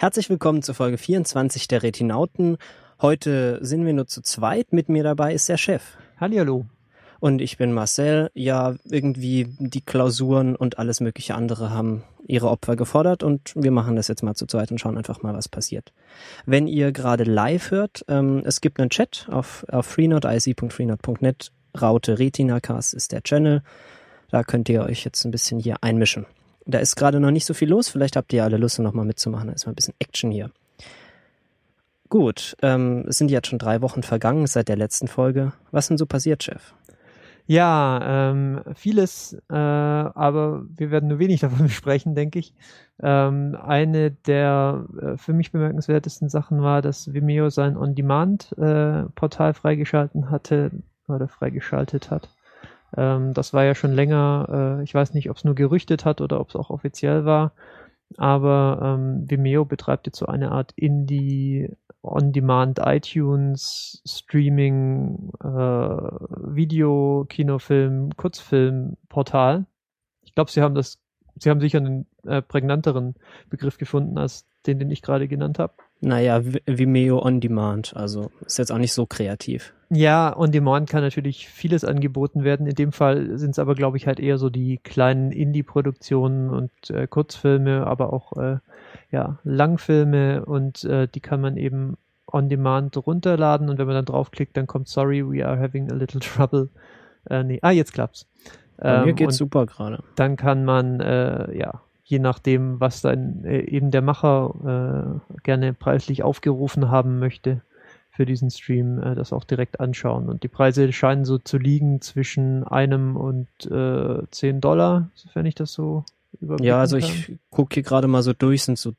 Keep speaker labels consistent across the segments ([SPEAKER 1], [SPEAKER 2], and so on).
[SPEAKER 1] Herzlich willkommen zur Folge 24 der Retinauten. Heute sind wir nur zu zweit. Mit mir dabei ist der Chef.
[SPEAKER 2] Hallihallo.
[SPEAKER 1] Und ich bin Marcel. Ja, irgendwie die Klausuren und alles mögliche andere haben ihre Opfer gefordert und wir machen das jetzt mal zu zweit und schauen einfach mal, was passiert. Wenn ihr gerade live hört, ähm, es gibt einen Chat auf, auf freenode.ic.freenode.net. Raute Retinacast ist der Channel. Da könnt ihr euch jetzt ein bisschen hier einmischen. Da ist gerade noch nicht so viel los. Vielleicht habt ihr alle Lust, noch mal mitzumachen. Da ist mal ein bisschen Action hier. Gut, ähm, es sind jetzt schon drei Wochen vergangen seit der letzten Folge. Was denn so passiert, Chef?
[SPEAKER 2] Ja, ähm, vieles, äh, aber wir werden nur wenig davon besprechen, denke ich. Ähm, eine der äh, für mich bemerkenswertesten Sachen war, dass Vimeo sein On-Demand-Portal äh, freigeschalten hatte oder freigeschaltet hat. Ähm, das war ja schon länger, äh, ich weiß nicht, ob es nur gerüchtet hat oder ob es auch offiziell war, aber ähm, Vimeo betreibt jetzt so eine Art Indie On-Demand iTunes Streaming äh, Video, Kinofilm, Kurzfilm Portal. Ich glaube, sie haben das, sie haben sicher einen äh, prägnanteren Begriff gefunden als den, den ich gerade genannt habe.
[SPEAKER 1] Naja, Vimeo On Demand, also ist jetzt auch nicht so kreativ.
[SPEAKER 2] Ja, On Demand kann natürlich vieles angeboten werden. In dem Fall sind es aber, glaube ich, halt eher so die kleinen Indie-Produktionen und äh, Kurzfilme, aber auch äh, ja, Langfilme und äh, die kann man eben on demand runterladen und wenn man dann draufklickt, dann kommt Sorry, we are having a little trouble. Äh, nee, ah, jetzt klappt's.
[SPEAKER 1] Bei ähm, mir geht's super gerade.
[SPEAKER 2] Dann kann man äh, ja je nachdem, was dann äh, eben der Macher äh, gerne preislich aufgerufen haben möchte für diesen Stream, äh, das auch direkt anschauen. Und die Preise scheinen so zu liegen zwischen einem und äh, 10 Dollar, sofern ich das so
[SPEAKER 1] überblicken Ja, also kann. ich gucke hier gerade mal so durch, sind so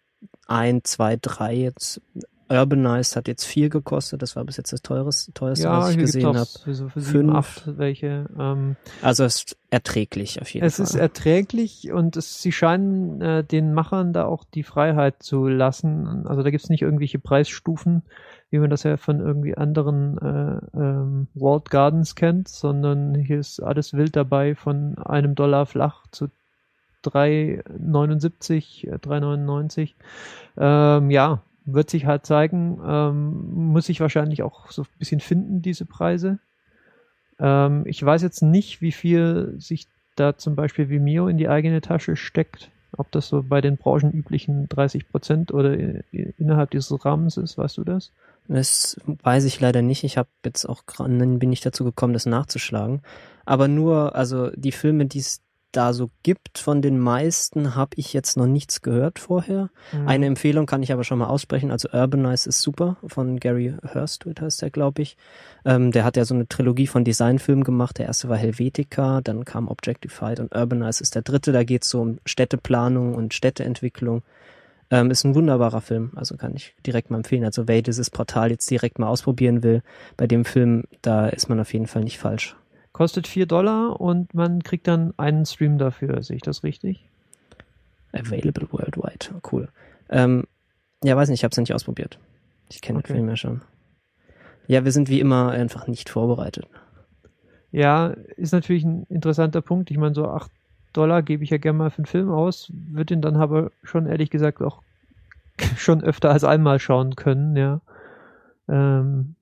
[SPEAKER 1] ein, zwei, drei jetzt Urbanized hat jetzt vier gekostet, das war bis jetzt das teures, teuerste, ja, was ich gesehen habe.
[SPEAKER 2] So für sieben, acht welche. Ähm,
[SPEAKER 1] also es ist erträglich auf jeden
[SPEAKER 2] es
[SPEAKER 1] Fall.
[SPEAKER 2] Es ist erträglich und es, sie scheinen äh, den Machern da auch die Freiheit zu lassen. Also da gibt's nicht irgendwelche Preisstufen, wie man das ja von irgendwie anderen äh, ähm, Walled Gardens kennt, sondern hier ist alles wild dabei von einem Dollar flach zu 3,79, 3,99. Äh, ähm, ja, wird sich halt zeigen, ähm, muss sich wahrscheinlich auch so ein bisschen finden, diese Preise. Ähm, ich weiß jetzt nicht, wie viel sich da zum Beispiel Vimeo in die eigene Tasche steckt. Ob das so bei den branchenüblichen 30 Prozent oder innerhalb dieses Rahmens ist, weißt du das?
[SPEAKER 1] Das weiß ich leider nicht. Ich habe jetzt auch gerade bin ich dazu gekommen, das nachzuschlagen. Aber nur, also die Filme, die es da so gibt. Von den meisten habe ich jetzt noch nichts gehört vorher. Mhm. Eine Empfehlung kann ich aber schon mal aussprechen. Also Urbanize ist super von Gary Hurstwood heißt der, glaube ich. Ähm, der hat ja so eine Trilogie von Designfilmen gemacht. Der erste war Helvetica, dann kam Objectified und Urbanize ist der dritte. Da geht es so um Städteplanung und Städteentwicklung. Ähm, ist ein wunderbarer Film, also kann ich direkt mal empfehlen. Also wer dieses Portal jetzt direkt mal ausprobieren will, bei dem Film, da ist man auf jeden Fall nicht falsch.
[SPEAKER 2] Kostet 4 Dollar und man kriegt dann einen Stream dafür. Sehe ich das richtig?
[SPEAKER 1] Available worldwide. Cool. Ähm, ja, weiß nicht, ich habe es nicht ausprobiert. Ich kenne okay. den Film ja schon. Ja, wir sind wie immer einfach nicht vorbereitet.
[SPEAKER 2] Ja, ist natürlich ein interessanter Punkt. Ich meine, so 8 Dollar gebe ich ja gerne mal für einen Film aus, würde ihn dann aber schon ehrlich gesagt auch schon öfter als einmal schauen können, ja. Ähm,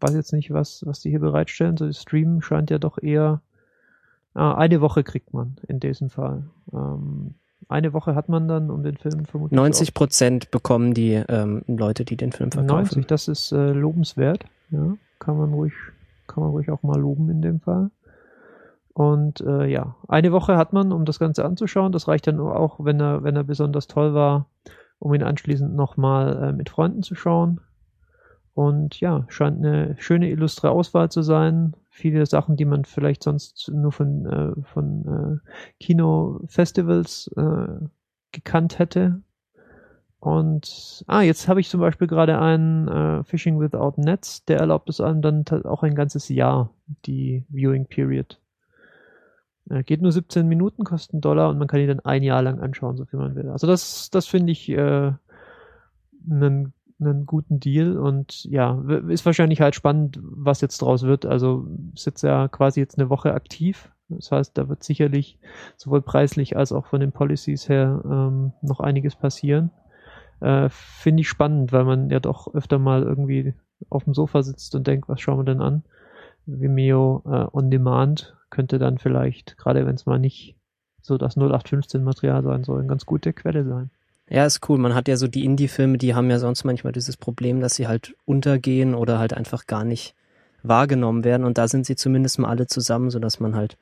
[SPEAKER 2] weiß jetzt nicht, was, was die hier bereitstellen. So, Stream scheint ja doch eher, ah, eine Woche kriegt man in diesem Fall. Ähm, eine Woche hat man dann, um den Film
[SPEAKER 1] vermutlich 90 Prozent bekommen die ähm, Leute, die den Film verkaufen. 90,
[SPEAKER 2] das ist äh, lobenswert. Ja, kann man ruhig, kann man ruhig auch mal loben in dem Fall. Und äh, ja, eine Woche hat man, um das Ganze anzuschauen. Das reicht dann auch, wenn er, wenn er besonders toll war, um ihn anschließend nochmal äh, mit Freunden zu schauen. Und ja, scheint eine schöne illustre Auswahl zu sein. Viele Sachen, die man vielleicht sonst nur von, äh, von äh, Kinofestivals äh, gekannt hätte. Und ah, jetzt habe ich zum Beispiel gerade einen äh, Fishing Without Nets, der erlaubt es einem dann auch ein ganzes Jahr, die Viewing Period. Äh, geht nur 17 Minuten, kostet einen Dollar und man kann ihn dann ein Jahr lang anschauen, so viel man will. Also das, das finde ich äh, einen einen guten Deal und ja, ist wahrscheinlich halt spannend, was jetzt draus wird. Also ist jetzt ja quasi jetzt eine Woche aktiv. Das heißt, da wird sicherlich sowohl preislich als auch von den Policies her ähm, noch einiges passieren. Äh, Finde ich spannend, weil man ja doch öfter mal irgendwie auf dem Sofa sitzt und denkt, was schauen wir denn an? Vimeo äh, on Demand könnte dann vielleicht, gerade wenn es mal nicht so das 0815 Material sein soll, eine ganz gute Quelle sein.
[SPEAKER 1] Ja, ist cool. Man hat ja so die Indie-Filme, die haben ja sonst manchmal dieses Problem, dass sie halt untergehen oder halt einfach gar nicht wahrgenommen werden. Und da sind sie zumindest mal alle zusammen, sodass man halt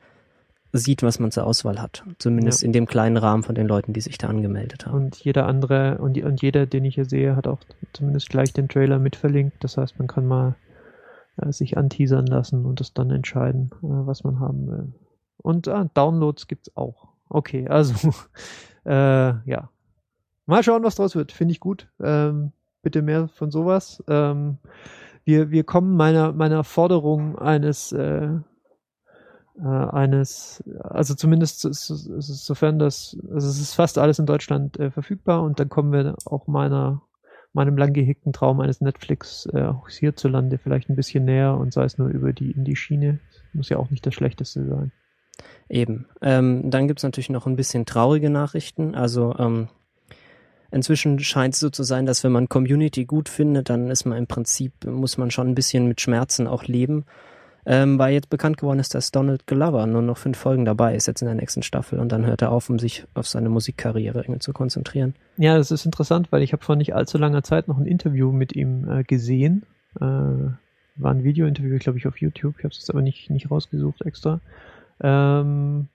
[SPEAKER 1] sieht, was man zur Auswahl hat. Zumindest ja. in dem kleinen Rahmen von den Leuten, die sich da angemeldet haben.
[SPEAKER 2] Und jeder andere und, und jeder, den ich hier sehe, hat auch zumindest gleich den Trailer mit verlinkt. Das heißt, man kann mal äh, sich anteasern lassen und es dann entscheiden, äh, was man haben will. Und äh, Downloads gibt's auch. Okay, also äh, ja. Mal schauen, was draus wird. Finde ich gut. Ähm, bitte mehr von sowas. Ähm, wir, wir kommen meiner, meiner Forderung eines äh, äh, eines, also zumindest sofern das, also es ist fast alles in Deutschland äh, verfügbar und dann kommen wir auch meiner, meinem lang gehegten Traum eines Netflix äh, hierzulande vielleicht ein bisschen näher und sei es nur über die in die Schiene. Muss ja auch nicht das Schlechteste sein.
[SPEAKER 1] Eben. Ähm, dann gibt's natürlich noch ein bisschen traurige Nachrichten. Also ähm, inzwischen scheint es so zu sein, dass wenn man Community gut findet, dann ist man im Prinzip, muss man schon ein bisschen mit Schmerzen auch leben ähm, weil jetzt bekannt geworden ist, dass Donald Glover nur noch fünf Folgen dabei ist, jetzt in der nächsten Staffel und dann hört er auf, um sich auf seine Musikkarriere zu konzentrieren.
[SPEAKER 2] Ja, das ist interessant, weil ich habe vor nicht allzu langer Zeit noch ein Interview mit ihm äh, gesehen. Äh, war ein Videointerview, glaube ich, auf YouTube. Ich habe es jetzt aber nicht, nicht rausgesucht extra. Ähm,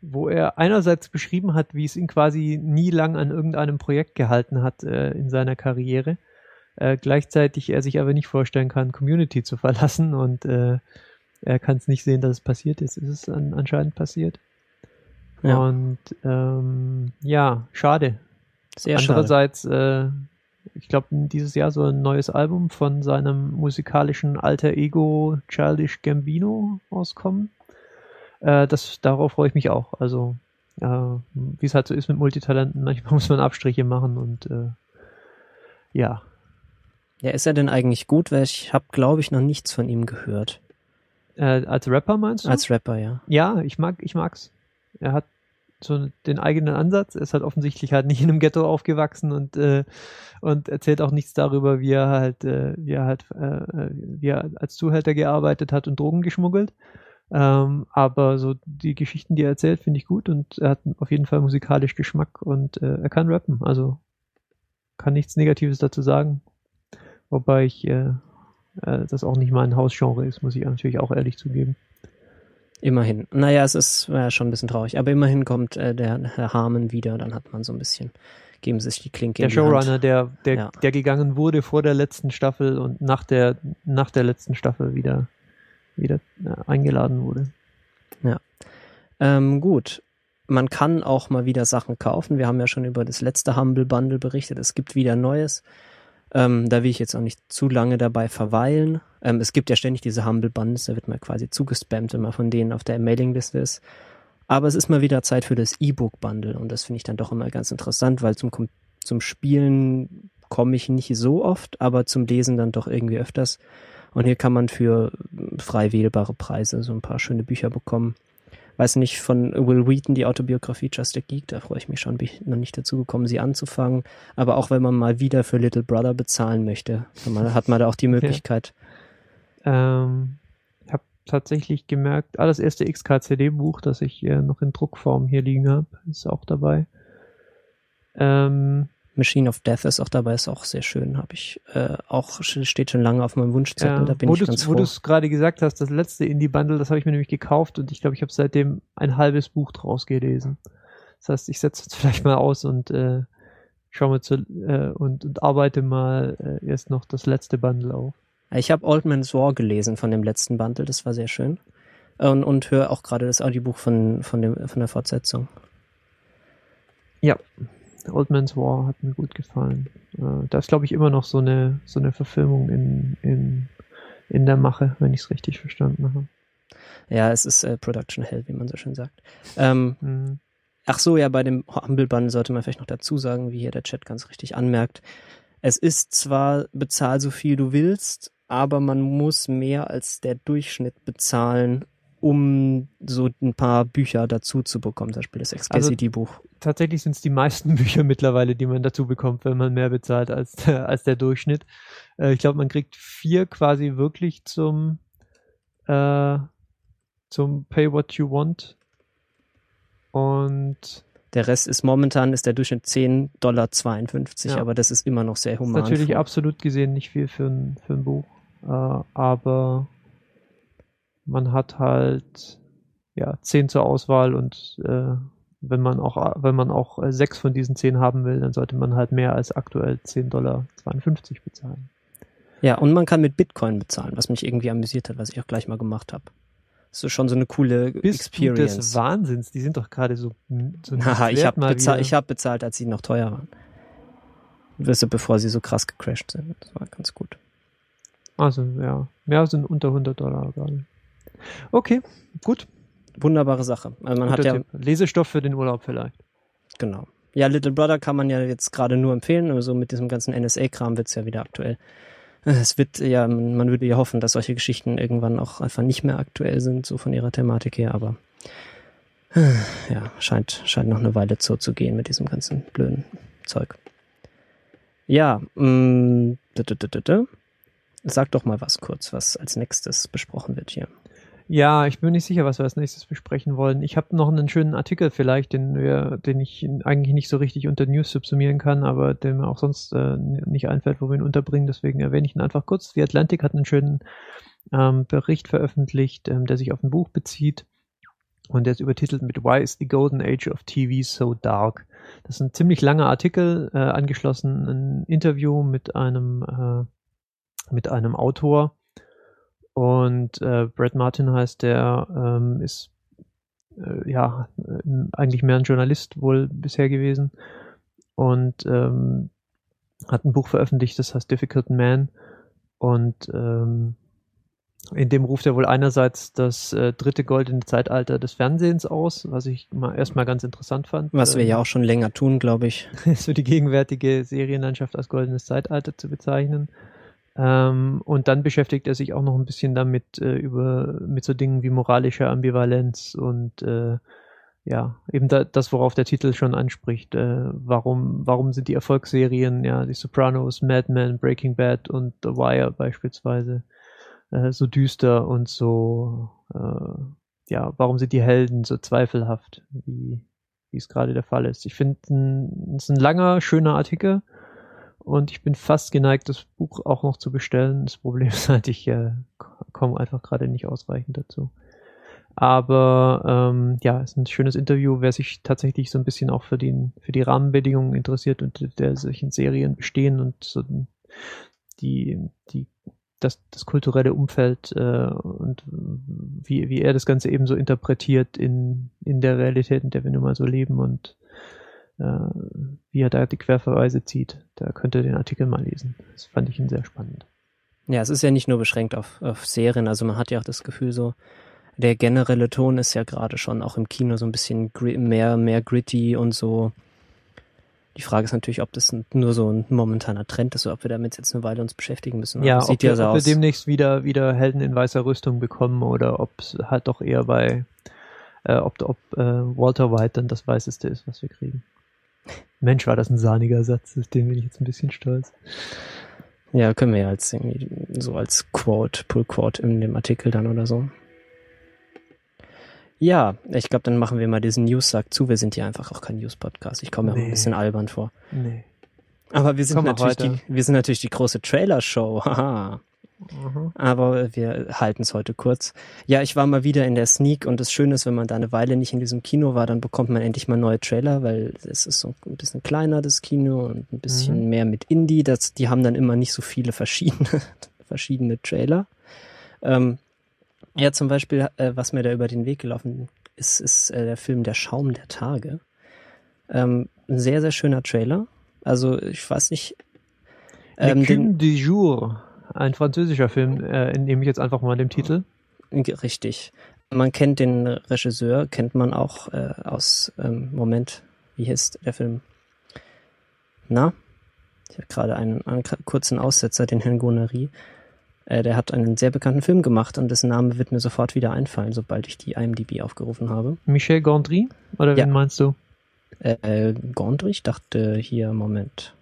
[SPEAKER 2] wo er einerseits beschrieben hat, wie es ihn quasi nie lang an irgendeinem Projekt gehalten hat äh, in seiner Karriere äh, gleichzeitig er sich aber nicht vorstellen kann, Community zu verlassen und äh, er kann es nicht sehen, dass es passiert ist. Ist es an, anscheinend passiert. Ja. Und ähm, ja, schade. Sehr Andererseits, schade. Äh, ich glaube, dieses Jahr so ein neues Album von seinem musikalischen Alter Ego Childish Gambino rauskommen. Äh, das, darauf freue ich mich auch. Also, äh, wie es halt so ist mit Multitalenten, manchmal muss man Abstriche machen und äh, ja,
[SPEAKER 1] ja, ist er denn eigentlich gut? Weil ich habe, glaube ich, noch nichts von ihm gehört.
[SPEAKER 2] Äh, als Rapper meinst du?
[SPEAKER 1] Als Rapper, ja.
[SPEAKER 2] Ja, ich mag, ich mag's. Er hat so den eigenen Ansatz. Er ist halt offensichtlich halt nicht in einem Ghetto aufgewachsen und äh, und erzählt auch nichts darüber, wie er halt, äh, wie er halt, äh, wie er als Zuhälter gearbeitet hat und Drogen geschmuggelt. Ähm, aber so die Geschichten, die er erzählt, finde ich gut und er hat auf jeden Fall musikalisch Geschmack und äh, er kann rappen. Also kann nichts Negatives dazu sagen. Wobei ich äh, äh, das auch nicht mein Hausgenre ist, muss ich natürlich auch ehrlich zugeben.
[SPEAKER 1] Immerhin. Naja, es ist ja, schon ein bisschen traurig, aber immerhin kommt äh, der Herr Harmon wieder, dann hat man so ein bisschen, geben sie sich die Klinke
[SPEAKER 2] Der Showrunner, der, der, ja. der gegangen wurde vor der letzten Staffel und nach der, nach der letzten Staffel wieder, wieder äh, eingeladen wurde.
[SPEAKER 1] Ja. Ähm, gut. Man kann auch mal wieder Sachen kaufen. Wir haben ja schon über das letzte Humble Bundle berichtet. Es gibt wieder Neues. Ähm, da will ich jetzt auch nicht zu lange dabei verweilen. Ähm, es gibt ja ständig diese Humble Bundles, da wird man quasi zugespammt, wenn man von denen auf der Mailingliste ist. Aber es ist mal wieder Zeit für das E-Book Bundle und das finde ich dann doch immer ganz interessant, weil zum, zum Spielen komme ich nicht so oft, aber zum Lesen dann doch irgendwie öfters. Und hier kann man für frei wählbare Preise so ein paar schöne Bücher bekommen weiß nicht, von Will Wheaton, die Autobiografie Just a Geek, da freue ich mich schon, bin ich noch nicht dazu gekommen, sie anzufangen. Aber auch wenn man mal wieder für Little Brother bezahlen möchte, hat man da auch die Möglichkeit.
[SPEAKER 2] Ja. Ähm, ich habe tatsächlich gemerkt, ah, das erste XKCD-Buch, das ich äh, noch in Druckform hier liegen habe, ist auch dabei.
[SPEAKER 1] Ähm, Machine of Death ist auch dabei, ist auch sehr schön, habe ich äh, auch steht schon lange auf meinem Wunschzettel, ja, da bin ich ganz froh.
[SPEAKER 2] Wo du es gerade gesagt hast, das letzte Indie-Bundle, das habe ich mir nämlich gekauft und ich glaube, ich habe seitdem ein halbes Buch draus gelesen. Das heißt, ich setze es vielleicht mal aus und äh, schaue mal zu äh, und, und arbeite mal äh, erst noch das letzte Bundle auf.
[SPEAKER 1] Ich habe Old Man's War gelesen von dem letzten Bundle, das war sehr schön. Und, und höre auch gerade das Audiobuch von, von, dem, von der Fortsetzung.
[SPEAKER 2] Ja, Old Man's War hat mir gut gefallen. Äh, da ist, glaube ich, immer noch so eine, so eine Verfilmung in, in, in der Mache, wenn ich es richtig verstanden habe.
[SPEAKER 1] Ja, es ist äh, Production Hell, wie man so schön sagt. Ähm, mhm. Ach so, ja, bei dem Humble Bundle sollte man vielleicht noch dazu sagen, wie hier der Chat ganz richtig anmerkt. Es ist zwar bezahl so viel du willst, aber man muss mehr als der Durchschnitt bezahlen, um so ein paar Bücher dazu zu bekommen, zum Beispiel das Excalibur-Buch. Also,
[SPEAKER 2] tatsächlich sind es die meisten Bücher mittlerweile, die man dazu bekommt, wenn man mehr bezahlt als der, als der Durchschnitt. Äh, ich glaube, man kriegt vier quasi wirklich zum äh, zum Pay What You Want. Und
[SPEAKER 1] der Rest ist momentan ist der Durchschnitt 10,52 Dollar, ja. aber das ist immer noch sehr human.
[SPEAKER 2] Ist natürlich absolut gesehen nicht viel für ein, für ein Buch. Äh, aber man hat halt ja zehn zur Auswahl und äh, wenn man auch wenn man auch äh, sechs von diesen zehn haben will, dann sollte man halt mehr als aktuell 10,52 Dollar bezahlen.
[SPEAKER 1] Ja, und man kann mit Bitcoin bezahlen, was mich irgendwie amüsiert hat, was ich auch gleich mal gemacht habe. Das ist schon so eine coole
[SPEAKER 2] Bist
[SPEAKER 1] Experience.
[SPEAKER 2] Du des Wahnsinns, die sind doch gerade so,
[SPEAKER 1] so Haha, ich habe bezahlt, hab bezahlt, als sie noch teuer waren. Wisse, bevor sie so krass gecrashed sind. Das war ganz gut.
[SPEAKER 2] Also, ja. Mehr sind unter 100 Dollar gerade. Okay, gut.
[SPEAKER 1] Wunderbare Sache. Also man Guter hat ja Tipp.
[SPEAKER 2] Lesestoff für den Urlaub vielleicht.
[SPEAKER 1] Genau. Ja, Little Brother kann man ja jetzt gerade nur empfehlen, aber so mit diesem ganzen NSA-Kram wird's ja wieder aktuell. Es wird ja, man würde ja hoffen, dass solche Geschichten irgendwann auch einfach nicht mehr aktuell sind, so von ihrer Thematik her, aber ja, scheint, scheint noch eine Weile zu, zu gehen mit diesem ganzen blöden Zeug. Ja, mh, mm, sag doch mal was kurz, was als nächstes besprochen wird hier.
[SPEAKER 2] Ja, ich bin nicht sicher, was wir als nächstes besprechen wollen. Ich habe noch einen schönen Artikel vielleicht, den, wir, den ich eigentlich nicht so richtig unter News subsumieren kann, aber der mir auch sonst äh, nicht einfällt, wo wir ihn unterbringen. Deswegen erwähne ich ihn einfach kurz. Die Atlantic hat einen schönen ähm, Bericht veröffentlicht, ähm, der sich auf ein Buch bezieht. Und der ist übertitelt mit Why is the Golden Age of TV so dark? Das ist ein ziemlich langer Artikel, äh, angeschlossen ein Interview mit einem, äh, mit einem Autor und äh, Brad Martin heißt der, ähm, ist äh, ja eigentlich mehr ein Journalist wohl bisher gewesen und ähm, hat ein Buch veröffentlicht, das heißt Difficult Man. Und ähm, in dem ruft er wohl einerseits das äh, dritte goldene Zeitalter des Fernsehens aus, was ich mal erstmal ganz interessant fand.
[SPEAKER 1] Was wir ja ähm, auch schon länger tun, glaube ich.
[SPEAKER 2] so die gegenwärtige Serienlandschaft als goldenes Zeitalter zu bezeichnen. Ähm, und dann beschäftigt er sich auch noch ein bisschen damit äh, über mit so Dingen wie moralische Ambivalenz und äh, ja, eben da, das, worauf der Titel schon anspricht. Äh, warum, warum sind die Erfolgsserien, ja, die Sopranos, Mad Men, Breaking Bad und The Wire beispielsweise äh, so düster und so, äh, ja, warum sind die Helden so zweifelhaft, wie, wie es gerade der Fall ist. Ich finde, es ist ein langer, schöner Artikel und ich bin fast geneigt, das Buch auch noch zu bestellen. Das Problem ist halt, ich äh, komme einfach gerade nicht ausreichend dazu. Aber ähm, ja, es ist ein schönes Interview, wer sich tatsächlich so ein bisschen auch für, den, für die Rahmenbedingungen interessiert und der sich in Serien bestehen und so die, die, das, das kulturelle Umfeld äh, und wie, wie er das Ganze eben so interpretiert in, in der Realität, in der wir nun mal so leben und wie er da die Querverweise zieht. Da könnt ihr den Artikel mal lesen. Das fand ich ihn sehr spannend.
[SPEAKER 1] Ja, es ist ja nicht nur beschränkt auf, auf Serien, also man hat ja auch das Gefühl so, der generelle Ton ist ja gerade schon auch im Kino so ein bisschen mehr, mehr gritty und so. Die Frage ist natürlich, ob das nur so ein momentaner Trend ist oder ob wir damit jetzt eine Weile uns beschäftigen müssen.
[SPEAKER 2] Ja, ob, ja wir, so ob wir demnächst wieder, wieder Helden in weißer Rüstung bekommen oder ob es halt doch eher bei, äh, ob, ob äh, Walter White dann das Weißeste ist, was wir kriegen. Mensch, war das ein sahniger Satz, auf den bin ich jetzt ein bisschen stolz.
[SPEAKER 1] Ja, können wir ja als irgendwie so als Quote, Pull Quote in dem Artikel dann oder so. Ja, ich glaube, dann machen wir mal diesen News-Sack zu. Wir sind ja einfach auch kein News-Podcast. Ich komme mir nee. auch ein bisschen albern vor. Nee. Aber wir sind natürlich die, wir sind natürlich die große Trailer-Show. Haha. Mhm. Aber wir halten es heute kurz. Ja, ich war mal wieder in der Sneak und das Schöne ist, wenn man da eine Weile nicht in diesem Kino war, dann bekommt man endlich mal neue Trailer, weil es ist so ein bisschen kleiner, das Kino, und ein bisschen mhm. mehr mit Indie. Das, die haben dann immer nicht so viele verschiedene, verschiedene Trailer. Ähm, ja, zum Beispiel, äh, was mir da über den Weg gelaufen ist, ist äh, der Film Der Schaum der Tage. Ähm, ein sehr, sehr schöner Trailer. Also, ich weiß nicht.
[SPEAKER 2] Ähm, Le den, du jour. Ein französischer Film, äh, entnehme ich jetzt einfach mal dem Titel.
[SPEAKER 1] Richtig. Man kennt den Regisseur, kennt man auch äh, aus, ähm, Moment, wie heißt der Film? Na? Ich habe gerade einen, einen, kurzen Aussetzer, den Herrn Gonery. Äh, der hat einen sehr bekannten Film gemacht und dessen Name wird mir sofort wieder einfallen, sobald ich die IMDb aufgerufen habe.
[SPEAKER 2] Michel Gondry? Oder
[SPEAKER 1] Ja.
[SPEAKER 2] wen meinst du?
[SPEAKER 1] Äh, Gondry? Ich dachte hier, Moment.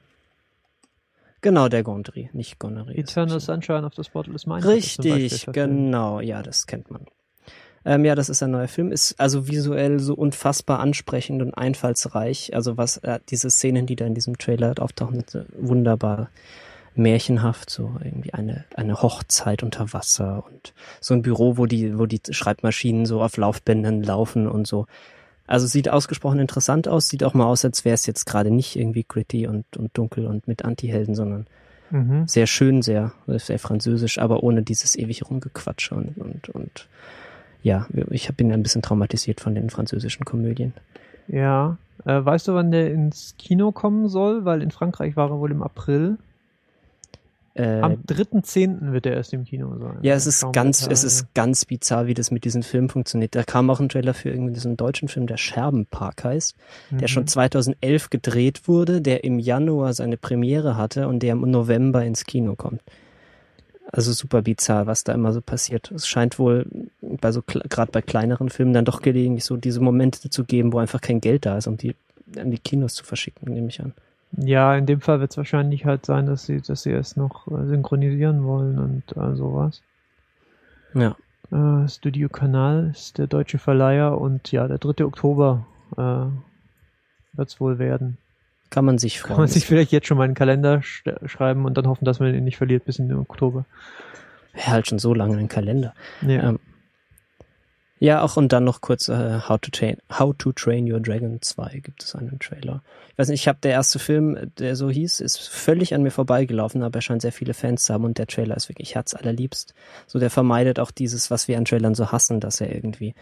[SPEAKER 1] Genau, der Gondry, nicht Gonorrhoe.
[SPEAKER 2] Eternal Sunshine of the Spotless Mind.
[SPEAKER 1] Richtig, genau. Ja, das kennt man. Ähm, ja, das ist ein neuer Film. Ist also visuell so unfassbar ansprechend und einfallsreich. Also was äh, diese Szenen, die da in diesem Trailer auftauchen, sind wunderbar märchenhaft. So irgendwie eine eine Hochzeit unter Wasser und so ein Büro, wo die wo die Schreibmaschinen so auf Laufbändern laufen und so. Also sieht ausgesprochen interessant aus. Sieht auch mal aus, als wäre es jetzt gerade nicht irgendwie gritty und und dunkel und mit Antihelden, sondern
[SPEAKER 2] Mhm.
[SPEAKER 1] sehr schön, sehr, sehr französisch, aber ohne dieses ewige Rumgequatsche und, und, und ja, ich bin ein bisschen traumatisiert von den französischen Komödien.
[SPEAKER 2] Ja. Äh, weißt du, wann der ins Kino kommen soll? Weil in Frankreich war er wohl im April.
[SPEAKER 1] Äh,
[SPEAKER 2] Am 3.10. wird er erst im Kino sein.
[SPEAKER 1] ja, es ist
[SPEAKER 2] Kaum
[SPEAKER 1] ganz, es ist ganz bizarr, wie das mit diesem Film funktioniert. Da kam auch ein Trailer für irgendwie diesen deutschen Film, der Scherbenpark heißt, der schon
[SPEAKER 2] Mhm.
[SPEAKER 1] 2011 gedreht wurde, der im Januar seine Premiere hatte und der im November ins Kino kommt. Also super bizarr, was da immer so passiert. Es scheint wohl bei so gerade bei kleineren Filmen dann doch gelegentlich so diese Momente zu geben, wo einfach kein Geld da ist, um die an die Kinos zu verschicken, nehme ich an.
[SPEAKER 2] Ja, in dem Fall wird es wahrscheinlich halt sein, dass sie, dass sie es noch äh, synchronisieren wollen und äh, sowas.
[SPEAKER 1] Ja.
[SPEAKER 2] Äh, Studio Kanal ist der deutsche Verleiher und ja, der 3. Oktober äh, wird es wohl werden.
[SPEAKER 1] Kann man sich freuen.
[SPEAKER 2] Kann man sich vielleicht jetzt schon mal in den Kalender sch schreiben und dann hoffen, dass man ihn nicht verliert bis in den Oktober.
[SPEAKER 1] ja, halt schon so lange einen Kalender.
[SPEAKER 2] Ja.
[SPEAKER 1] Ähm, Ja, auch und dann noch kurz äh, How, to Train, How to Train Your Dragon 2 gibt es einen Trailer. Ich weiß nicht, ich habe der erste Film, der so hieß, ist völlig an mir vorbeigelaufen, aber er scheint sehr viele Fans zu haben und der Trailer ist wirklich herzallerliebst. So, der vermeidet auch dieses, was wir an Trailern so hassen, dass er irgendwie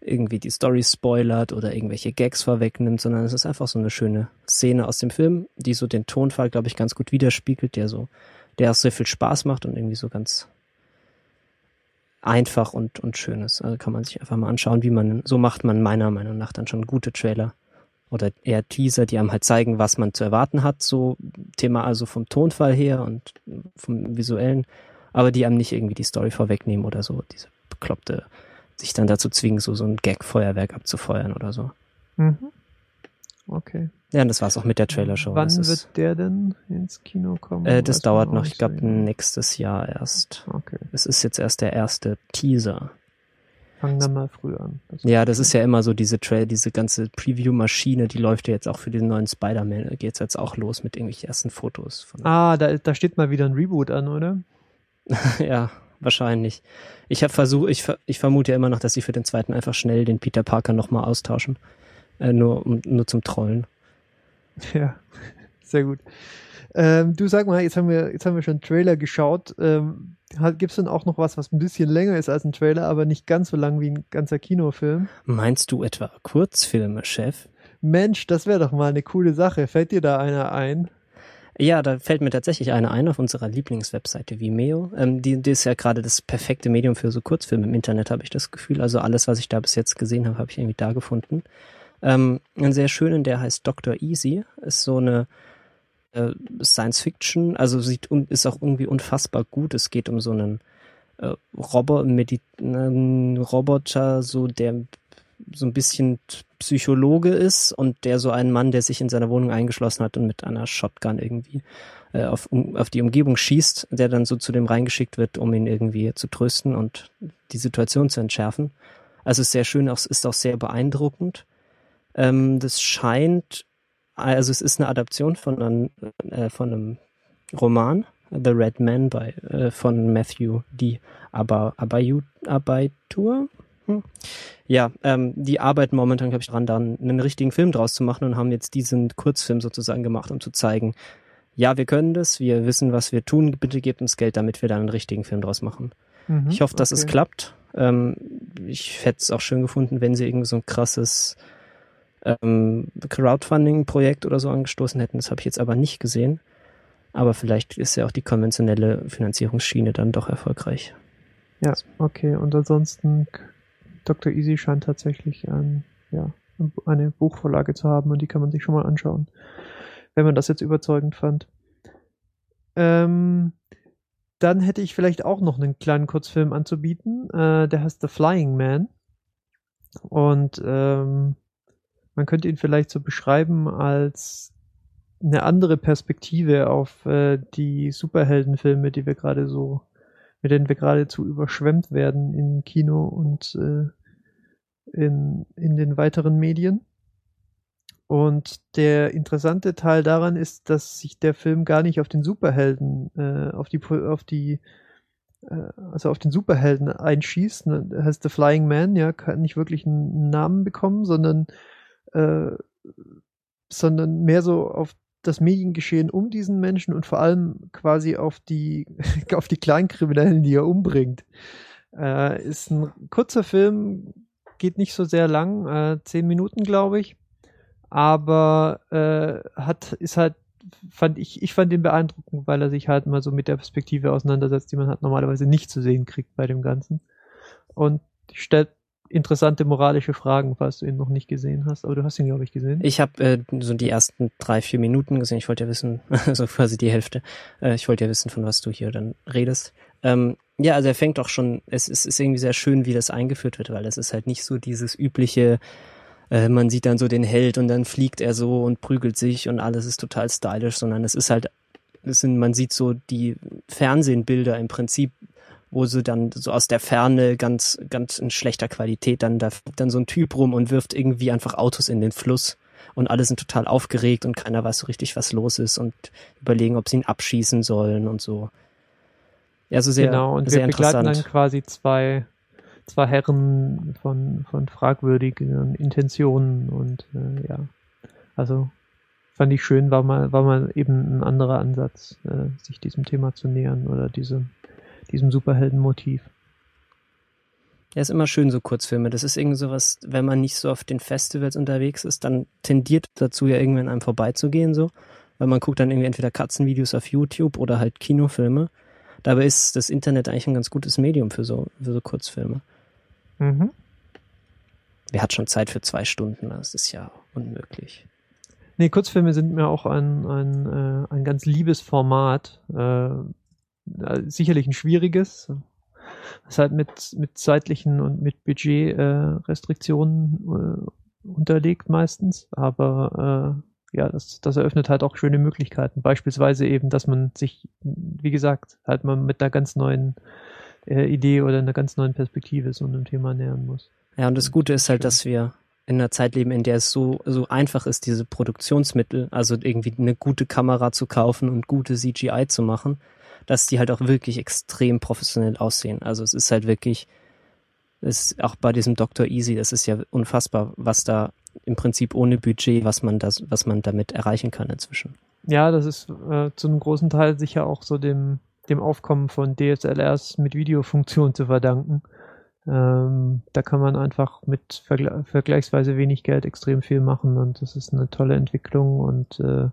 [SPEAKER 1] irgendwie die Story spoilert oder irgendwelche Gags vorwegnimmt, sondern es ist einfach so eine schöne Szene aus dem Film, die so den Tonfall, glaube ich, ganz gut widerspiegelt, der so, der auch sehr viel Spaß macht und irgendwie so ganz einfach und, und schön ist. Also kann man sich einfach mal anschauen, wie man, so macht man meiner Meinung nach dann schon gute Trailer oder eher Teaser, die einem halt zeigen, was man zu erwarten hat, so Thema also vom Tonfall her und vom visuellen, aber die einem nicht irgendwie die Story vorwegnehmen oder so, diese bekloppte, sich dann dazu zwingen, so, so ein Gag-Feuerwerk abzufeuern oder so.
[SPEAKER 2] Mhm. Okay.
[SPEAKER 1] Ja, und das war's auch mit der Trailer-Show.
[SPEAKER 2] Wann
[SPEAKER 1] das
[SPEAKER 2] wird der denn ins Kino kommen?
[SPEAKER 1] äh, das dauert noch, ich glaube,
[SPEAKER 2] genau.
[SPEAKER 1] nächstes Jahr erst.
[SPEAKER 2] Okay.
[SPEAKER 1] Es ist jetzt erst der erste Teaser.
[SPEAKER 2] Fangen dann mal früh an. Das
[SPEAKER 1] Ja, das ist ja immer so diese Trail, diese ganze Preview-Maschine, die läuft ja jetzt auch für den neuen Spider-Man. Da geht's jetzt auch los mit irgendwelchen ersten Fotos. Von,
[SPEAKER 2] Ah, da, da steht mal wieder ein Reboot an, oder?
[SPEAKER 1] ja, wahrscheinlich. Ich habe versucht, ich, ich vermute ja immer noch, dass sie für den zweiten einfach schnell den Peter Parker nochmal austauschen. Äh, nur, nur zum Trollen.
[SPEAKER 2] Ja, sehr gut. Ähm, du sag mal, jetzt haben wir, jetzt haben wir schon einen Trailer geschaut. Ähm, Gibt es denn auch noch was, was ein bisschen länger ist als ein Trailer, aber nicht ganz so lang wie ein ganzer Kinofilm?
[SPEAKER 1] Meinst du etwa Kurzfilme, Chef?
[SPEAKER 2] Mensch, das wäre doch mal eine coole Sache. Fällt dir da einer ein?
[SPEAKER 1] Ja, da fällt mir tatsächlich eine ein auf unserer Lieblingswebseite Vimeo. Ähm, die, die ist ja gerade das perfekte Medium für so Kurzfilme im Internet, habe ich das Gefühl. Also alles, was ich da bis jetzt gesehen habe, habe ich irgendwie da gefunden. Ähm, einen sehr schönen, der heißt Dr. Easy. Ist so eine äh, Science Fiction, also sieht ist auch irgendwie unfassbar gut. Es geht um so einen äh, Robo einen Roboter, so der so ein bisschen Psychologe ist und der so ein Mann, der sich in seiner Wohnung eingeschlossen hat und mit einer Shotgun irgendwie äh, auf, um, auf die Umgebung schießt, der dann so zu dem reingeschickt wird, um ihn irgendwie zu trösten und die Situation zu entschärfen. Also ist sehr schön, auch, ist auch sehr beeindruckend. Ähm, das scheint, also es ist eine Adaption von einem, äh, von einem Roman, The Red Man bei, äh, von Matthew D. Abayu, Abaitur. Hm. Ja, ähm, die arbeiten momentan, glaube ich, dran, dann einen richtigen Film draus zu machen und haben jetzt diesen Kurzfilm sozusagen gemacht, um zu zeigen, ja, wir können das, wir wissen, was wir tun, bitte gebt uns Geld, damit wir dann einen richtigen Film draus machen.
[SPEAKER 2] Mhm,
[SPEAKER 1] Ich hoffe, dass es
[SPEAKER 2] okay.
[SPEAKER 1] klappt. Ähm, ich hätte es auch schön gefunden, wenn sie irgendwie so ein krasses ähm, Crowdfunding-Projekt oder so angestoßen hätten. Das habe ich jetzt aber nicht gesehen. Aber vielleicht ist ja auch die konventionelle Finanzierungsschiene dann doch erfolgreich.
[SPEAKER 2] Ja, okay. Und ansonsten, Dr. Easy scheint tatsächlich ein, ja, eine Buchvorlage zu haben und die kann man sich schon mal anschauen, wenn man das jetzt überzeugend fand. Ähm, dann hätte ich vielleicht auch noch einen kleinen Kurzfilm anzubieten. Äh, der heißt The Flying Man. Und ähm, man könnte ihn vielleicht so beschreiben als eine andere Perspektive auf äh, die Superheldenfilme, die wir gerade so, mit denen wir geradezu überschwemmt werden im Kino und äh, in, in den weiteren Medien. Und der interessante Teil daran ist, dass sich der Film gar nicht auf den Superhelden, äh, auf die, auf die, äh, also auf den Superhelden einschießt. Ne? heißt The Flying Man, ja, kann nicht wirklich einen Namen bekommen, sondern, äh, sondern mehr so auf das Mediengeschehen um diesen Menschen und vor allem quasi auf die, auf die Kleinkriminellen, die er umbringt. Äh, ist ein kurzer Film, geht nicht so sehr lang, äh, zehn Minuten, glaube ich aber äh, hat ist halt fand ich ich fand ihn beeindruckend, weil er sich halt mal so mit der Perspektive auseinandersetzt, die man halt normalerweise nicht zu sehen kriegt bei dem Ganzen und stellt interessante moralische Fragen, falls du ihn noch nicht gesehen hast. Aber du hast ihn, glaube ich, gesehen.
[SPEAKER 1] Ich habe äh, so die ersten drei, vier Minuten gesehen. Ich wollte ja wissen, also quasi die Hälfte. Äh, ich wollte ja wissen, von was du hier dann redest. Ähm, ja, also er fängt auch schon, es, es ist irgendwie sehr schön, wie das eingeführt wird, weil das ist halt nicht so dieses übliche, äh, man sieht dann so den Held und dann fliegt er so und prügelt sich und alles ist total stylisch, sondern es ist halt, es sind, man sieht so die Fernsehbilder im Prinzip, wo sie dann so aus der Ferne ganz, ganz in schlechter Qualität dann da dann so ein Typ rum und wirft irgendwie einfach Autos in den Fluss. Und alle sind total aufgeregt und keiner weiß so richtig, was los ist und überlegen, ob sie ihn abschießen sollen und so.
[SPEAKER 2] Ja, so sehr, genau, und sehr wir begleiten dann quasi zwei zwei Herren von, von fragwürdigen Intentionen und äh, ja, also fand ich schön, war mal, war mal eben ein anderer Ansatz, äh, sich diesem Thema zu nähern oder diesem, diesem Superheldenmotiv.
[SPEAKER 1] Ja, ist immer schön, so Kurzfilme. Das ist irgendwie sowas, wenn man nicht so auf den Festivals unterwegs ist, dann tendiert dazu ja irgendwie an einem vorbeizugehen, so. Weil man guckt dann irgendwie entweder Katzenvideos auf YouTube oder halt Kinofilme. Dabei ist das Internet eigentlich ein ganz gutes Medium für so, für so Kurzfilme. Mhm. Wer hat schon Zeit für zwei Stunden? Das ist ja unmöglich.
[SPEAKER 2] Nee, Kurzfilme sind mir auch ein, ein, äh, ein ganz liebes Format. Äh, sicherlich ein schwieriges. Das halt mit, mit zeitlichen und mit Budgetrestriktionen äh, äh, unterlegt meistens. Aber äh, ja, das, das eröffnet halt auch schöne Möglichkeiten. Beispielsweise eben, dass man sich, wie gesagt, halt mal mit einer ganz neuen äh, Idee oder einer ganz neuen Perspektive so einem Thema nähern muss.
[SPEAKER 1] Ja, und das Gute ist halt, dass wir in einer Zeit leben, in der es so, so einfach ist, diese Produktionsmittel, also irgendwie eine gute Kamera zu kaufen und gute CGI zu machen, dass die halt auch wirklich extrem professionell aussehen. Also es ist halt wirklich, ist auch bei diesem Dr. Easy, das ist ja unfassbar, was da im Prinzip ohne Budget, was man das, was man damit erreichen kann inzwischen.
[SPEAKER 2] Ja, das ist äh, zu einem großen Teil sicher auch so dem dem Aufkommen von DSLRs mit Videofunktion zu verdanken. Ähm, da kann man einfach mit vergle vergleichsweise wenig Geld extrem viel machen und das ist eine tolle Entwicklung und äh,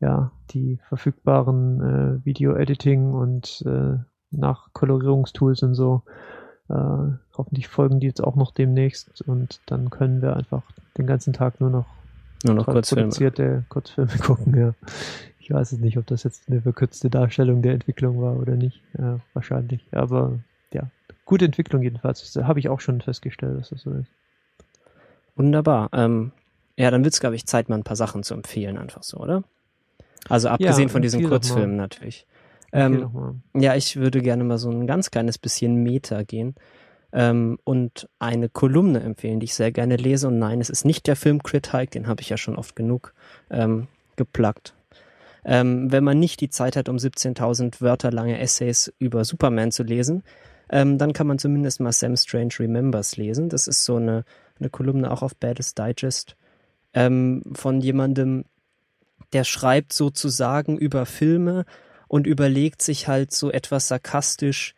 [SPEAKER 2] ja, die verfügbaren äh, Video-Editing und äh, Nachkolorierungstools und so. Äh, hoffentlich folgen die jetzt auch noch demnächst und dann können wir einfach den ganzen Tag nur noch,
[SPEAKER 1] nur noch Kurzfilme.
[SPEAKER 2] produzierte Kurzfilme gucken. Ja. Ich weiß es nicht, ob das jetzt eine verkürzte Darstellung der Entwicklung war oder nicht. Ja, wahrscheinlich. Aber ja, gute Entwicklung jedenfalls. Das habe ich auch schon festgestellt, dass das so ist.
[SPEAKER 1] Wunderbar. Ähm, ja, dann wird es, glaube ich, Zeit, mal ein paar Sachen zu empfehlen, einfach so, oder? Also abgesehen ja, von diesen Kurzfilmen natürlich. Ähm, ja, ich würde gerne mal so ein ganz kleines bisschen Meta gehen ähm, und eine Kolumne empfehlen, die ich sehr gerne lese. Und nein, es ist nicht der Film Crit Hike, den habe ich ja schon oft genug ähm, geplagt. Ähm, wenn man nicht die Zeit hat, um 17.000 Wörter lange Essays über Superman zu lesen, ähm, dann kann man zumindest mal Sam Strange Remembers lesen. Das ist so eine, eine Kolumne auch auf Baddest Digest ähm, von jemandem, der schreibt sozusagen über Filme und überlegt sich halt so etwas sarkastisch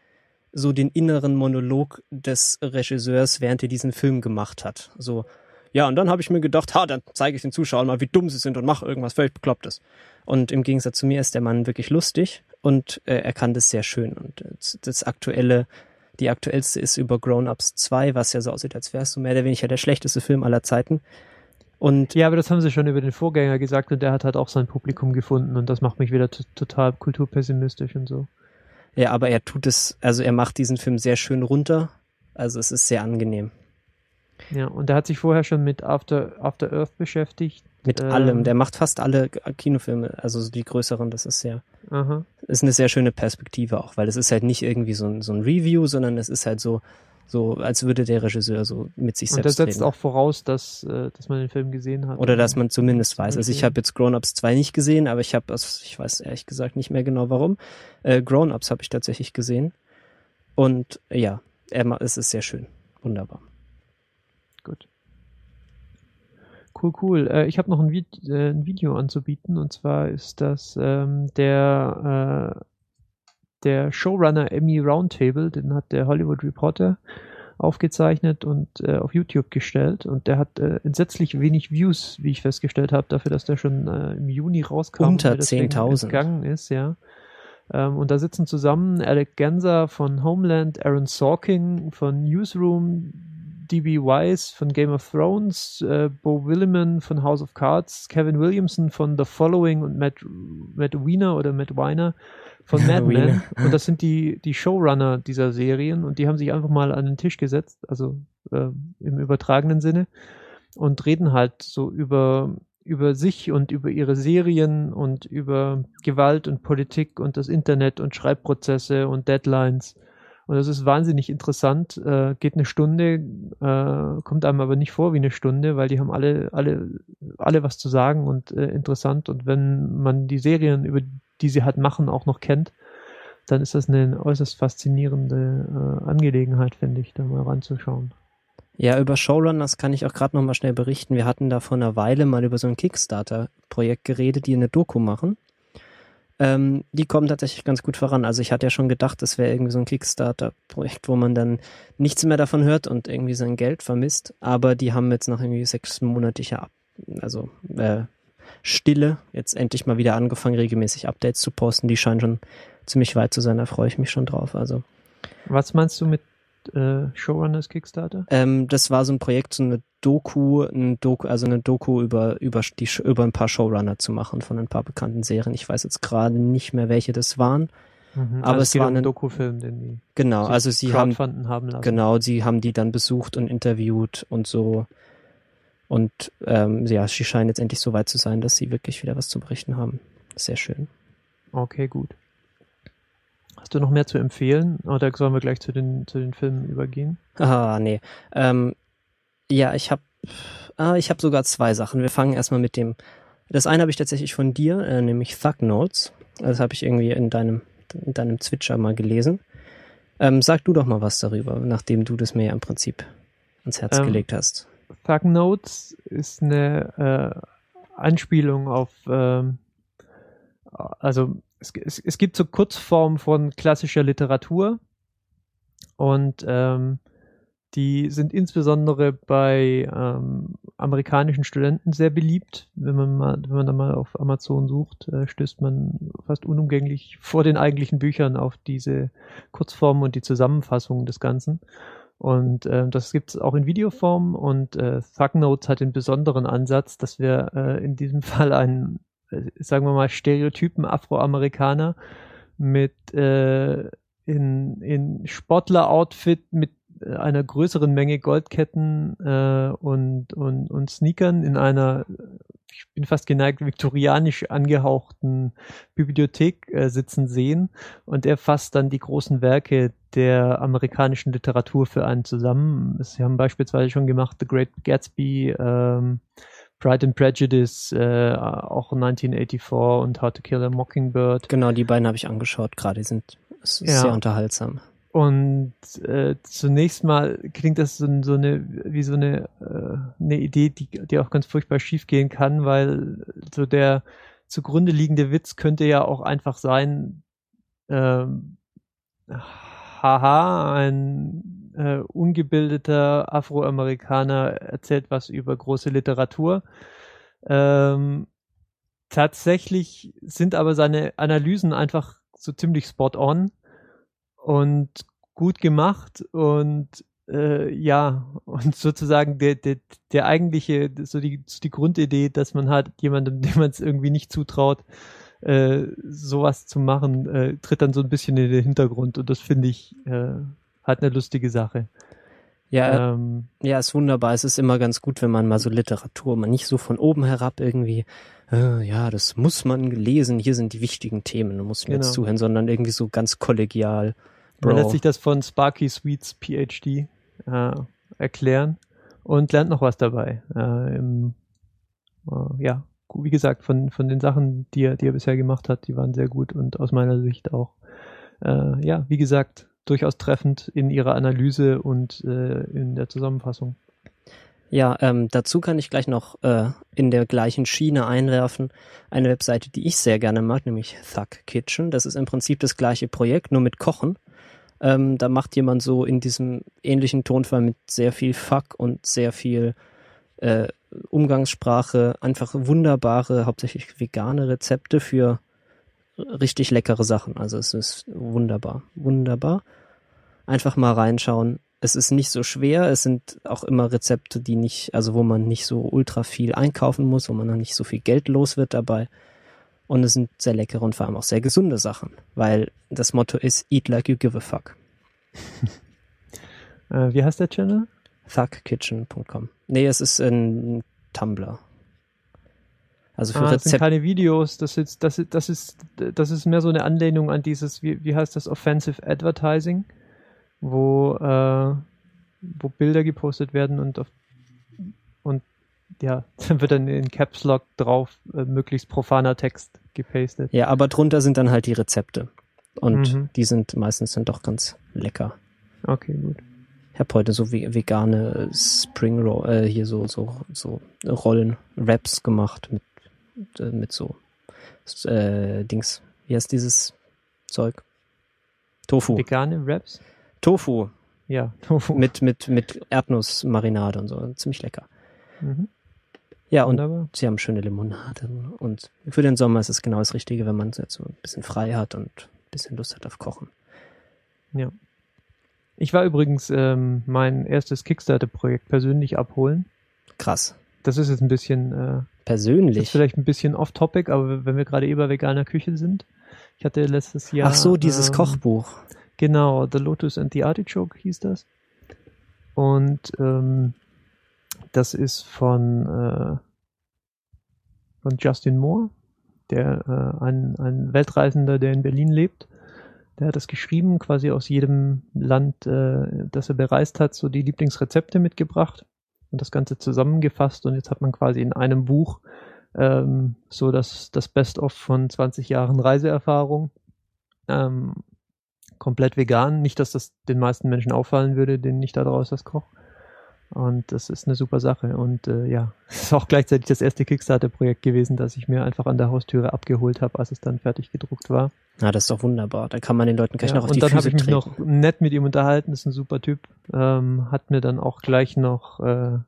[SPEAKER 1] so den inneren Monolog des Regisseurs, während er diesen Film gemacht hat. So, ja, und dann habe ich mir gedacht, ha, dann zeige ich den Zuschauern mal, wie dumm sie sind und mache irgendwas völlig Beklopptes. Und im Gegensatz zu mir ist der Mann wirklich lustig und äh, er kann das sehr schön. Und das, das aktuelle, die aktuellste ist über Grown Ups 2, was ja so aussieht, als es so mehr oder weniger der schlechteste Film aller Zeiten.
[SPEAKER 2] Und ja, aber das haben sie schon über den Vorgänger gesagt und der hat halt auch sein Publikum gefunden und das macht mich wieder total kulturpessimistisch und so.
[SPEAKER 1] Ja, aber er tut es, also er macht diesen Film sehr schön runter. Also es ist sehr angenehm.
[SPEAKER 2] Ja, und er hat sich vorher schon mit After, After Earth beschäftigt.
[SPEAKER 1] Mit ähm, allem. Der macht fast alle Kinofilme, also die größeren. Das ist sehr, aha. ist eine sehr schöne Perspektive auch, weil es ist halt nicht irgendwie so ein, so ein Review, sondern es ist halt so, so als würde der Regisseur so mit sich selbst
[SPEAKER 2] Und das setzt reden. auch voraus, dass, äh, dass man den Film gesehen hat.
[SPEAKER 1] Oder dass man zumindest weiß. Also ich habe jetzt Grown Ups 2 nicht gesehen, aber ich habe, ich weiß ehrlich gesagt nicht mehr genau warum. Äh, Grown Ups habe ich tatsächlich gesehen. Und ja, er, es ist sehr schön. Wunderbar.
[SPEAKER 2] Gut. Cool, cool. Äh, ich habe noch ein, Vi äh, ein, Video anzubieten und zwar ist das ähm, der, äh, der Showrunner Emmy Roundtable, den hat der Hollywood Reporter aufgezeichnet und äh, auf YouTube gestellt und der hat äh, entsetzlich wenig Views, wie ich festgestellt habe, dafür, dass der schon äh, im Juni rauskam.
[SPEAKER 1] Unter 10.000.
[SPEAKER 2] Gegangen ist, ja. Ähm, und da sitzen zusammen Alec Genser von Homeland, Aaron Sorkin von Newsroom, D.B. Wise von Game of Thrones, äh, Bo Williman von House of Cards, Kevin Williamson von The Following und Matt, Matt Weiner oder Matt Weiner von Mad Men. Und das sind die, die Showrunner dieser Serien und die haben sich einfach mal an den Tisch gesetzt, also äh, im übertragenen Sinne, und reden halt so über, über sich und über ihre Serien und über Gewalt und Politik und das Internet und Schreibprozesse und Deadlines und das ist wahnsinnig interessant, äh, geht eine Stunde, äh, kommt einem aber nicht vor wie eine Stunde, weil die haben alle, alle, alle was zu sagen und äh, interessant. Und wenn man die Serien, über die sie halt machen, auch noch kennt, dann ist das eine äußerst faszinierende äh, Angelegenheit, finde ich, da mal ranzuschauen.
[SPEAKER 1] Ja, über Showrunners kann ich auch gerade noch mal schnell berichten. Wir hatten da vor einer Weile mal über so ein Kickstarter-Projekt geredet, die eine Doku machen. Ähm, die kommen tatsächlich ganz gut voran. Also ich hatte ja schon gedacht, das wäre irgendwie so ein Kickstarter-Projekt, wo man dann nichts mehr davon hört und irgendwie sein Geld vermisst. Aber die haben jetzt nach irgendwie sechsmonatiger Ab also äh, Stille jetzt endlich mal wieder angefangen, regelmäßig Updates zu posten. Die scheinen schon ziemlich weit zu sein. Da freue ich mich schon drauf. Also
[SPEAKER 2] was meinst du mit äh, Showrunners Kickstarter?
[SPEAKER 1] Ähm, das war so ein Projekt, so eine Doku, ein Doku, also eine Doku über, über, die, über ein paar Showrunner zu machen von ein paar bekannten Serien. Ich weiß jetzt gerade nicht mehr, welche das waren. Mhm, aber also es war um ein
[SPEAKER 2] Dokufilm, den die
[SPEAKER 1] genau, also sie haben,
[SPEAKER 2] haben lassen.
[SPEAKER 1] genau, sie haben die dann besucht und interviewt und so und ähm, ja, sie scheinen jetzt endlich so weit zu sein, dass sie wirklich wieder was zu berichten haben. Sehr schön.
[SPEAKER 2] Okay, gut. Hast du noch mehr zu empfehlen oder sollen wir gleich zu den, zu den Filmen übergehen?
[SPEAKER 1] Ah, nee. Ähm, ja, ich habe ah, ich hab sogar zwei Sachen. Wir fangen erstmal mit dem. Das eine habe ich tatsächlich von dir, äh, nämlich Thug Notes. Das habe ich irgendwie in deinem, in deinem Zwitscher mal gelesen. Ähm, sag du doch mal was darüber, nachdem du das mir ja im Prinzip ans Herz ähm, gelegt hast.
[SPEAKER 2] Thug Notes ist eine äh, Anspielung auf, ähm, also es, es, es gibt so Kurzformen von klassischer Literatur und ähm, die sind insbesondere bei ähm, amerikanischen Studenten sehr beliebt. Wenn man mal, wenn man da mal auf Amazon sucht, äh, stößt man fast unumgänglich vor den eigentlichen Büchern auf diese Kurzformen und die Zusammenfassungen des Ganzen. Und äh, das gibt es auch in Videoform und äh, Thugnotes hat den besonderen Ansatz, dass wir äh, in diesem Fall einen äh, sagen wir mal, Stereotypen Afroamerikaner mit äh, in, in Sportler-Outfit mit äh, einer größeren Menge Goldketten äh, und, und, und Sneakern in einer, ich bin fast geneigt, viktorianisch angehauchten Bibliothek äh, sitzen sehen. Und er fasst dann die großen Werke der amerikanischen Literatur für einen zusammen. Sie haben beispielsweise schon gemacht The Great Gatsby, ähm, Pride and Prejudice, äh, auch 1984 und How to Kill a Mockingbird.
[SPEAKER 1] Genau, die beiden habe ich angeschaut gerade, die sind ja. sehr unterhaltsam.
[SPEAKER 2] Und äh, zunächst mal klingt das so, so eine wie so eine äh, eine Idee, die die auch ganz furchtbar schief gehen kann, weil so der zugrunde liegende Witz könnte ja auch einfach sein, ähm, haha, ein äh, ungebildeter Afroamerikaner erzählt was über große Literatur. Ähm, tatsächlich sind aber seine Analysen einfach so ziemlich spot on und gut gemacht und äh, ja, und sozusagen der, der, der eigentliche, so die, so die Grundidee, dass man halt jemandem, dem man es irgendwie nicht zutraut, äh, sowas zu machen, äh, tritt dann so ein bisschen in den Hintergrund und das finde ich äh, halt eine lustige Sache.
[SPEAKER 1] Ja, ähm, ja, ist wunderbar. Es ist immer ganz gut, wenn man mal so Literatur, man nicht so von oben herab irgendwie, äh, ja, das muss man lesen, hier sind die wichtigen Themen, du musst mir genau. jetzt zuhören, sondern irgendwie so ganz kollegial.
[SPEAKER 2] Bro. Man lässt sich das von Sparky Sweets PhD äh, erklären und lernt noch was dabei. Äh, im, äh, ja, wie gesagt, von, von den Sachen, die er, die er bisher gemacht hat, die waren sehr gut und aus meiner Sicht auch, äh, ja, wie gesagt, durchaus treffend in ihrer Analyse und äh, in der Zusammenfassung.
[SPEAKER 1] Ja, ähm, dazu kann ich gleich noch äh, in der gleichen Schiene einwerfen eine Webseite, die ich sehr gerne mag, nämlich Thug Kitchen. Das ist im Prinzip das gleiche Projekt, nur mit Kochen. Ähm, da macht jemand so in diesem ähnlichen Tonfall mit sehr viel Fuck und sehr viel äh, Umgangssprache einfach wunderbare, hauptsächlich vegane Rezepte für richtig leckere Sachen. Also es ist wunderbar, wunderbar. Einfach mal reinschauen. Es ist nicht so schwer. Es sind auch immer Rezepte, die nicht, also wo man nicht so ultra viel einkaufen muss, wo man dann nicht so viel Geld los wird dabei. Und es sind sehr leckere und vor allem auch sehr gesunde Sachen, weil das Motto ist Eat like you give a fuck.
[SPEAKER 2] äh, wie heißt der Channel?
[SPEAKER 1] Thugkitchen.com. Nee, es ist ein Tumblr.
[SPEAKER 2] Also für ah, Rezept. Das sind keine Videos, das ist, das, ist, das, ist, das ist mehr so eine Anlehnung an dieses, wie, wie heißt das, Offensive Advertising, wo, äh, wo Bilder gepostet werden und auf, und ja, dann wird dann in Caps Lock drauf äh, möglichst profaner Text gepastet.
[SPEAKER 1] Ja, aber drunter sind dann halt die Rezepte. Und mhm. die sind meistens dann doch ganz lecker.
[SPEAKER 2] Okay, gut.
[SPEAKER 1] Ich habe heute so vegane Spring Roll, äh, hier so, so, so Rollen, Wraps gemacht mit äh, mit so äh, Dings. Wie heißt dieses Zeug? Tofu.
[SPEAKER 2] Vegane Wraps?
[SPEAKER 1] Tofu.
[SPEAKER 2] Ja,
[SPEAKER 1] Tofu. Mit, mit, mit Erdnussmarinade und so. Ziemlich lecker. Mhm. Ja, und Wunderbar. sie haben schöne Limonade. Und für den Sommer ist es genau das Richtige, wenn man jetzt so ein bisschen frei hat und ein bisschen Lust hat auf Kochen.
[SPEAKER 2] Ja. Ich war übrigens ähm, mein erstes Kickstarter-Projekt persönlich abholen.
[SPEAKER 1] Krass.
[SPEAKER 2] Das ist jetzt ein bisschen äh,
[SPEAKER 1] persönlich. Das
[SPEAKER 2] ist vielleicht ein bisschen off-topic, aber wenn wir gerade eh bei veganer Küche sind. Ich hatte letztes Jahr.
[SPEAKER 1] Ach so, dieses ähm, Kochbuch.
[SPEAKER 2] Genau, The Lotus and the Artichoke hieß das. Und ähm, das ist von, äh, von Justin Moore, der äh, ein, ein Weltreisender, der in Berlin lebt. Der hat das geschrieben, quasi aus jedem Land, äh, das er bereist hat, so die Lieblingsrezepte mitgebracht und das Ganze zusammengefasst und jetzt hat man quasi in einem Buch ähm, so das, das Best-of von 20 Jahren Reiseerfahrung. Ähm, komplett vegan. Nicht, dass das den meisten Menschen auffallen würde, denen ich da draus das koche. Und das ist eine super Sache. Und äh, ja, es ist auch gleichzeitig das erste Kickstarter-Projekt gewesen, das ich mir einfach an der Haustüre abgeholt habe, als es dann fertig gedruckt war.
[SPEAKER 1] Ja, das ist doch wunderbar. Da kann man den Leuten gleich ja, noch auf
[SPEAKER 2] und
[SPEAKER 1] die
[SPEAKER 2] dann
[SPEAKER 1] Füße
[SPEAKER 2] ich mich noch nett mit ihm unterhalten. Ist ein super Typ. Ähm, hat mir dann auch gleich noch, äh,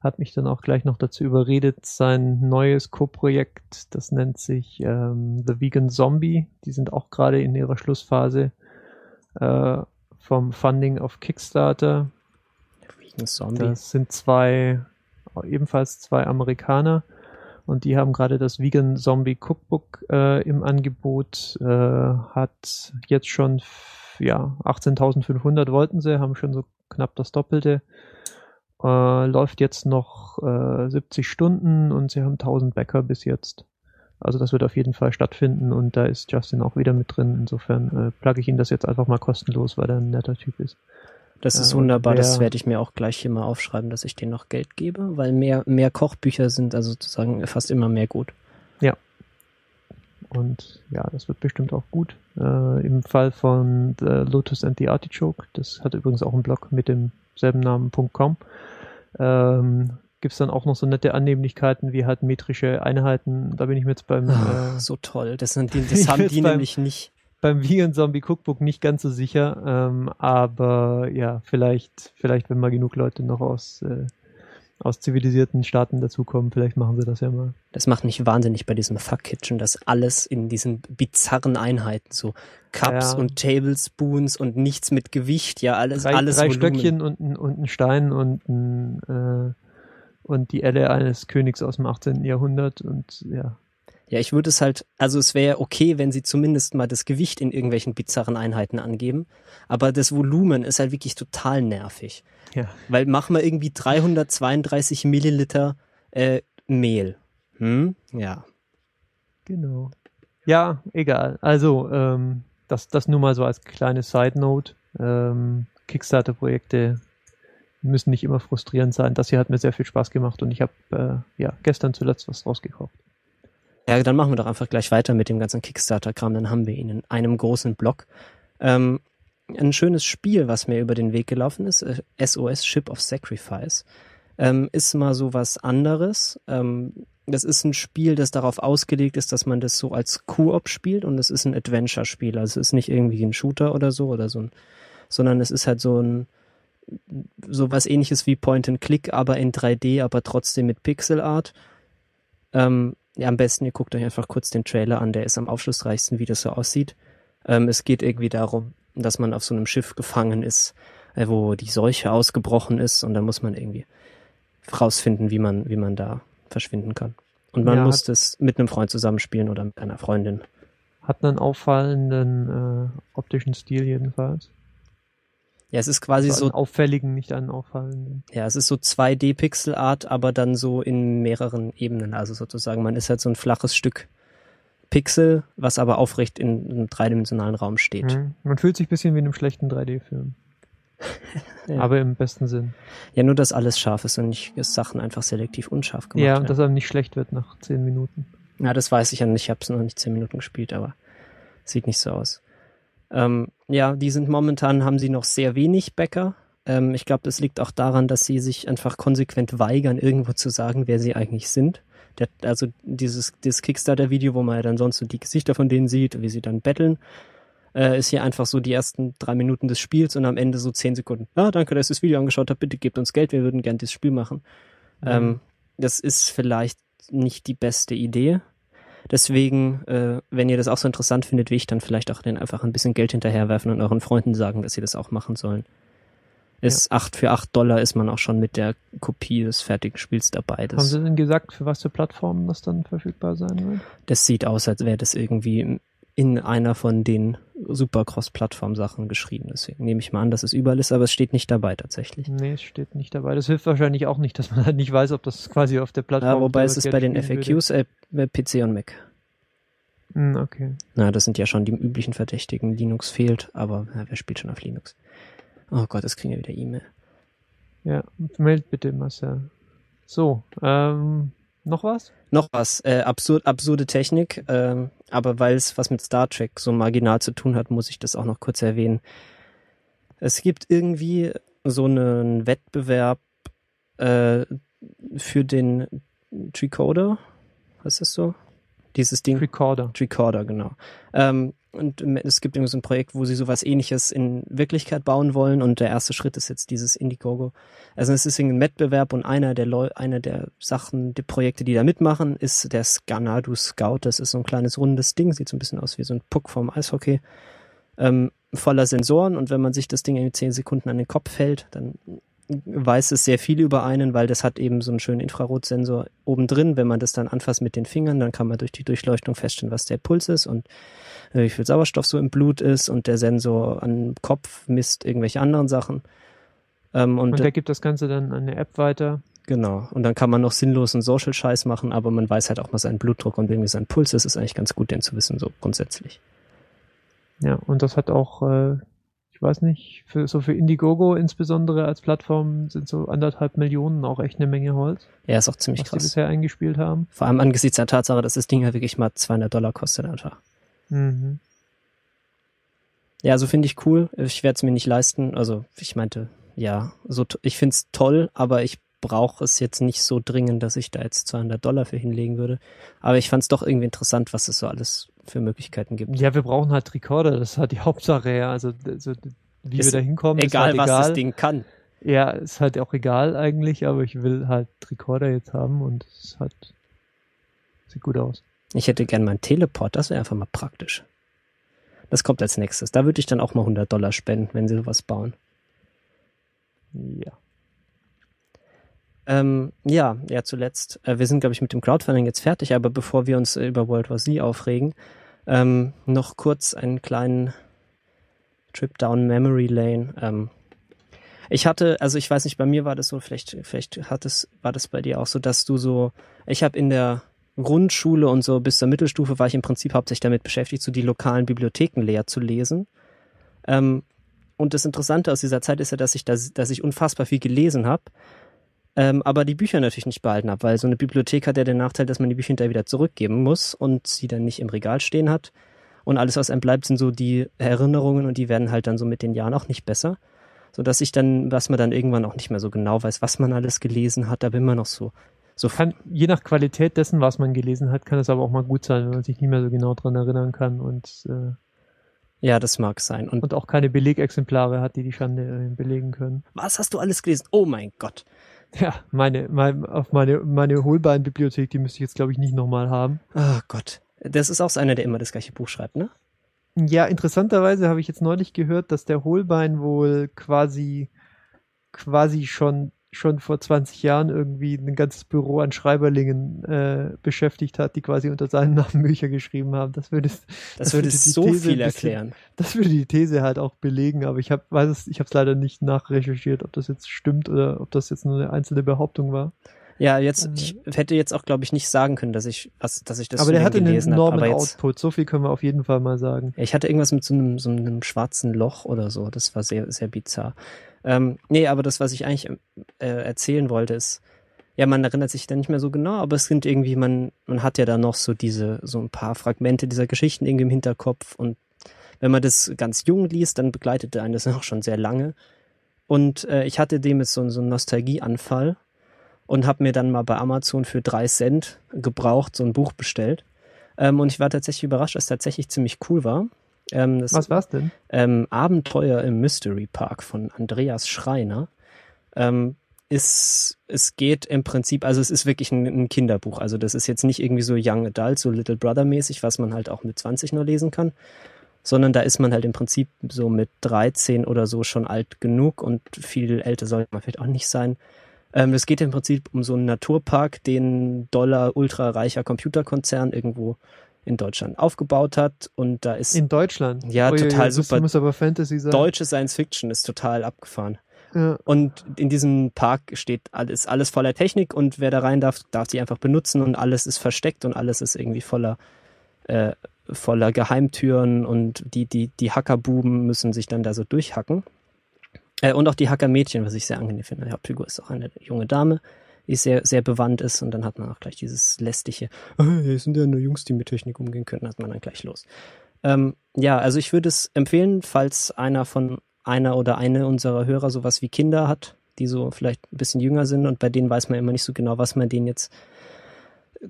[SPEAKER 2] hat mich dann auch gleich noch dazu überredet, sein neues Co-Projekt, das nennt sich ähm, The Vegan Zombie. Die sind auch gerade in ihrer Schlussphase äh, vom Funding auf Kickstarter
[SPEAKER 1] ein Zombie.
[SPEAKER 2] Das sind zwei, ebenfalls zwei Amerikaner. Und die haben gerade das Vegan Zombie Cookbook äh, im Angebot. Äh, hat jetzt schon ja 18.500 wollten sie, haben schon so knapp das Doppelte. Äh, läuft jetzt noch äh, 70 Stunden und sie haben 1000 Bäcker bis jetzt. Also das wird auf jeden Fall stattfinden und da ist Justin auch wieder mit drin. Insofern äh, plugge ich ihn das jetzt einfach mal kostenlos, weil er ein netter Typ ist.
[SPEAKER 1] Das ist wunderbar, das werde ich mir auch gleich hier mal aufschreiben, dass ich denen noch Geld gebe, weil mehr, mehr Kochbücher sind also sozusagen fast immer mehr gut.
[SPEAKER 2] Ja. Und ja, das wird bestimmt auch gut. Äh, Im Fall von The Lotus and the Artichoke, das hat übrigens auch einen Blog mit demselben Namen.com, ähm, gibt es dann auch noch so nette Annehmlichkeiten wie halt metrische Einheiten. Da bin ich mir jetzt beim.
[SPEAKER 1] Ach, äh, so toll, das, sind die, das haben die nämlich nicht
[SPEAKER 2] beim Vegan Zombie Cookbook nicht ganz so sicher, ähm, aber ja, vielleicht, vielleicht, wenn mal genug Leute noch aus, äh, aus zivilisierten Staaten dazukommen, vielleicht machen sie das ja mal.
[SPEAKER 1] Das macht mich wahnsinnig bei diesem Fuck Kitchen, dass alles in diesen bizarren Einheiten, so Cups ja. und Tablespoons und nichts mit Gewicht, ja, alles,
[SPEAKER 2] drei,
[SPEAKER 1] alles
[SPEAKER 2] Drei Volumen. Stöckchen und ein, und ein Stein und ein, äh, und die Elle eines Königs aus dem 18. Jahrhundert und ja.
[SPEAKER 1] Ja, ich würde es halt, also es wäre okay, wenn sie zumindest mal das Gewicht in irgendwelchen bizarren Einheiten angeben, aber das Volumen ist halt wirklich total nervig.
[SPEAKER 2] Ja.
[SPEAKER 1] Weil mach mal irgendwie 332 Milliliter äh, Mehl. Hm? Ja.
[SPEAKER 2] Genau. Ja, egal. Also, ähm, das, das nur mal so als kleine Side Note. Ähm, Kickstarter-Projekte müssen nicht immer frustrierend sein. Das hier hat mir sehr viel Spaß gemacht und ich habe äh, ja gestern zuletzt was rausgekauft.
[SPEAKER 1] Ja, dann machen wir doch einfach gleich weiter mit dem ganzen Kickstarter-Kram. Dann haben wir ihn in einem großen Block. Ähm, ein schönes Spiel, was mir über den Weg gelaufen ist, äh, SOS Ship of Sacrifice, ähm, ist mal so was anderes. Ähm, das ist ein Spiel, das darauf ausgelegt ist, dass man das so als Koop spielt und es ist ein Adventure-Spiel. Also es ist nicht irgendwie ein Shooter oder so oder so ein, sondern es ist halt so ein so was ähnliches wie Point and Click, aber in 3D, aber trotzdem mit Pixel Art. Ähm, ja, am besten, ihr guckt euch einfach kurz den Trailer an, der ist am aufschlussreichsten, wie das so aussieht. Ähm, es geht irgendwie darum, dass man auf so einem Schiff gefangen ist, äh, wo die Seuche ausgebrochen ist und dann muss man irgendwie rausfinden, wie man, wie man da verschwinden kann. Und man
[SPEAKER 2] Ja,
[SPEAKER 1] muss das mit einem Freund zusammenspielen oder mit einer Freundin.
[SPEAKER 2] Hat einen auffallenden äh, optischen Stil jedenfalls.
[SPEAKER 1] Ja, es ist quasi
[SPEAKER 2] Also
[SPEAKER 1] so,
[SPEAKER 2] auffälligen, nicht einen auffallenden.
[SPEAKER 1] ja, es ist so 2D Pixel Art, aber dann so in mehreren Ebenen. Also sozusagen, man ist halt so ein flaches Stück Pixel, was aber aufrecht in einem dreidimensionalen Raum steht.
[SPEAKER 2] Hm. Man fühlt sich ein bisschen wie in einem schlechten 3D-Film.
[SPEAKER 1] Ja.
[SPEAKER 2] Aber im besten Sinn.
[SPEAKER 1] Ja, nur, dass alles scharf ist und nicht dass Sachen einfach selektiv unscharf gemacht
[SPEAKER 2] Ja, und dass einem nicht schlecht wird nach 10 Minuten.
[SPEAKER 1] Ja, das weiß ich ja nicht. Ich habe es noch nicht zehn Minuten gespielt, aber sieht nicht so aus. Ähm, ja, die sind momentan, haben sie noch sehr wenig Bäcker. Ähm, ich glaube, das liegt auch daran, dass sie sich einfach konsequent weigern, irgendwo zu sagen, wer sie eigentlich sind. Der, also dieses, dieses Kickstarter-Video, wo man ja dann sonst so die Gesichter von denen sieht, wie sie dann betteln, äh, ist hier einfach so die ersten drei Minuten des Spiels und am Ende so zehn Sekunden. Ah, danke, dass ihr das Video angeschaut habt. Bitte gebt uns Geld, wir würden gern dieses Spiel machen. Ähm, das ist vielleicht nicht die beste Idee. Deswegen, äh, wenn ihr das auch so interessant findet wie ich, dann vielleicht auch den einfach ein bisschen Geld hinterherwerfen und euren Freunden sagen, dass sie das auch machen sollen. Ist acht für acht Dollar ist man auch schon mit der Kopie des fertigen Spiels dabei.
[SPEAKER 2] Haben
[SPEAKER 1] Das,
[SPEAKER 2] Sie denn gesagt, für was für Plattformen das dann verfügbar sein wird?
[SPEAKER 1] das sieht aus, als wäre das irgendwie in einer von den Supercross-Plattform-Sachen geschrieben. Deswegen nehme ich mal an, dass es überall ist, aber es steht nicht dabei tatsächlich.
[SPEAKER 2] Nee, es steht nicht dabei. Das hilft wahrscheinlich auch nicht, dass man halt nicht weiß, ob das quasi auf der Plattform
[SPEAKER 1] Ja, wobei es ist bei den FAQs äh, PC und Mac.
[SPEAKER 2] Hm, okay.
[SPEAKER 1] Na, das sind ja schon die üblichen Verdächtigen. Linux fehlt, aber ja, wer spielt schon auf Linux? Oh Gott, das kriegen wir wieder E-Mail.
[SPEAKER 2] Ja, meld bitte, Marcel. So, ähm, noch was?
[SPEAKER 1] Noch was, äh, absurd, absurde Technik, ähm, aber weil es was mit Star Trek so marginal zu tun hat, muss ich das auch noch kurz erwähnen. Es gibt irgendwie so einen Wettbewerb äh, für den Tricoder. Was ist das so? Dieses Ding.
[SPEAKER 2] Recorder.
[SPEAKER 1] Tricorder, genau. Ähm, und es gibt irgendwie so ein Projekt, wo sie sowas ähnliches in Wirklichkeit bauen wollen und der erste Schritt ist jetzt dieses Indiegogo. Also es ist ein Wettbewerb und einer der Leu einer der Sachen, die Projekte, die da mitmachen, ist der Scanadu Scout. Das ist so ein kleines rundes Ding, sieht so ein bisschen aus wie so ein Puck vom Eishockey. Ähm, voller Sensoren und wenn man sich das Ding in 10 Sekunden an den Kopf hält, dann weiß es sehr viel über einen, weil das hat eben so einen schönen Infrarotsensor oben drin. Wenn man das dann anfasst mit den Fingern, dann kann man durch die Durchleuchtung feststellen, was der Puls ist und äh, wie viel Sauerstoff so im Blut ist und der Sensor am Kopf misst irgendwelche anderen Sachen. Ähm, und
[SPEAKER 2] Und der gibt das Ganze dann an eine App weiter.
[SPEAKER 1] genau. Und dann kann man noch sinnlosen Social-Scheiß machen, aber man weiß halt auch mal seinen Blutdruck und irgendwie sein Puls ist, ist eigentlich ganz gut, den zu wissen, so grundsätzlich.
[SPEAKER 2] Ja, und das hat auch, äh, ich weiß nicht, für, so für Indiegogo insbesondere als Plattform sind so anderthalb Millionen auch echt eine Menge Holz,
[SPEAKER 1] Ja, ist auch ziemlich
[SPEAKER 2] was sie
[SPEAKER 1] krass.
[SPEAKER 2] bisher eingespielt haben.
[SPEAKER 1] Vor allem angesichts der Tatsache, dass das Ding ja wirklich mal 200 Dollar kostet einfach.
[SPEAKER 2] Mhm.
[SPEAKER 1] Ja, so finde ich cool. Ich werde es mir nicht leisten. Also ich meinte, ja, so ich find's toll, aber ich brauche es jetzt nicht so dringend, dass ich da jetzt 200 Dollar für hinlegen würde. Aber ich fand's doch irgendwie interessant, was es so alles für Möglichkeiten gibt.
[SPEAKER 2] Ja, wir brauchen halt Recorder, das ist halt die Hauptsache, ja. Also, also wie
[SPEAKER 1] Ist
[SPEAKER 2] wir da hinkommen,
[SPEAKER 1] egal,
[SPEAKER 2] halt
[SPEAKER 1] was
[SPEAKER 2] egal.
[SPEAKER 1] das Ding kann.
[SPEAKER 2] Ja, ist halt auch egal eigentlich, aber ich will halt Recorder jetzt haben und es halt sieht gut aus.
[SPEAKER 1] Ich hätte gern meinen Teleport, das wäre einfach mal praktisch. Das kommt als nächstes. Da würde ich dann auch mal 100 Dollar spenden, wenn sie sowas bauen.
[SPEAKER 2] Ja.
[SPEAKER 1] Ähm, ja, ja, zuletzt. Äh, wir sind, glaube ich, mit dem Crowdfunding jetzt fertig, aber bevor wir uns äh, über World War Z aufregen, ähm, noch kurz einen kleinen Trip down Memory Lane. Ähm, ich hatte, also ich weiß nicht, bei mir war das so, vielleicht, vielleicht hat es, war das bei dir auch so, dass du so, ich habe in der Grundschule und so bis zur Mittelstufe war ich im Prinzip hauptsächlich damit beschäftigt, so die lokalen Bibliotheken leer zu lesen. Ähm, und das Interessante aus dieser Zeit ist ja, dass ich, das, dass ich unfassbar viel gelesen habe, ähm, aber die Bücher natürlich nicht behalten habe, weil so eine Bibliothek hat ja den Nachteil, dass man die Bücher hinterher wieder zurückgeben muss und sie dann nicht im Regal stehen hat. Und alles, was einem bleibt, sind so die Erinnerungen und die werden halt dann so mit den Jahren auch nicht besser. So dass ich dann, was man dann irgendwann auch nicht mehr so genau weiß, was man alles gelesen hat, aber immer noch so so
[SPEAKER 2] kann, je nach Qualität dessen, was man gelesen hat, kann es aber auch mal gut sein, wenn man sich nicht mehr so genau dran erinnern kann und äh,
[SPEAKER 1] ja, das mag sein.
[SPEAKER 2] Und, und auch keine Belegexemplare hat, die die Schande äh, belegen können.
[SPEAKER 1] Was hast du alles gelesen? Oh mein Gott.
[SPEAKER 2] Ja, meine, mein, auf meine, meine Holbein-Bibliothek, die müsste ich jetzt, glaube ich, nicht nochmal haben.
[SPEAKER 1] Oh Gott. Das ist auch so einer, der immer das gleiche Buch schreibt, ne?
[SPEAKER 2] Ja, interessanterweise habe ich jetzt neulich gehört, dass der Holbein wohl quasi, quasi schon schon vor 20 Jahren irgendwie ein ganzes Büro an Schreiberlingen äh, beschäftigt hat, die quasi unter seinem Namen Bücher geschrieben haben. Das würde, das,
[SPEAKER 1] das würde so These viel erklären.
[SPEAKER 2] Bisschen, das würde die These halt auch belegen, aber ich habe weiß es, ich habe es leider nicht nachrecherchiert, ob das jetzt stimmt oder ob das jetzt nur eine einzelne Behauptung war.
[SPEAKER 1] Ja, jetzt, ich hätte jetzt auch, glaube ich, nicht sagen können, dass ich, was, dass ich das
[SPEAKER 2] Aber der hatte einen enormen
[SPEAKER 1] hab,
[SPEAKER 2] Output, so viel können wir auf jeden Fall mal sagen.
[SPEAKER 1] Ich hatte irgendwas mit so einem, so einem schwarzen Loch oder so, das war sehr, sehr bizarr. Ähm, nee, aber das, was ich eigentlich äh, erzählen wollte, ist, ja, man erinnert sich dann nicht mehr so genau, aber es sind irgendwie, man, man hat ja da noch so diese, so ein paar Fragmente dieser Geschichten irgendwie im Hinterkopf und wenn man das ganz jung liest, dann begleitet einen das auch schon sehr lange. Und äh, ich hatte dem jetzt so, so einen Nostalgieanfall und habe mir dann mal bei Amazon für drei Cent gebraucht so ein Buch bestellt. Ähm, und ich war tatsächlich überrascht, dass es tatsächlich ziemlich cool war.
[SPEAKER 2] Ähm, das, Was war's denn?
[SPEAKER 1] Ähm, Abenteuer im Mystery Park von Andreas Schreiner. Ähm, ist, es geht im Prinzip, also es ist wirklich ein, ein, Kinderbuch. Also das ist jetzt nicht irgendwie so Young Adult, so Little Brother mäßig, was man halt auch mit 20 nur lesen kann, sondern da ist man halt im Prinzip so mit 13 oder so schon alt genug und viel älter sollte man vielleicht auch nicht sein. Ähm, es geht im Prinzip um so einen Naturpark, den Dollar ultrareicher Computerkonzern irgendwo in Deutschland aufgebaut hat und da ist
[SPEAKER 2] in Deutschland
[SPEAKER 1] ja oh, total
[SPEAKER 2] ja,
[SPEAKER 1] super.
[SPEAKER 2] Muss aber Fantasy sein.
[SPEAKER 1] Deutsche Science Fiction ist total abgefahren. Ja. Und in diesem Park steht alles alles voller Technik und wer da rein darf, darf sie einfach benutzen und alles ist versteckt und alles ist irgendwie voller äh, voller Geheimtüren und die die die Hackerbuben müssen sich dann da so durchhacken. Äh, und auch die Hackermädchen, was ich sehr angenehm finde. Die Hauptfigur ist auch eine junge Dame die sehr, sehr bewandt ist und dann hat man auch gleich dieses lästige, oh, sind ja nur Jungs, die mit Technik umgehen können, hat man dann gleich los. Ähm, ja, also ich würde es empfehlen, falls einer von einer oder eine unserer Hörer sowas wie Kinder hat, die so vielleicht ein bisschen jünger sind und bei denen weiß man immer nicht so genau, was man denen jetzt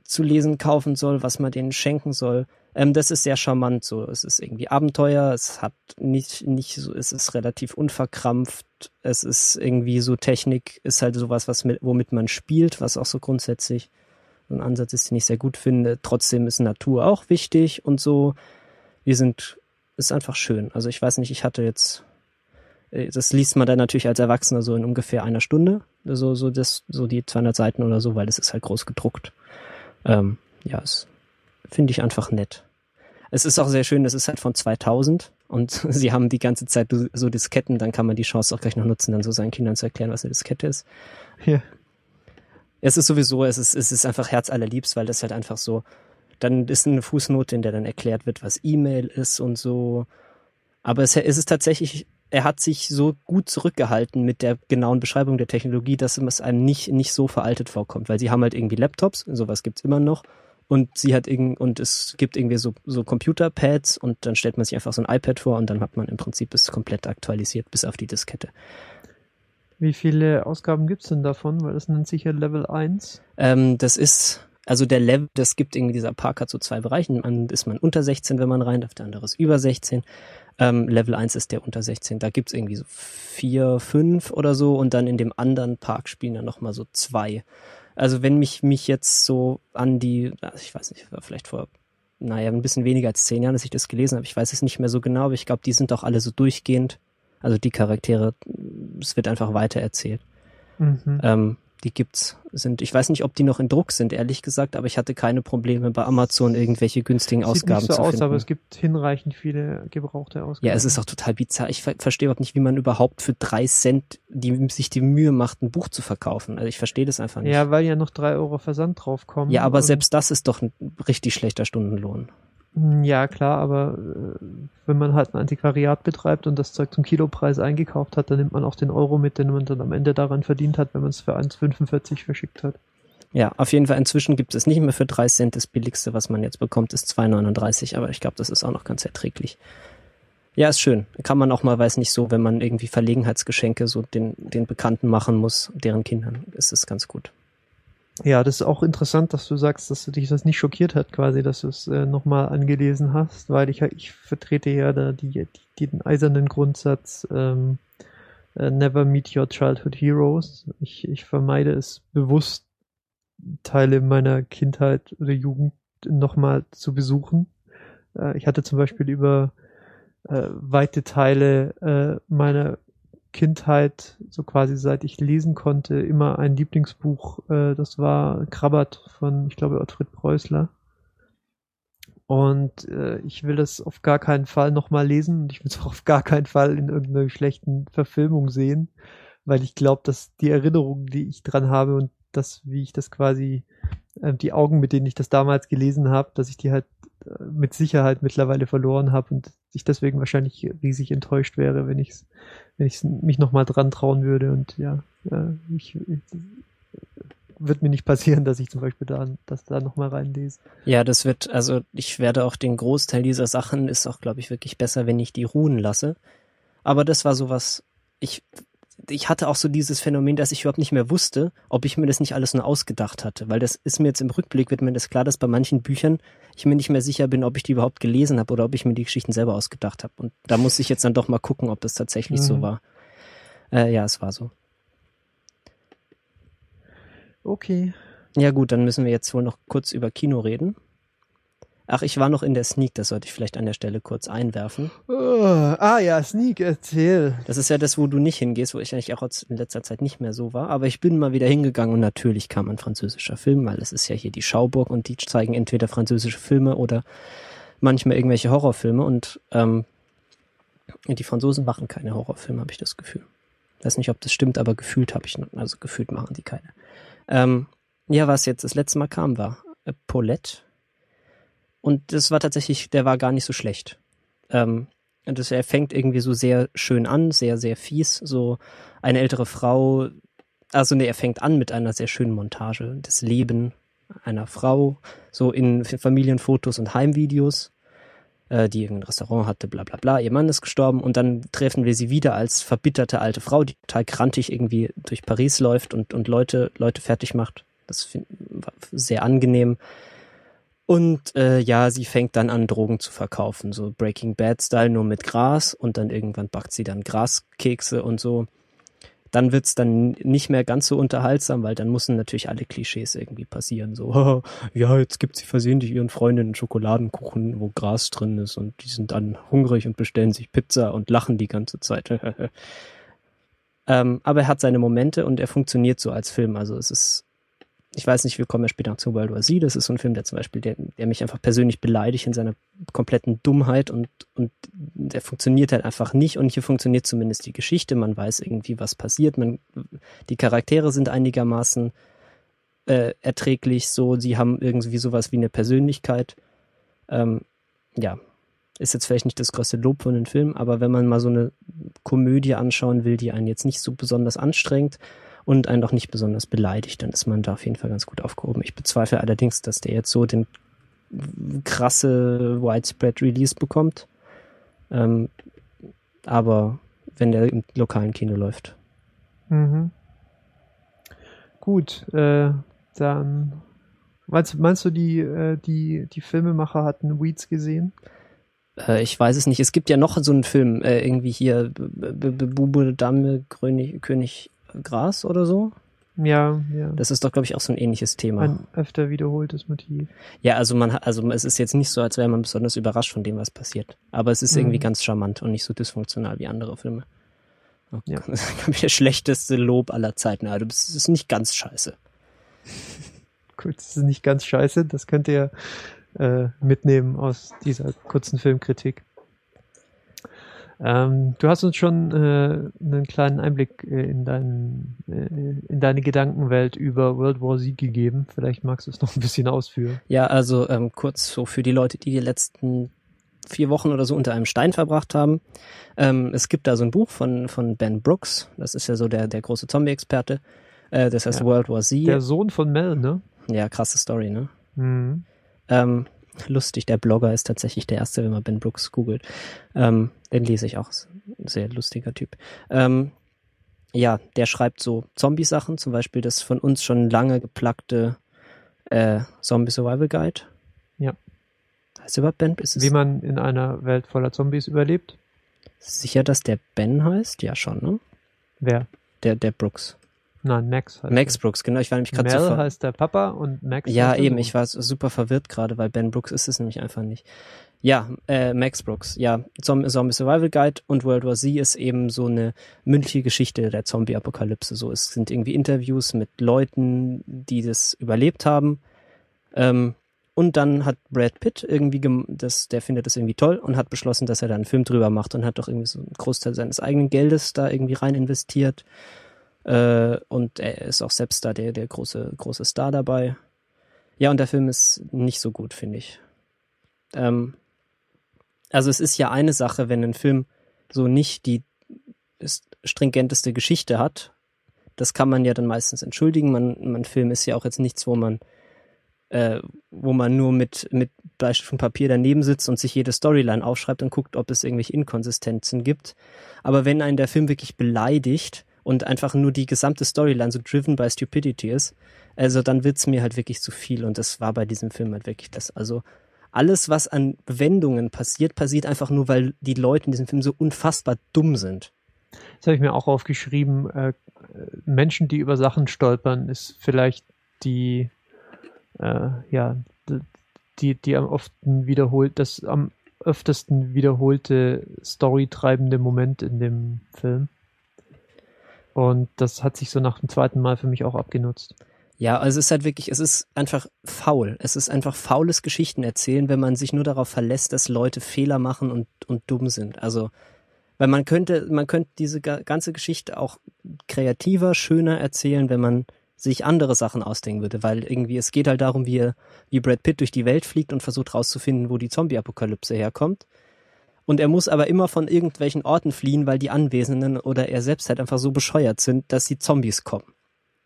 [SPEAKER 1] zu lesen kaufen soll, was man denen schenken soll. Ähm, das ist sehr charmant so. Es ist irgendwie Abenteuer, es hat nicht, nicht so, es ist relativ unverkrampft, es ist irgendwie so Technik, ist halt sowas, was mit, womit man spielt, was auch so grundsätzlich ein Ansatz ist, den ich sehr gut finde. Trotzdem ist Natur auch wichtig und so. Wir sind, ist einfach schön. Also ich weiß nicht, ich hatte jetzt, äh, das liest man dann natürlich als Erwachsener so in ungefähr einer Stunde, so, so das, so die 200 Seiten oder so, weil es ist halt groß gedruckt. Ähm, ja, es finde ich einfach nett. Es ist auch sehr schön, es ist halt von 2000 und sie haben die ganze Zeit so Disketten, dann kann man die Chance auch gleich noch nutzen, dann so seinen Kindern zu erklären, was eine Diskette ist. Ja. Es ist sowieso, es ist, es ist einfach herzallerliebst, weil das halt einfach so, dann ist eine Fußnote, in der dann erklärt wird, was E-Mail ist und so. Aber es, es ist tatsächlich, er hat sich so gut zurückgehalten mit der genauen Beschreibung der Technologie, dass es einem nicht, nicht so veraltet vorkommt, weil sie haben halt irgendwie Laptops, sowas gibt's immer noch und sie hat irgend und es gibt irgendwie so so Computerpads und dann stellt man sich einfach so ein iPad vor und dann hat man im Prinzip es komplett aktualisiert bis auf die Diskette.
[SPEAKER 2] Wie viele Ausgaben gibt's denn davon? Weil das nennt sich ja Level 1.
[SPEAKER 1] Ähm, das ist also der Level, das gibt irgendwie dieser Park hat so zwei Bereichen. Man ist man unter 16, wenn man rein darf, der andere ist über 16. Ähm, Level 1 ist der unter 16. Da gibt's irgendwie so vier, fünf oder so und dann in dem anderen Park spielen dann nochmal so zwei. Also wenn mich, mich jetzt so an die, ich weiß nicht, vielleicht vor, naja, ein bisschen weniger als zehn Jahren, dass ich das gelesen habe, ich weiß es nicht mehr so genau, aber ich glaube, die sind auch alle so durchgehend. Also die Charaktere, es wird einfach weiter erzählt. Mhm. Ähm, die gibt's. Sind, ich weiß nicht, ob die noch in Druck sind, ehrlich gesagt, aber ich hatte keine Probleme bei Amazon irgendwelche günstigen
[SPEAKER 2] Sieht
[SPEAKER 1] Ausgaben
[SPEAKER 2] nicht so
[SPEAKER 1] zu
[SPEAKER 2] aus,
[SPEAKER 1] finden.
[SPEAKER 2] aber es gibt hinreichend viele gebrauchte Ausgaben.
[SPEAKER 1] ja, es ist auch total bizarr. Ich ver verstehe überhaupt nicht, wie man überhaupt für drei Cent die, sich die Mühe macht, ein Buch zu verkaufen. Also ich verstehe das einfach nicht.
[SPEAKER 2] Ja, weil ja noch drei Euro Versand draufkommen.
[SPEAKER 1] ja, aber selbst das ist doch ein richtig schlechter Stundenlohn.
[SPEAKER 2] Hm, Ja, klar, aber äh, wenn man halt ein Antiquariat betreibt und das Zeug zum Kilopreis eingekauft hat, dann nimmt man auch den Euro mit, den man dann am Ende daran verdient hat, wenn man es für 1,45 verschickt hat.
[SPEAKER 1] Ja, auf jeden Fall inzwischen gibt es nicht mehr für drei Cent. Das billigste, was man jetzt bekommt, ist 2,39, aber ich glaube, das ist auch noch ganz erträglich. Ja, ist schön. Kann man auch mal, weiß nicht so, wenn man irgendwie Verlegenheitsgeschenke so den, den Bekannten machen muss, deren Kindern, ist es ganz gut.
[SPEAKER 2] Ja, das ist auch interessant, dass du sagst, dass du dich das nicht schockiert hat, quasi, dass du es äh, nochmal angelesen hast, weil ich, ich vertrete ja da die, die, den eisernen Grundsatz ähm, äh, Never meet your childhood heroes. Ich, ich vermeide es bewusst, Teile meiner Kindheit oder Jugend nochmal zu besuchen. Äh, ich hatte zum Beispiel über äh, weite Teile äh, meiner Kindheit, so quasi seit ich lesen konnte, immer ein Lieblingsbuch. Äh, das war Krabbert von, ich glaube, Ottfried Preußler. Und äh, ich will das auf gar keinen Fall nochmal lesen und ich will es auch auf gar keinen Fall in irgendeiner schlechten Verfilmung sehen, weil ich glaube, dass die Erinnerungen, die ich dran habe und das, wie ich das quasi, äh, die Augen, mit denen ich das damals gelesen habe, dass ich die halt äh, mit Sicherheit mittlerweile verloren habe und ich deswegen wahrscheinlich riesig enttäuscht wäre, wenn ich wenn ich mich nochmal dran trauen würde und ja, äh, ich, ich wird mir nicht passieren, dass ich zum Beispiel da, das da nochmal reinlese.
[SPEAKER 1] Ja, das wird, also ich werde auch den Großteil dieser Sachen ist auch, glaube ich, wirklich besser, wenn ich die ruhen lasse. Aber das war sowas, ich, ich hatte auch so dieses Phänomen, dass ich überhaupt nicht mehr wusste, ob ich mir das nicht alles nur ausgedacht hatte. Weil das ist mir jetzt im Rückblick, wird mir das klar, dass bei manchen Büchern ich mir nicht mehr sicher bin, ob ich die überhaupt gelesen habe oder ob ich mir die Geschichten selber ausgedacht habe. Und da muss ich jetzt dann doch mal gucken, ob das tatsächlich so
[SPEAKER 2] Mhm.
[SPEAKER 1] war. Äh, ja, es war so.
[SPEAKER 2] Okay.
[SPEAKER 1] Ja gut, dann müssen wir jetzt wohl noch kurz über Kino reden. Ach, ich war noch in der Sneak, das sollte ich vielleicht an der Stelle kurz einwerfen.
[SPEAKER 2] Uh, ah ja, Sneak, erzähl.
[SPEAKER 1] Das ist ja das, wo du nicht hingehst, wo ich eigentlich auch in letzter Zeit nicht mehr so war. Aber ich bin mal wieder hingegangen und natürlich kam ein französischer Film, weil es ist ja hier die Schauburg und die zeigen entweder französische Filme oder manchmal irgendwelche Horrorfilme und ähm, die Franzosen machen keine Horrorfilme, habe ich das Gefühl. Weiß nicht, ob das stimmt, aber gefühlt habe ich, also gefühlt machen die keine. Ähm, ja, was jetzt das letzte Mal kam, war äh, Paulette. Und das war tatsächlich, der war gar nicht so schlecht. Ähm, das, er fängt irgendwie so sehr schön an, sehr, sehr fies. So eine ältere Frau, also nee, er fängt an mit einer sehr schönen Montage. Das Leben einer Frau, so in Familienfotos und Heimvideos, äh, die irgendein Restaurant hatte, bla bla bla. Ihr Mann ist gestorben und dann treffen wir sie wieder als verbitterte alte Frau, die total krantig irgendwie durch Paris läuft und, und Leute, Leute fertig macht. Das war sehr angenehm. Und äh, ja, sie fängt dann an, Drogen zu verkaufen, so Breaking Bad-Style, nur mit Gras und dann irgendwann backt sie dann Graskekse und so. Dann wird's dann nicht mehr ganz so unterhaltsam, weil dann müssen natürlich alle Klischees irgendwie passieren. So, ja, jetzt gibt sie versehentlich ihren Freundinnen Schokoladenkuchen, wo Gras drin ist und die sind dann hungrig und bestellen sich Pizza und lachen die ganze Zeit. ähm, aber er hat seine Momente und er funktioniert so als Film. Also es ist ich weiß nicht, wir kommen ja später zu World War Z. Das ist so ein Film, der zum Beispiel, der, der mich einfach persönlich beleidigt in seiner kompletten Dummheit und, und der funktioniert halt einfach nicht. Und hier funktioniert zumindest die Geschichte. Man weiß irgendwie, was passiert. Man, die Charaktere sind einigermaßen äh, erträglich so. Sie haben irgendwie sowas wie eine Persönlichkeit. Ähm, ja, ist jetzt vielleicht nicht das größte Lob von den Film, aber wenn man mal so eine Komödie anschauen will, die einen jetzt nicht so besonders anstrengt, und einen doch nicht besonders beleidigt, dann ist man da auf jeden Fall ganz gut aufgehoben. Ich bezweifle allerdings, dass der jetzt so den krasse Widespread Release bekommt. Ähm, aber wenn der im lokalen Kino läuft.
[SPEAKER 2] Mhm. Gut, äh, dann meinst, meinst du, die, äh, die, die Filmemacher hatten Weeds gesehen?
[SPEAKER 1] Äh, ich weiß es nicht. Es gibt ja noch so einen Film, äh, irgendwie hier Bube, Dame, König, König Gras oder so.
[SPEAKER 2] Ja, ja.
[SPEAKER 1] Das ist doch, glaube ich, auch so ein ähnliches Thema.
[SPEAKER 2] Ein öfter wiederholtes Motiv.
[SPEAKER 1] Ja, also man also es ist jetzt nicht so, als wäre man besonders überrascht von dem, was passiert. Aber es ist
[SPEAKER 2] Mhm.
[SPEAKER 1] irgendwie ganz charmant und nicht so dysfunktional wie andere Filme. Okay. Ja. Das ist der schlechteste Lob aller Zeiten. Also, das ist nicht ganz scheiße.
[SPEAKER 2] Gut, das ist nicht ganz scheiße. Das könnt ihr äh, mitnehmen aus dieser kurzen Filmkritik. Ähm, du hast uns schon äh, einen kleinen Einblick äh, in, dein, äh, in deine Gedankenwelt über World War Z gegeben. Vielleicht magst du es noch ein bisschen ausführen.
[SPEAKER 1] Ja, also ähm, kurz so für die Leute, die die letzten vier Wochen oder so unter einem Stein verbracht haben. Ähm, es gibt da so ein Buch von, von Ben Brooks. Das ist ja so der, der große Zombie-Experte. Äh, das heißt ja. World War Z.
[SPEAKER 2] Der Sohn von Mel, ne?
[SPEAKER 1] Ja, krasse Story, ne? Mhm. Ähm, lustig, der Blogger ist tatsächlich der erste, wenn man Ben Brooks googelt. Ähm, den lese ich auch. Sehr lustiger Typ. Ähm, ja, der schreibt so Zombie-Sachen, zum Beispiel das von uns schon lange geplagte äh, Zombie Survival Guide.
[SPEAKER 2] Ja.
[SPEAKER 1] Heißt überhaupt Ben?
[SPEAKER 2] Ist es Wie man in einer Welt voller Zombies überlebt?
[SPEAKER 1] Sicher, dass der Ben heißt? Ja, schon, ne?
[SPEAKER 2] Wer?
[SPEAKER 1] Der, der Brooks.
[SPEAKER 2] Nein, Max
[SPEAKER 1] heißt Max Brooks, genau. Ich war nämlich gerade
[SPEAKER 2] Mel so heißt der Papa und Max
[SPEAKER 1] Ja, eben. Ich war super verwirrt gerade, weil Ben Brooks ist es nämlich einfach nicht. Ja, äh, Max Brooks. Ja, Zombie Survival Guide und World War Z ist eben so eine mündliche Geschichte der Zombie-Apokalypse. So, es sind irgendwie Interviews mit Leuten, die das überlebt haben. Ähm, und dann hat Brad Pitt irgendwie, das, der findet das irgendwie toll und hat beschlossen, dass er da einen Film drüber macht und hat doch irgendwie so einen Großteil seines eigenen Geldes da irgendwie rein investiert. Äh, und er ist auch selbst da der, der große, große Star dabei. Ja, und der Film ist nicht so gut, finde ich. Ähm, also es ist ja eine Sache, wenn ein Film so nicht die stringenteste Geschichte hat. Das kann man ja dann meistens entschuldigen. Man, man Film ist ja auch jetzt nichts, wo man äh, wo man nur mit, mit Bleistift und Papier daneben sitzt und sich jede Storyline aufschreibt und guckt, ob es irgendwelche Inkonsistenzen gibt. Aber wenn einen der Film wirklich beleidigt, und einfach nur die gesamte Storyline so driven by stupidity ist, also dann wird's mir halt wirklich zu viel und das war bei diesem Film halt wirklich das. Also alles, was an Wendungen passiert, passiert einfach nur, weil die Leute in diesem Film so unfassbar dumm sind.
[SPEAKER 2] Das habe ich mir auch aufgeschrieben. Äh, Menschen, die über Sachen stolpern, ist vielleicht die, äh, ja, die, die am often wiederholt, das am öftesten wiederholte storytreibende Moment in dem Film. Und das hat sich so nach dem zweiten Mal für mich auch abgenutzt.
[SPEAKER 1] Ja, also es ist halt wirklich, es ist einfach faul. Es ist einfach faules Geschichten erzählen, wenn man sich nur darauf verlässt, dass Leute Fehler machen und, und dumm sind. Also, weil man könnte, man könnte diese ganze Geschichte auch kreativer, schöner erzählen, wenn man sich andere Sachen ausdenken würde, weil irgendwie es geht halt darum, wie, wie Brad Pitt durch die Welt fliegt und versucht rauszufinden, wo die Zombie-Apokalypse herkommt. Und er muss aber immer von irgendwelchen Orten fliehen, weil die Anwesenden oder er selbst halt einfach so bescheuert sind, dass die Zombies kommen.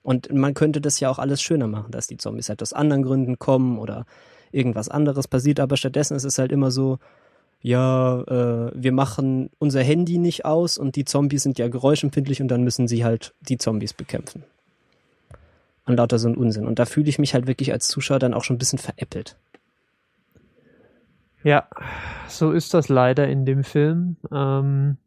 [SPEAKER 1] Und man könnte das ja auch alles schöner machen, dass die Zombies halt aus anderen Gründen kommen oder irgendwas anderes passiert, aber stattdessen ist es halt immer so, ja, äh, wir machen unser Handy nicht aus und die Zombies sind ja geräuschempfindlich und dann müssen sie halt die Zombies bekämpfen. Und lauter so ein Unsinn. Und da fühle ich mich halt wirklich als Zuschauer dann auch schon ein bisschen veräppelt.
[SPEAKER 2] Ja, so ist das leider in dem Film. Ähm,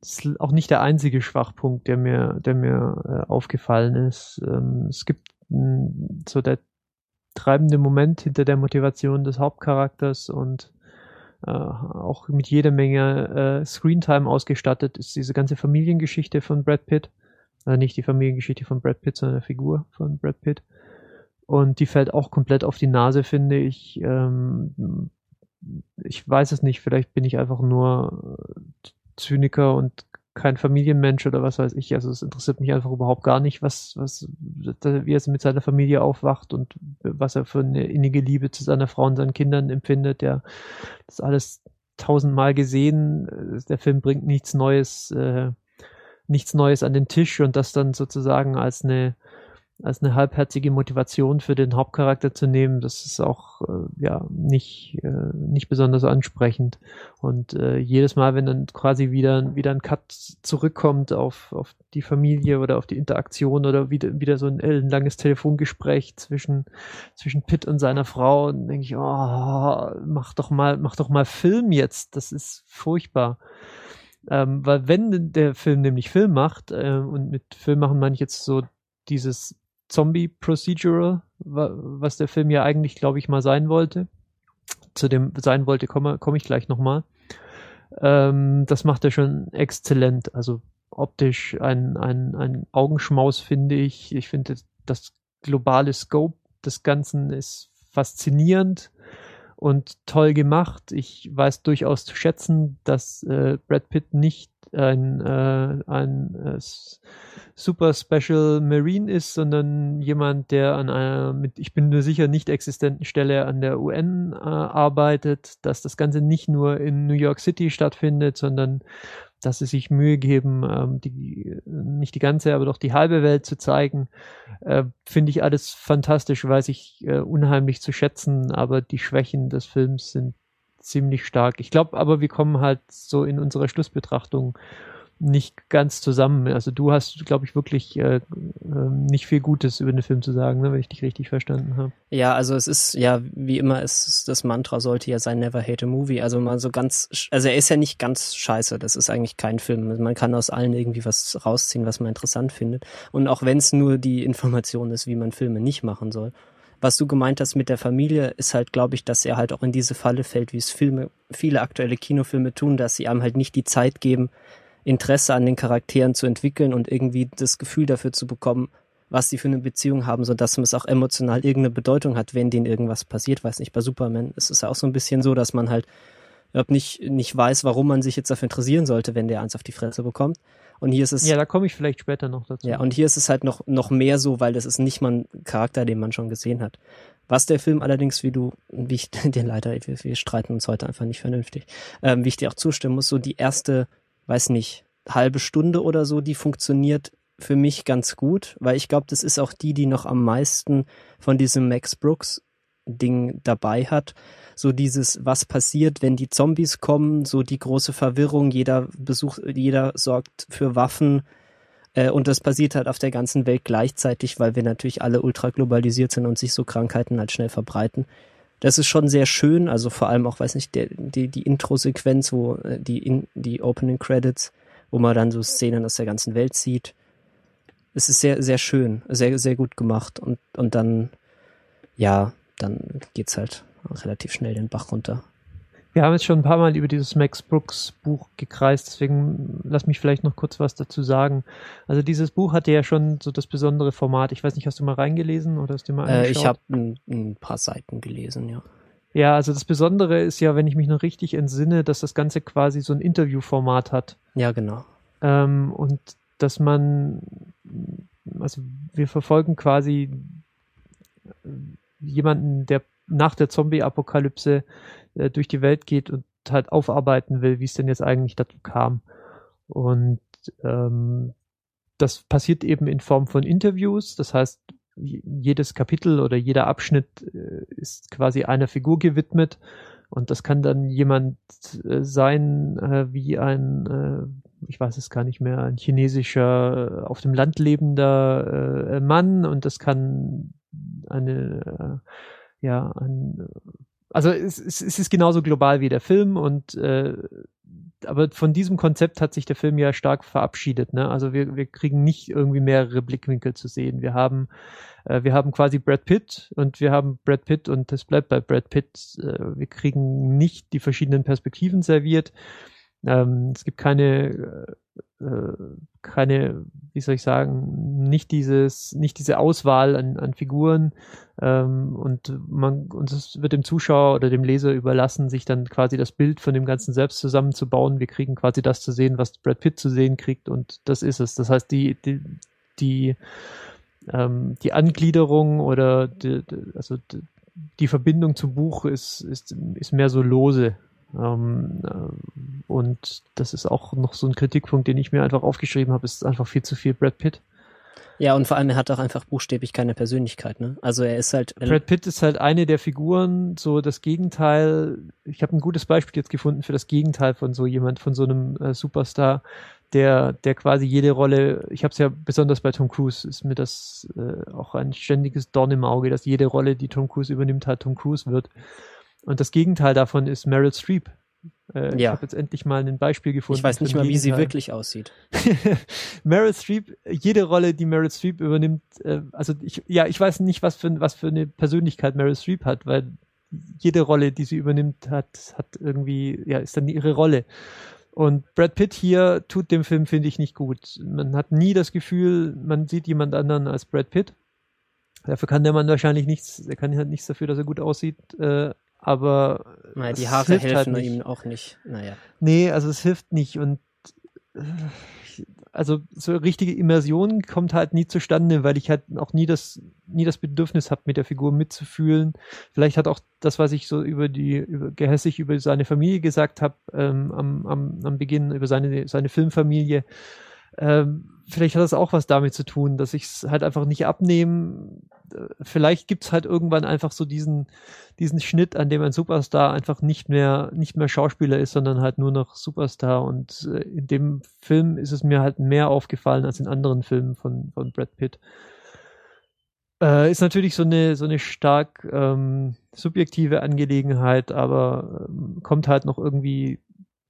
[SPEAKER 2] das ist auch nicht der einzige Schwachpunkt, der mir, der mir äh, aufgefallen ist. Ähm, es gibt mh, so der treibende Moment hinter der Motivation des Hauptcharakters und äh, auch mit jeder Menge äh, Screentime ausgestattet ist diese ganze Familiengeschichte von Brad Pitt. Äh, nicht die Familiengeschichte von Brad Pitt, sondern die Figur von Brad Pitt. Und die fällt auch komplett auf die Nase, finde ich. Ähm, ich weiß es nicht, vielleicht bin ich einfach nur Zyniker und kein Familienmensch oder was weiß ich. Also es interessiert mich einfach überhaupt gar nicht, was, was, wie er mit seiner Familie aufwacht und was er für eine innige Liebe zu seiner Frau und seinen Kindern empfindet. Ja, das alles tausendmal gesehen. Der Film bringt nichts Neues, äh, nichts Neues an den Tisch und das dann sozusagen als eine als eine halbherzige Motivation für den Hauptcharakter zu nehmen, das ist auch äh, ja nicht äh, nicht besonders ansprechend und äh, jedes Mal, wenn dann quasi wieder wieder ein Cut zurückkommt auf auf die Familie oder auf die Interaktion oder wieder wieder so ein ellenlanges Telefongespräch zwischen zwischen Pitt und seiner Frau, denke ich, oh, mach doch mal mach doch mal Film jetzt, das ist furchtbar. Ähm, weil wenn der Film nämlich Film macht, äh, und mit Film machen meine ich jetzt so dieses Zombie-Procedural, was der Film ja eigentlich, glaube ich, mal sein wollte. Zu dem sein wollte, komme komm ich gleich nochmal. Ähm, das macht er schon exzellent. Also optisch ein, ein, ein Augenschmaus, finde ich. Ich finde, das globale Scope des Ganzen ist faszinierend und toll gemacht. Ich weiß durchaus zu schätzen, dass äh, Brad Pitt nicht ein, äh, ein äh, Super Special Marine ist, sondern jemand, der an einer, mit, ich bin mir sicher, nicht existenten Stelle an der UN äh, arbeitet, dass das Ganze nicht nur in New York City stattfindet, sondern dass sie sich Mühe geben, ähm, die, nicht die ganze, aber doch die halbe Welt zu zeigen, äh, finde ich alles fantastisch, weiß ich äh, unheimlich zu schätzen, aber die Schwächen des Films sind ziemlich stark. Ich glaube aber, wir kommen halt so in unserer Schlussbetrachtung nicht ganz zusammen. Also du hast, glaube ich, wirklich äh, äh, nicht viel Gutes über den Film zu sagen, ne, wenn ich dich richtig verstanden habe.
[SPEAKER 1] Ja, also es ist ja wie immer ist das Mantra sollte ja sein Never Hate a Movie. Also mal so ganz, also er ist ja nicht ganz scheiße. Das ist eigentlich kein Film. Man kann aus allen irgendwie was rausziehen, was man interessant findet. Und auch wenn es nur die Information ist, wie man Filme nicht machen soll. Was du gemeint hast mit der Familie, ist halt, glaube ich, dass er halt auch in diese Falle fällt, wie es Filme, viele aktuelle Kinofilme tun, dass sie einem halt nicht die Zeit geben, Interesse an den Charakteren zu entwickeln und irgendwie das Gefühl dafür zu bekommen, was sie für eine Beziehung haben, so dass es auch emotional irgendeine Bedeutung hat, wenn denen irgendwas passiert. Weiß nicht, bei Superman ist es ja auch so ein bisschen so, dass man halt nicht, nicht weiß, warum man sich jetzt dafür interessieren sollte, wenn der eins auf die Fresse bekommt. Und hier ist es.
[SPEAKER 2] Ja, da komme ich vielleicht später noch dazu.
[SPEAKER 1] Ja, und hier ist es halt noch, noch mehr so, weil das ist nicht mal ein Charakter, den man schon gesehen hat. Was der Film allerdings, wie du, wie ich dir leider, wir, wir streiten uns heute einfach nicht vernünftig, ähm, wie ich dir auch zustimmen muss, so die erste weiß nicht, halbe Stunde oder so, die funktioniert für mich ganz gut, weil ich glaube, das ist auch die, die noch am meisten von diesem Max Brooks Ding dabei hat. So dieses, was passiert, wenn die Zombies kommen, so die große Verwirrung, jeder besucht, jeder sorgt für Waffen, äh, und das passiert halt auf der ganzen Welt gleichzeitig, weil wir natürlich alle ultra globalisiert sind und sich so Krankheiten halt schnell verbreiten. Das ist schon sehr schön, also vor allem auch, weiß nicht, der, die, die Intro-Sequenz, wo äh, die, in, die Opening Credits, wo man dann so Szenen aus der ganzen Welt sieht. Es ist sehr, sehr schön, sehr, sehr gut gemacht und, und dann, ja, dann geht's halt relativ schnell den Bach runter.
[SPEAKER 2] Wir haben jetzt schon ein paar Mal über dieses Max Brooks Buch gekreist, deswegen lass mich vielleicht noch kurz was dazu sagen. Also dieses Buch hatte ja schon so das besondere Format. Ich weiß nicht, hast du mal reingelesen oder hast du mal
[SPEAKER 1] angeschaut? Äh, ich habe ein, ein paar Seiten gelesen, ja.
[SPEAKER 2] Ja, also das Besondere ist ja, wenn ich mich noch richtig entsinne, dass das Ganze quasi so ein Interviewformat hat.
[SPEAKER 1] Ja, genau.
[SPEAKER 2] Ähm, und dass man, also wir verfolgen quasi jemanden, der nach der Zombie-Apokalypse äh, durch die Welt geht und halt aufarbeiten will, wie es denn jetzt eigentlich dazu kam. Und ähm, das passiert eben in Form von Interviews. Das heißt, jedes Kapitel oder jeder Abschnitt äh, ist quasi einer Figur gewidmet. Und das kann dann jemand äh, sein, äh, wie ein, äh, ich weiß es gar nicht mehr, ein chinesischer, auf dem Land lebender äh, Mann. Und das kann eine, ja, ein also es, es, ist genauso global wie der Film und äh, aber von diesem Konzept hat sich der Film ja stark verabschiedet. Ne? Also wir, wir kriegen nicht irgendwie mehrere Blickwinkel zu sehen. Wir haben äh, wir haben quasi Brad Pitt und wir haben Brad Pitt und es bleibt bei Brad Pitt. Äh, wir kriegen nicht die verschiedenen Perspektiven serviert. Ähm, es gibt keine äh, keine, wie soll ich sagen, nicht dieses, nicht diese Auswahl an, an Figuren ähm, und man und es wird dem Zuschauer oder dem Leser überlassen, sich dann quasi das Bild von dem Ganzen selbst zusammenzubauen. Wir kriegen quasi das zu sehen, was Brad Pitt zu sehen kriegt und das ist es. Das heißt, die, die, die, ähm, die Angliederung oder die, also die Verbindung zum Buch ist, ist, ist mehr so lose. Ähm, äh, und das ist auch noch so ein Kritikpunkt, den ich mir einfach aufgeschrieben habe, ist einfach viel zu viel Brad Pitt.
[SPEAKER 1] Ja, und vor allem, er hat auch einfach buchstäblich keine Persönlichkeit, ne? Also er ist halt.
[SPEAKER 2] Brad Pitt ist halt eine der Figuren, so das Gegenteil. Ich habe ein gutes Beispiel jetzt gefunden für das Gegenteil von so jemand, von so einem äh, Superstar, der, der quasi jede Rolle, ich habe es ja besonders bei Tom Cruise, ist mir das äh, auch ein ständiges Dorn im Auge, dass jede Rolle, die Tom Cruise übernimmt, halt Tom Cruise wird. Und das Gegenteil davon ist Meryl Streep. Äh, ja. Ich habe jetzt endlich mal ein Beispiel gefunden.
[SPEAKER 1] Ich weiß nicht mal, wie sie wirklich aussieht.
[SPEAKER 2] Meryl Streep, jede Rolle, die Meryl Streep übernimmt, äh, also ich, ja, ich weiß nicht, was für, was für eine Persönlichkeit Meryl Streep hat, weil jede Rolle, die sie übernimmt, hat, hat irgendwie, ja, ist dann ihre Rolle. Und Brad Pitt hier tut dem Film, finde ich, nicht gut. Man hat nie das Gefühl, man sieht jemand anderen als Brad Pitt. Dafür kann der Mann wahrscheinlich nichts, er kann halt nichts dafür, dass er gut aussieht, äh, aber
[SPEAKER 1] naja, die Haare halt helfen halt ihm auch nicht. Naja.
[SPEAKER 2] Nee, also es hilft nicht und äh, also so richtige Immersion kommt halt nie zustande, weil ich halt auch nie das, nie das Bedürfnis habe, mit der Figur mitzufühlen. Vielleicht hat auch das, was ich so über die, über, gehässig über seine Familie gesagt habe, ähm, am, am, am Beginn, über seine, seine Filmfamilie, ähm, vielleicht hat das auch was damit zu tun, dass ich es halt einfach nicht abnehme. Vielleicht gibt's halt irgendwann einfach so diesen, diesen Schnitt, an dem ein Superstar einfach nicht mehr, nicht mehr Schauspieler ist, sondern halt nur noch Superstar. Und äh, in dem Film ist es mir halt mehr aufgefallen als in anderen Filmen von, von Brad Pitt. Äh, ist natürlich so eine, so eine stark ähm, subjektive Angelegenheit, aber ähm, kommt halt noch irgendwie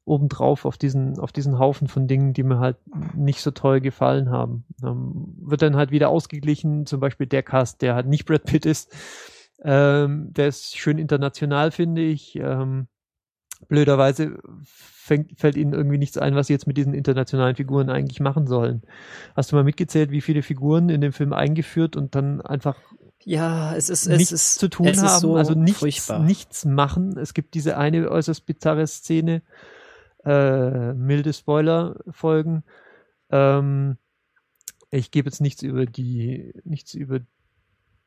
[SPEAKER 2] obendrauf auf diesen, auf diesen Haufen von Dingen, die mir halt nicht so toll gefallen haben. Ähm, wird dann halt wieder ausgeglichen, zum Beispiel der Cast, der halt nicht Brad Pitt ist. Ähm, der ist schön international, finde ich. Ähm, blöderweise fängt, fällt ihnen irgendwie nichts ein, was sie jetzt mit diesen internationalen Figuren eigentlich machen sollen. Hast du mal mitgezählt, wie viele Figuren in dem Film eingeführt und dann einfach
[SPEAKER 1] ja, es ist
[SPEAKER 2] nichts
[SPEAKER 1] es ist,
[SPEAKER 2] zu tun haben,
[SPEAKER 1] so
[SPEAKER 2] also nichts,
[SPEAKER 1] furchtbar.
[SPEAKER 2] nichts machen. Es gibt diese eine äußerst bizarre Szene, äh, milde Spoiler-Folgen. Ähm, ich gebe jetzt nichts über die, nichts über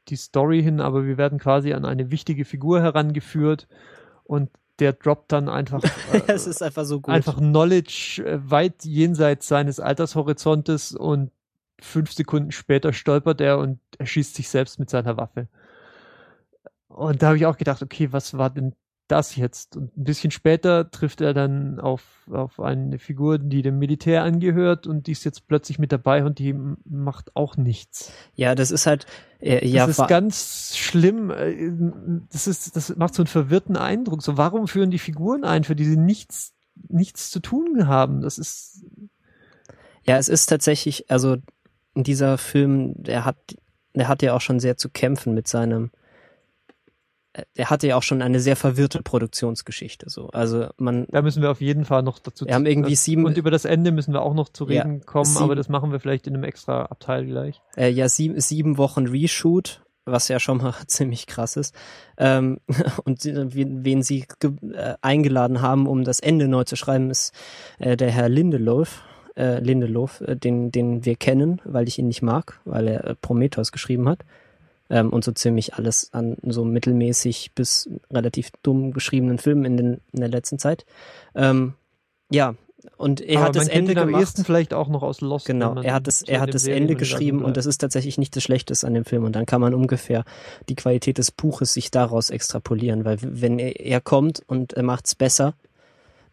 [SPEAKER 2] die Story hin, aber wir werden quasi an eine wichtige Figur herangeführt und der droppt dann einfach, äh,
[SPEAKER 1] es ist einfach so gut.
[SPEAKER 2] einfach Knowledge äh, weit jenseits seines Altershorizontes und fünf Sekunden später stolpert er und erschießt sich selbst mit seiner Waffe. Und da habe ich auch gedacht, okay, was war denn das jetzt? Und ein bisschen später trifft er dann auf, auf eine Figur, die dem Militär angehört und die ist jetzt plötzlich mit dabei und die macht auch nichts.
[SPEAKER 1] ja, das ist halt äh, ja
[SPEAKER 2] das ist ganz schlimm. Äh, Das ist, das macht so einen verwirrten Eindruck. So, warum führen die Figuren ein, für die sie nichts, nichts zu tun haben? Das ist,
[SPEAKER 1] Ja, es ist tatsächlich, also dieser Film, der hat, der hat ja auch schon sehr zu kämpfen mit seinem, äh, der hatte ja auch schon eine sehr verwirrte Produktionsgeschichte. So, also man,
[SPEAKER 2] da müssen wir auf jeden Fall noch dazu
[SPEAKER 1] Wir haben irgendwie sieben-
[SPEAKER 2] Und über das Ende müssen wir auch noch zu
[SPEAKER 1] Ja,
[SPEAKER 2] reden kommen,
[SPEAKER 1] sieben-
[SPEAKER 2] aber das machen wir vielleicht in einem extra Abteil gleich.
[SPEAKER 1] äh, ja sieben, sieben Wochen Reshoot, was ja schon mal ziemlich krass ist. Ähm, und sie- wen, sie äh, eingeladen haben, um das Ende neu zu schreiben, ist äh, der Herr Lindelof. Äh, Lindelof, äh, den, den wir kennen, weil ich ihn nicht mag, weil er äh, Prometheus geschrieben hat. Ähm, und so ziemlich alles an so mittelmäßig bis relativ dumm geschriebenen Filmen in, den, in der letzten Zeit. Ähm, ja, und er
[SPEAKER 2] aber
[SPEAKER 1] hat das Ende
[SPEAKER 2] am ehesten vielleicht auch noch aus Lost.
[SPEAKER 1] Genau, er hat das, er hat das Ende geschrieben und das ist tatsächlich nicht das Schlechteste an dem Film und dann kann man ungefähr die Qualität des Buches sich daraus extrapolieren, weil wenn er, er kommt und er macht's besser,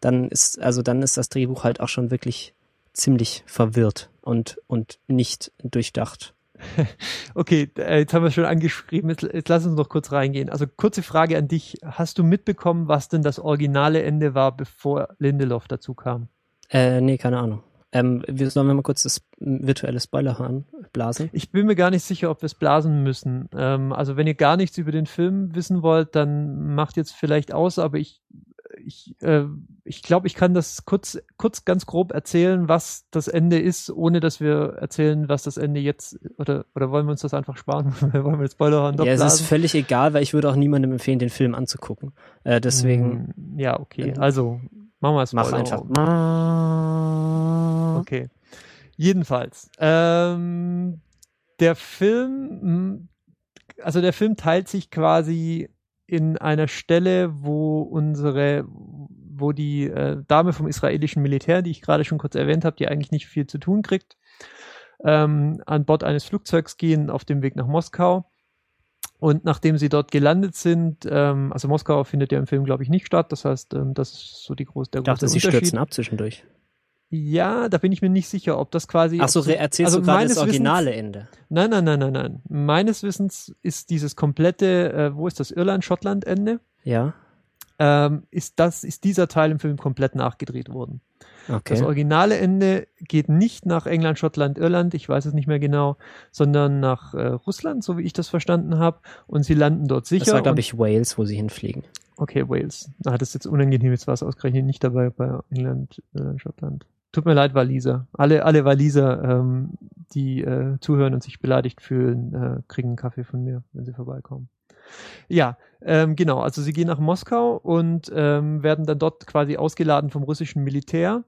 [SPEAKER 1] dann ist, also dann ist das Drehbuch halt auch schon wirklich ziemlich verwirrt und, und nicht durchdacht.
[SPEAKER 2] Okay, äh, jetzt haben wir schon angeschrieben, jetzt, jetzt lass uns noch kurz reingehen. Also kurze Frage an dich. Hast du mitbekommen, was denn das originale Ende war, bevor Lindelof dazu kam?
[SPEAKER 1] Äh, nee, keine Ahnung. Ähm, wir sollen wir mal kurz das virtuelle Spoilerhorn blasen?
[SPEAKER 2] Ich bin mir gar nicht sicher, ob wir es blasen müssen. Ähm, also wenn ihr gar nichts über den Film wissen wollt, dann macht jetzt vielleicht aus, aber ich ich, äh, ich glaube, ich kann das kurz, kurz ganz grob erzählen, was das Ende ist, ohne dass wir erzählen, was das Ende jetzt oder oder wollen wir uns das einfach sparen? wollen wir jetzt Spoiler
[SPEAKER 1] Ja, es ist völlig egal, weil ich würde auch niemandem empfehlen, den Film anzugucken. Äh, deswegen
[SPEAKER 2] Hm, Ja, okay.
[SPEAKER 1] Ähm,
[SPEAKER 2] Also, machen wir es
[SPEAKER 1] mach einfach.
[SPEAKER 2] Okay. Jedenfalls, ähm, der Film, also der Film teilt sich quasi in einer Stelle, wo unsere, wo die äh, Dame vom israelischen Militär, die ich gerade schon kurz erwähnt habe, die eigentlich nicht viel zu tun kriegt, ähm, an Bord eines Flugzeugs gehen auf dem Weg nach Moskau. Und nachdem sie dort gelandet sind, ähm, also Moskau findet ja im Film, glaube ich, nicht statt. Das heißt, ähm, das ist so die groß, der
[SPEAKER 1] ich dachte,
[SPEAKER 2] große
[SPEAKER 1] sie
[SPEAKER 2] Unterschied.
[SPEAKER 1] stürzen ab zwischendurch.
[SPEAKER 2] Ja, da bin ich mir nicht sicher, ob das quasi.
[SPEAKER 1] Ach so, erzählst
[SPEAKER 2] also
[SPEAKER 1] du gerade das originale
[SPEAKER 2] Wissens-
[SPEAKER 1] Ende?
[SPEAKER 2] Nein, nein, nein, nein, nein. Meines Wissens ist dieses komplette, äh, wo ist das, Irland, Schottland Ende?
[SPEAKER 1] Ja.
[SPEAKER 2] ähm, ist das, ist dieser Teil im Film komplett nachgedreht worden.
[SPEAKER 1] Okay.
[SPEAKER 2] Das originale Ende geht nicht nach England, Schottland, Irland, ich weiß es nicht mehr genau, sondern nach äh, Russland, so wie ich das verstanden habe. Und sie landen dort sicher.
[SPEAKER 1] Das war, glaube ich, Wales, wo sie hinfliegen.
[SPEAKER 2] Okay, Wales. Ah, das ist jetzt unangenehm, jetzt war es ausgerechnet nicht dabei bei England, Irland, Schottland. Tut mir leid, Waliser. Alle, alle Waliser, ähm, die äh, zuhören und sich beleidigt fühlen, äh, kriegen einen Kaffee von mir, wenn sie vorbeikommen. Ja, ähm, genau. Also sie gehen nach Moskau und ähm, werden dann dort quasi ausgeladen vom russischen Militär.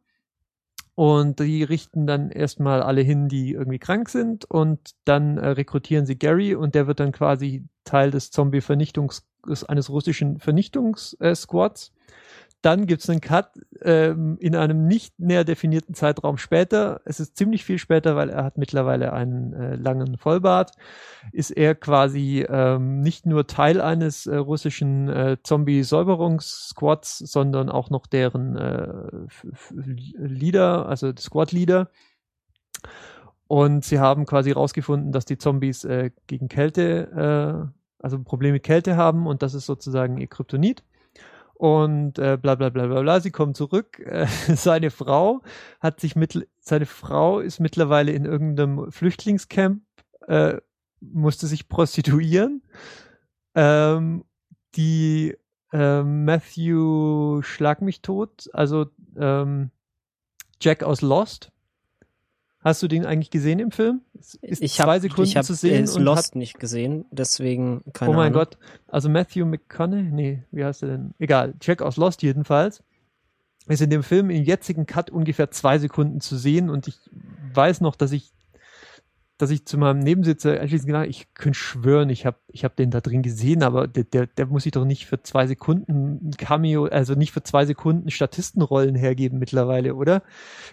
[SPEAKER 2] Und die richten dann erstmal alle hin, die irgendwie krank sind. Und dann äh, rekrutieren sie Gary und der wird dann quasi Teil des Zombie-Vernichtungs, eines russischen Vernichtungssquads. Dann gibt's einen Cut ähm, in einem nicht näher definierten Zeitraum später. Es ist ziemlich viel später, weil er hat mittlerweile einen äh, langen Vollbart. Ist er quasi ähm, nicht nur Teil eines äh, russischen äh, Zombie-Säuberungssquads, sondern auch noch deren äh, Leader, also Squad-Leader. Und sie haben quasi rausgefunden, dass die Zombies äh, gegen Kälte, äh, also ein Problem mit Kälte haben und das ist sozusagen ihr Kryptonit. Und äh, bla bla bla bla bla. Sie kommen zurück. Äh, seine Frau hat sich mit seine Frau ist mittlerweile in irgendeinem Flüchtlingscamp, äh, musste sich prostituieren. Ähm, die ähm, Matthew Schlag mich tot, also ähm, Jack aus Lost. Hast du den eigentlich gesehen im Film? Es Ist
[SPEAKER 1] ich
[SPEAKER 2] zwei
[SPEAKER 1] habe
[SPEAKER 2] Sekunden
[SPEAKER 1] ich hab,
[SPEAKER 2] zu sehen
[SPEAKER 1] äh,
[SPEAKER 2] und
[SPEAKER 1] Lost
[SPEAKER 2] hat
[SPEAKER 1] nicht gesehen, deswegen keine
[SPEAKER 2] oh mein
[SPEAKER 1] Ahnung.
[SPEAKER 2] Gott. Also Matthew McConaughey, nee, wie heißt er denn? Egal, Jack aus Lost jedenfalls. Ist in dem Film im jetzigen Cut ungefähr zwei Sekunden zu sehen und ich weiß noch, dass ich, dass ich zu meinem Nebensitzer anschließend gedacht, ich könnte schwören, ich habe ich hab den da drin gesehen, aber der, der, der muss sich doch nicht für zwei Sekunden ein Cameo, also nicht für zwei Sekunden Statistenrollen hergeben mittlerweile, oder?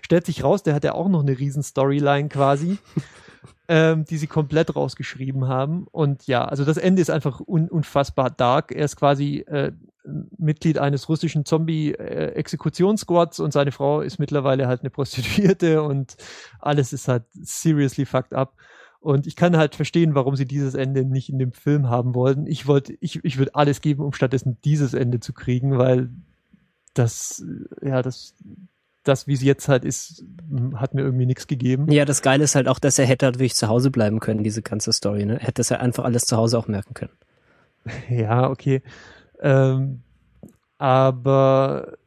[SPEAKER 2] Stellt sich raus, der hat ja auch noch eine riesen Storyline quasi ähm, die sie komplett rausgeschrieben haben. Und ja, also das Ende ist einfach un unfassbar dark. Er ist quasi äh, Mitglied eines russischen Zombie-Exekutionssquads und seine Frau ist mittlerweile halt eine Prostituierte und alles ist halt seriously fucked up. Und ich kann halt verstehen, warum sie dieses Ende nicht in dem Film haben wollten. Ich wollte, ich, ich würde alles geben, um stattdessen dieses Ende zu kriegen, weil das, ja, das, das, wie es jetzt halt ist, hat mir irgendwie nichts gegeben.
[SPEAKER 1] Ja, das Geile ist halt auch, dass er hätte halt wirklich zu Hause bleiben können, diese ganze Story, ne? Hätte es ja einfach alles zu Hause auch merken können.
[SPEAKER 2] Ja, okay. Ähm, aber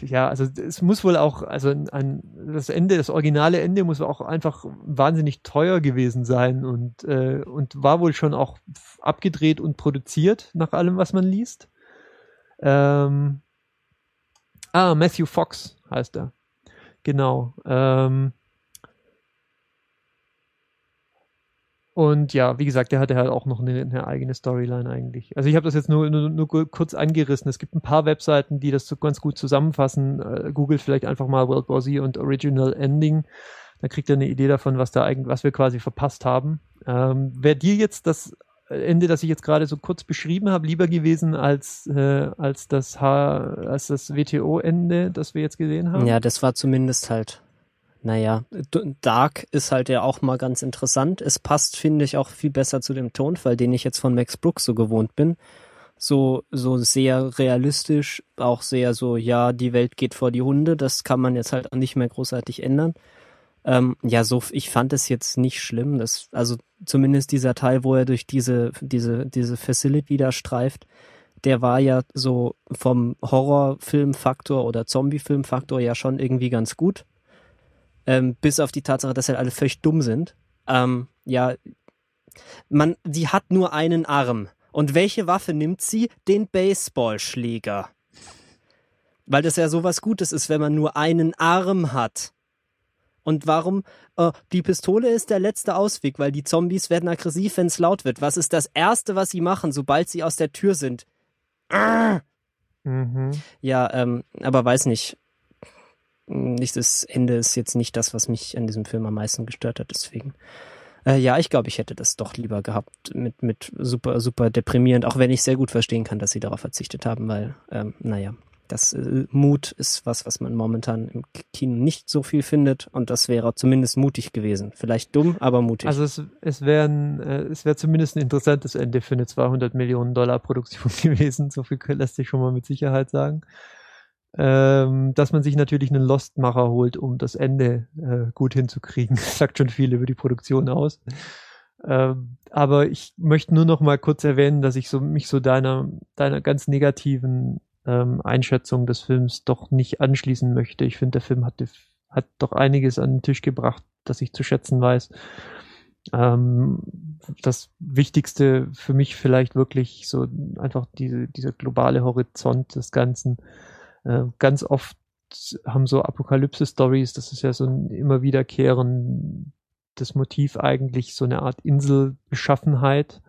[SPEAKER 2] ja, also es muss wohl auch, also ein, ein, das Ende, das originale Ende muss auch einfach wahnsinnig teuer gewesen sein und, äh, und war wohl schon auch abgedreht und produziert, nach allem, was man liest. Ähm, ah, Matthew Fox heißt er. Genau. Ähm, Und ja, wie gesagt, der hatte halt auch noch eine, eine eigene Storyline eigentlich. Also ich habe das jetzt nur, nur, nur kurz angerissen. Es gibt ein paar Webseiten, die das so ganz gut zusammenfassen. Äh, googelt vielleicht einfach mal World War Z und Original Ending. Dann kriegt ihr eine Idee davon, was da eigentlich, was wir quasi verpasst haben. Ähm, Wäre dir jetzt das Ende, das ich jetzt gerade so kurz beschrieben habe, lieber gewesen als, äh, als das als das WTO-Ende, das wir jetzt gesehen haben?
[SPEAKER 1] Ja, das war zumindest halt, naja, Dark ist halt ja auch mal ganz interessant. Es passt, finde ich, auch viel besser zu dem Tonfall, den ich jetzt von Max Brooks so gewohnt bin. So, so sehr realistisch, auch sehr so, ja, die Welt geht vor die Hunde, das kann man jetzt halt nicht mehr großartig ändern. Ähm, ja, so, ich fand es jetzt nicht schlimm. Das, also zumindest dieser Teil, wo er durch diese, diese, diese Facility da streift, der war ja so vom Horrorfilmfaktor oder Zombie-Filmfaktor ja schon irgendwie ganz gut. Ähm, bis auf die Tatsache, dass halt alle völlig dumm sind. Ähm, ja, man, sie hat nur einen Arm. Und welche Waffe nimmt sie? Den Baseballschläger. Weil das ja sowas Gutes ist, wenn man nur einen Arm hat. Und warum? Äh, die Pistole ist der letzte Ausweg, weil die Zombies werden aggressiv, wenn es laut wird. Was ist das Erste, was sie machen, sobald sie aus der Tür sind?
[SPEAKER 2] Mhm.
[SPEAKER 1] Ja, ähm, aber weiß nicht. Das Ende ist jetzt nicht das, was mich an diesem Film am meisten gestört hat, deswegen. Äh, ja, ich glaube, ich hätte das doch lieber gehabt mit, mit super, super deprimierend, auch wenn ich sehr gut verstehen kann, dass sie darauf verzichtet haben, weil, ähm, naja, Das äh, Mut ist was, was man momentan im Kino nicht so viel findet und das wäre zumindest mutig gewesen. Vielleicht dumm, aber mutig.
[SPEAKER 2] Also es, es wäre äh, es wäre zumindest ein interessantes Ende für eine 200 Millionen Dollar Produktion gewesen. So viel lässt sich schon mal mit Sicherheit sagen. Ähm, dass man sich natürlich einen Lostmacher holt, um das Ende äh, gut hinzukriegen, sagt schon viel über die Produktion aus. Ähm, aber ich möchte nur noch mal kurz erwähnen, dass ich so mich so deiner deiner ganz negativen ähm, Einschätzung des Films doch nicht anschließen möchte. Ich finde, der Film hat, hat doch einiges an den Tisch gebracht, das ich zu schätzen weiß. Ähm, das Wichtigste für mich vielleicht wirklich so einfach diese, dieser globale Horizont des Ganzen. Äh, ganz oft haben so Apokalypse-Stories, das ist ja so ein immer wiederkehrendes Motiv eigentlich, so eine Art Inselbeschaffenheit.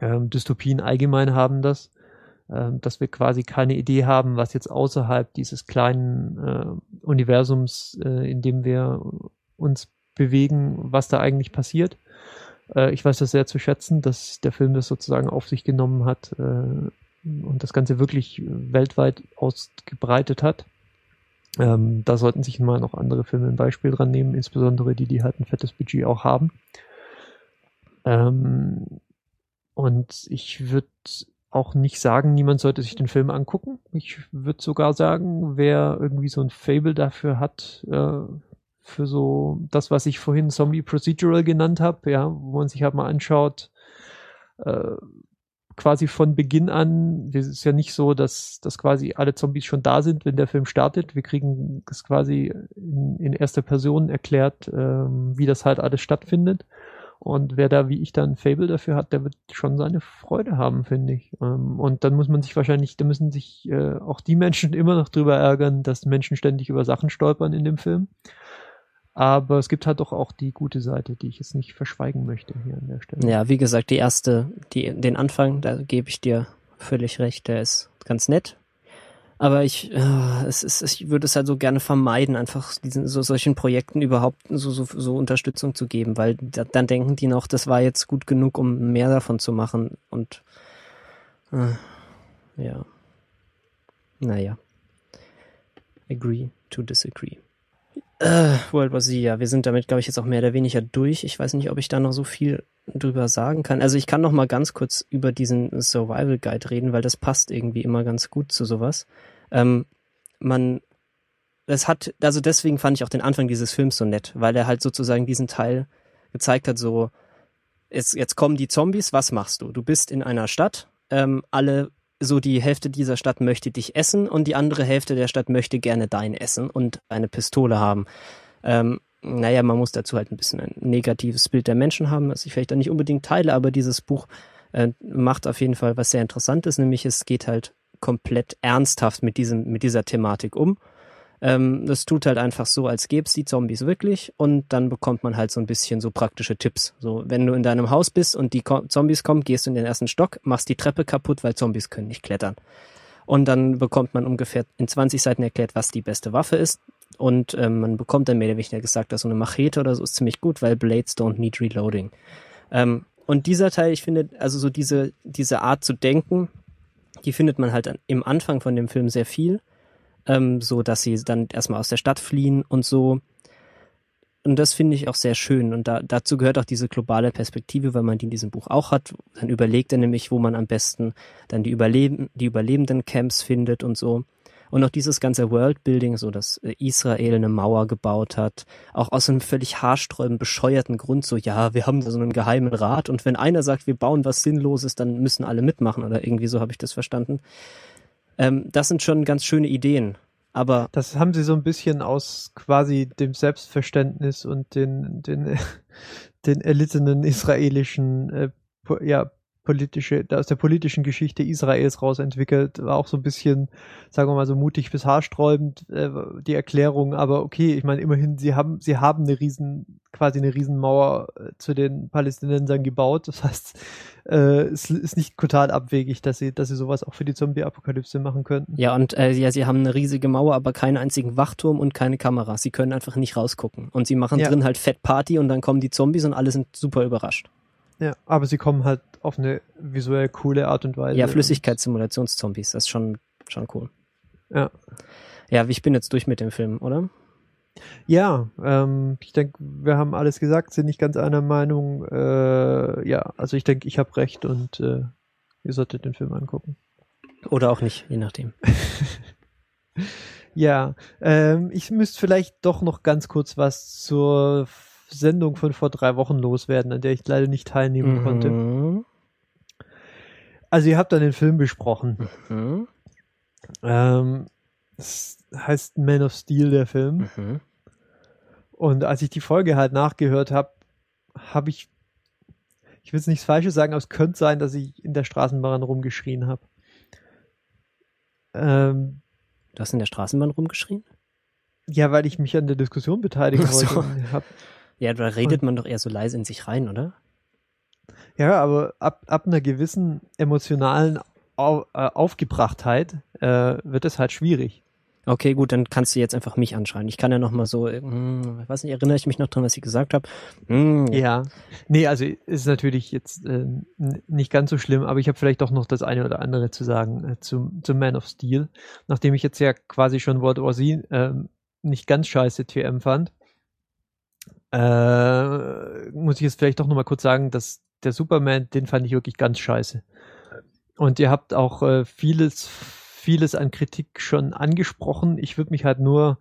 [SPEAKER 2] Ähm, Dystopien allgemein haben das äh, dass wir quasi keine Idee haben, was jetzt außerhalb dieses kleinen äh, Universums, äh, in dem wir uns bewegen, was da eigentlich passiert. Äh, ich weiß das sehr zu schätzen, dass der Film das sozusagen auf sich genommen hat äh, und das Ganze wirklich weltweit ausgebreitet hat. Ähm, da sollten sich mal noch andere Filme ein Beispiel dran nehmen, insbesondere die, die halt ein fettes Budget auch haben. Ähm, und ich würde auch nicht sagen, niemand sollte sich den Film angucken. Ich würde sogar sagen, wer irgendwie so ein Fable dafür hat, äh, für so das, was ich vorhin Zombie Procedural genannt habe, ja, wo man sich halt mal anschaut, äh, quasi von Beginn an, es ist ja nicht so, dass, dass quasi alle Zombies schon da sind, wenn der Film startet. Wir kriegen es quasi in, in erster Person erklärt, ähm, wie das halt alles stattfindet. Und wer da wie ich da ein Fable dafür hat, der wird schon seine Freude haben, finde ich. Ähm, und dann muss man sich wahrscheinlich, da müssen sich äh, auch die Menschen immer noch drüber ärgern, dass Menschen ständig über Sachen stolpern in dem Film. Aber es gibt halt doch auch die gute Seite, die ich jetzt nicht verschweigen möchte hier an der Stelle.
[SPEAKER 1] Ja, wie gesagt, die erste, die, den Anfang, da gebe ich dir völlig recht, der ist ganz nett. Aber ich, äh, es ist, ich würde es halt so gerne vermeiden, einfach diesen, so solchen Projekten überhaupt so, so, so Unterstützung zu geben, weil da, dann denken die noch, das war jetzt gut genug, um mehr davon zu machen. Und äh, ja. Naja. Agree to disagree. Äh, World War Z, ja, wir sind damit, glaube ich, jetzt auch mehr oder weniger durch. Ich weiß nicht, ob ich da noch so viel drüber sagen kann. Also ich kann noch mal ganz kurz über diesen Survival Guide reden, weil das passt irgendwie immer ganz gut zu sowas. Ähm, man, es hat, also deswegen fand ich auch den Anfang dieses Films so nett, weil er halt sozusagen diesen Teil gezeigt hat, so, jetzt, jetzt kommen die Zombies, was machst du? Du bist in einer Stadt, ähm, alle, so die Hälfte dieser Stadt möchte dich essen und die andere Hälfte der Stadt möchte gerne dein Essen und eine Pistole haben. Ähm, naja, man muss dazu halt ein bisschen ein negatives Bild der Menschen haben, was ich vielleicht dann nicht unbedingt teile, aber dieses Buch äh, macht auf jeden Fall was sehr Interessantes, nämlich es geht halt komplett ernsthaft mit diesem, mit dieser Thematik um. Ähm, das tut halt einfach so, als gäbe es die Zombies wirklich und dann bekommt man halt so ein bisschen so praktische Tipps. So, wenn du in deinem Haus bist und die Zombies kommen, gehst du in den ersten Stock, machst die Treppe kaputt, weil Zombies können nicht klettern. Und dann bekommt man ungefähr in 20 Seiten erklärt, was die beste Waffe ist. Und ähm, man bekommt dann mehr oder weniger gesagt, dass so eine Machete oder so ist ziemlich gut, weil Blades don't need reloading. Ähm, und dieser Teil, ich finde, also so diese, diese Art zu denken, die findet man halt im Anfang von dem Film sehr viel. Ähm, so dass sie dann erstmal aus der Stadt fliehen und so. Und das finde ich auch sehr schön. Und da, dazu gehört auch diese globale Perspektive, weil man die in diesem Buch auch hat. Dann überlegt er nämlich, wo man am besten dann die, Überleben, die überlebenden Camps findet und so. Und auch dieses ganze Worldbuilding, so dass äh, Israel eine Mauer gebaut hat, auch aus einem völlig haarsträubend bescheuerten Grund, so ja, wir haben so einen geheimen Rat und wenn einer sagt, wir bauen was Sinnloses, dann müssen alle mitmachen oder irgendwie so habe ich das verstanden. Ähm, das sind schon ganz schöne Ideen. Aber
[SPEAKER 2] das haben sie so ein bisschen aus quasi dem Selbstverständnis und den, den, den erlittenen israelischen äh, ja, politische, aus der politischen Geschichte Israels raus entwickelt. War auch so ein bisschen, sagen wir mal, so mutig bis haarsträubend äh, die Erklärung, aber okay, ich meine, immerhin, sie haben, sie haben eine riesen, quasi eine Riesenmauer äh, zu den Palästinensern gebaut. Das heißt, äh, es ist nicht total abwegig, dass sie, dass sie sowas auch für die Zombie-Apokalypse machen könnten.
[SPEAKER 1] Ja, und äh, ja, sie haben eine riesige Mauer, aber keinen einzigen Wachturm und keine Kamera. Sie können einfach nicht rausgucken. Und sie machen ja. drin halt Fett Party und dann kommen die Zombies und alle sind super überrascht.
[SPEAKER 2] Ja, aber sie kommen halt auf eine visuell coole Art und Weise.
[SPEAKER 1] Ja, Flüssigkeitssimulationszombies, das ist schon, schon cool.
[SPEAKER 2] Ja.
[SPEAKER 1] Ja, ich bin jetzt durch mit dem Film, oder?
[SPEAKER 2] Ja, ähm, ich denke, wir haben alles gesagt, sind nicht ganz einer Meinung. Äh, ja, also ich denke, ich habe recht und äh, ihr solltet den Film angucken.
[SPEAKER 1] Oder auch nicht, je nachdem.
[SPEAKER 2] ja, ähm, ich müsste vielleicht doch noch ganz kurz was zur Sendung von vor drei Wochen loswerden, an der ich leider nicht teilnehmen mhm. konnte. Also ihr habt dann den Film besprochen. Mhm. Ähm, das heißt Man of Steel, der Film. Mhm. Und als ich die Folge halt nachgehört habe, habe ich, ich will es nichts Falsches sagen, aber es könnte sein, dass ich in der Straßenbahn rumgeschrien habe.
[SPEAKER 1] Ähm, du hast in der Straßenbahn rumgeschrien?
[SPEAKER 2] Ja, weil ich mich an der Diskussion beteiligen so. wollte.
[SPEAKER 1] Ja, da redet man doch eher so leise in sich rein, oder?
[SPEAKER 2] Ja, aber ab, ab einer gewissen emotionalen Au, äh, Aufgebrachtheit äh, wird es halt schwierig.
[SPEAKER 1] Okay, gut, dann kannst du jetzt einfach mich anschreien. Ich kann ja noch mal so, hm, ich weiß nicht, erinnere ich mich noch dran, was ich gesagt habe?
[SPEAKER 2] Hm. Ja, nee, also ist natürlich jetzt äh, nicht ganz so schlimm, aber ich habe vielleicht doch noch das eine oder andere zu sagen äh, zum, zum Man of Steel, nachdem ich jetzt ja quasi schon World War Z äh, nicht ganz scheiße TM fand. Äh, muss ich jetzt vielleicht doch noch mal kurz sagen, dass der Superman, den fand ich wirklich ganz scheiße. Und ihr habt auch äh, vieles vieles an Kritik schon angesprochen. Ich würde mich halt nur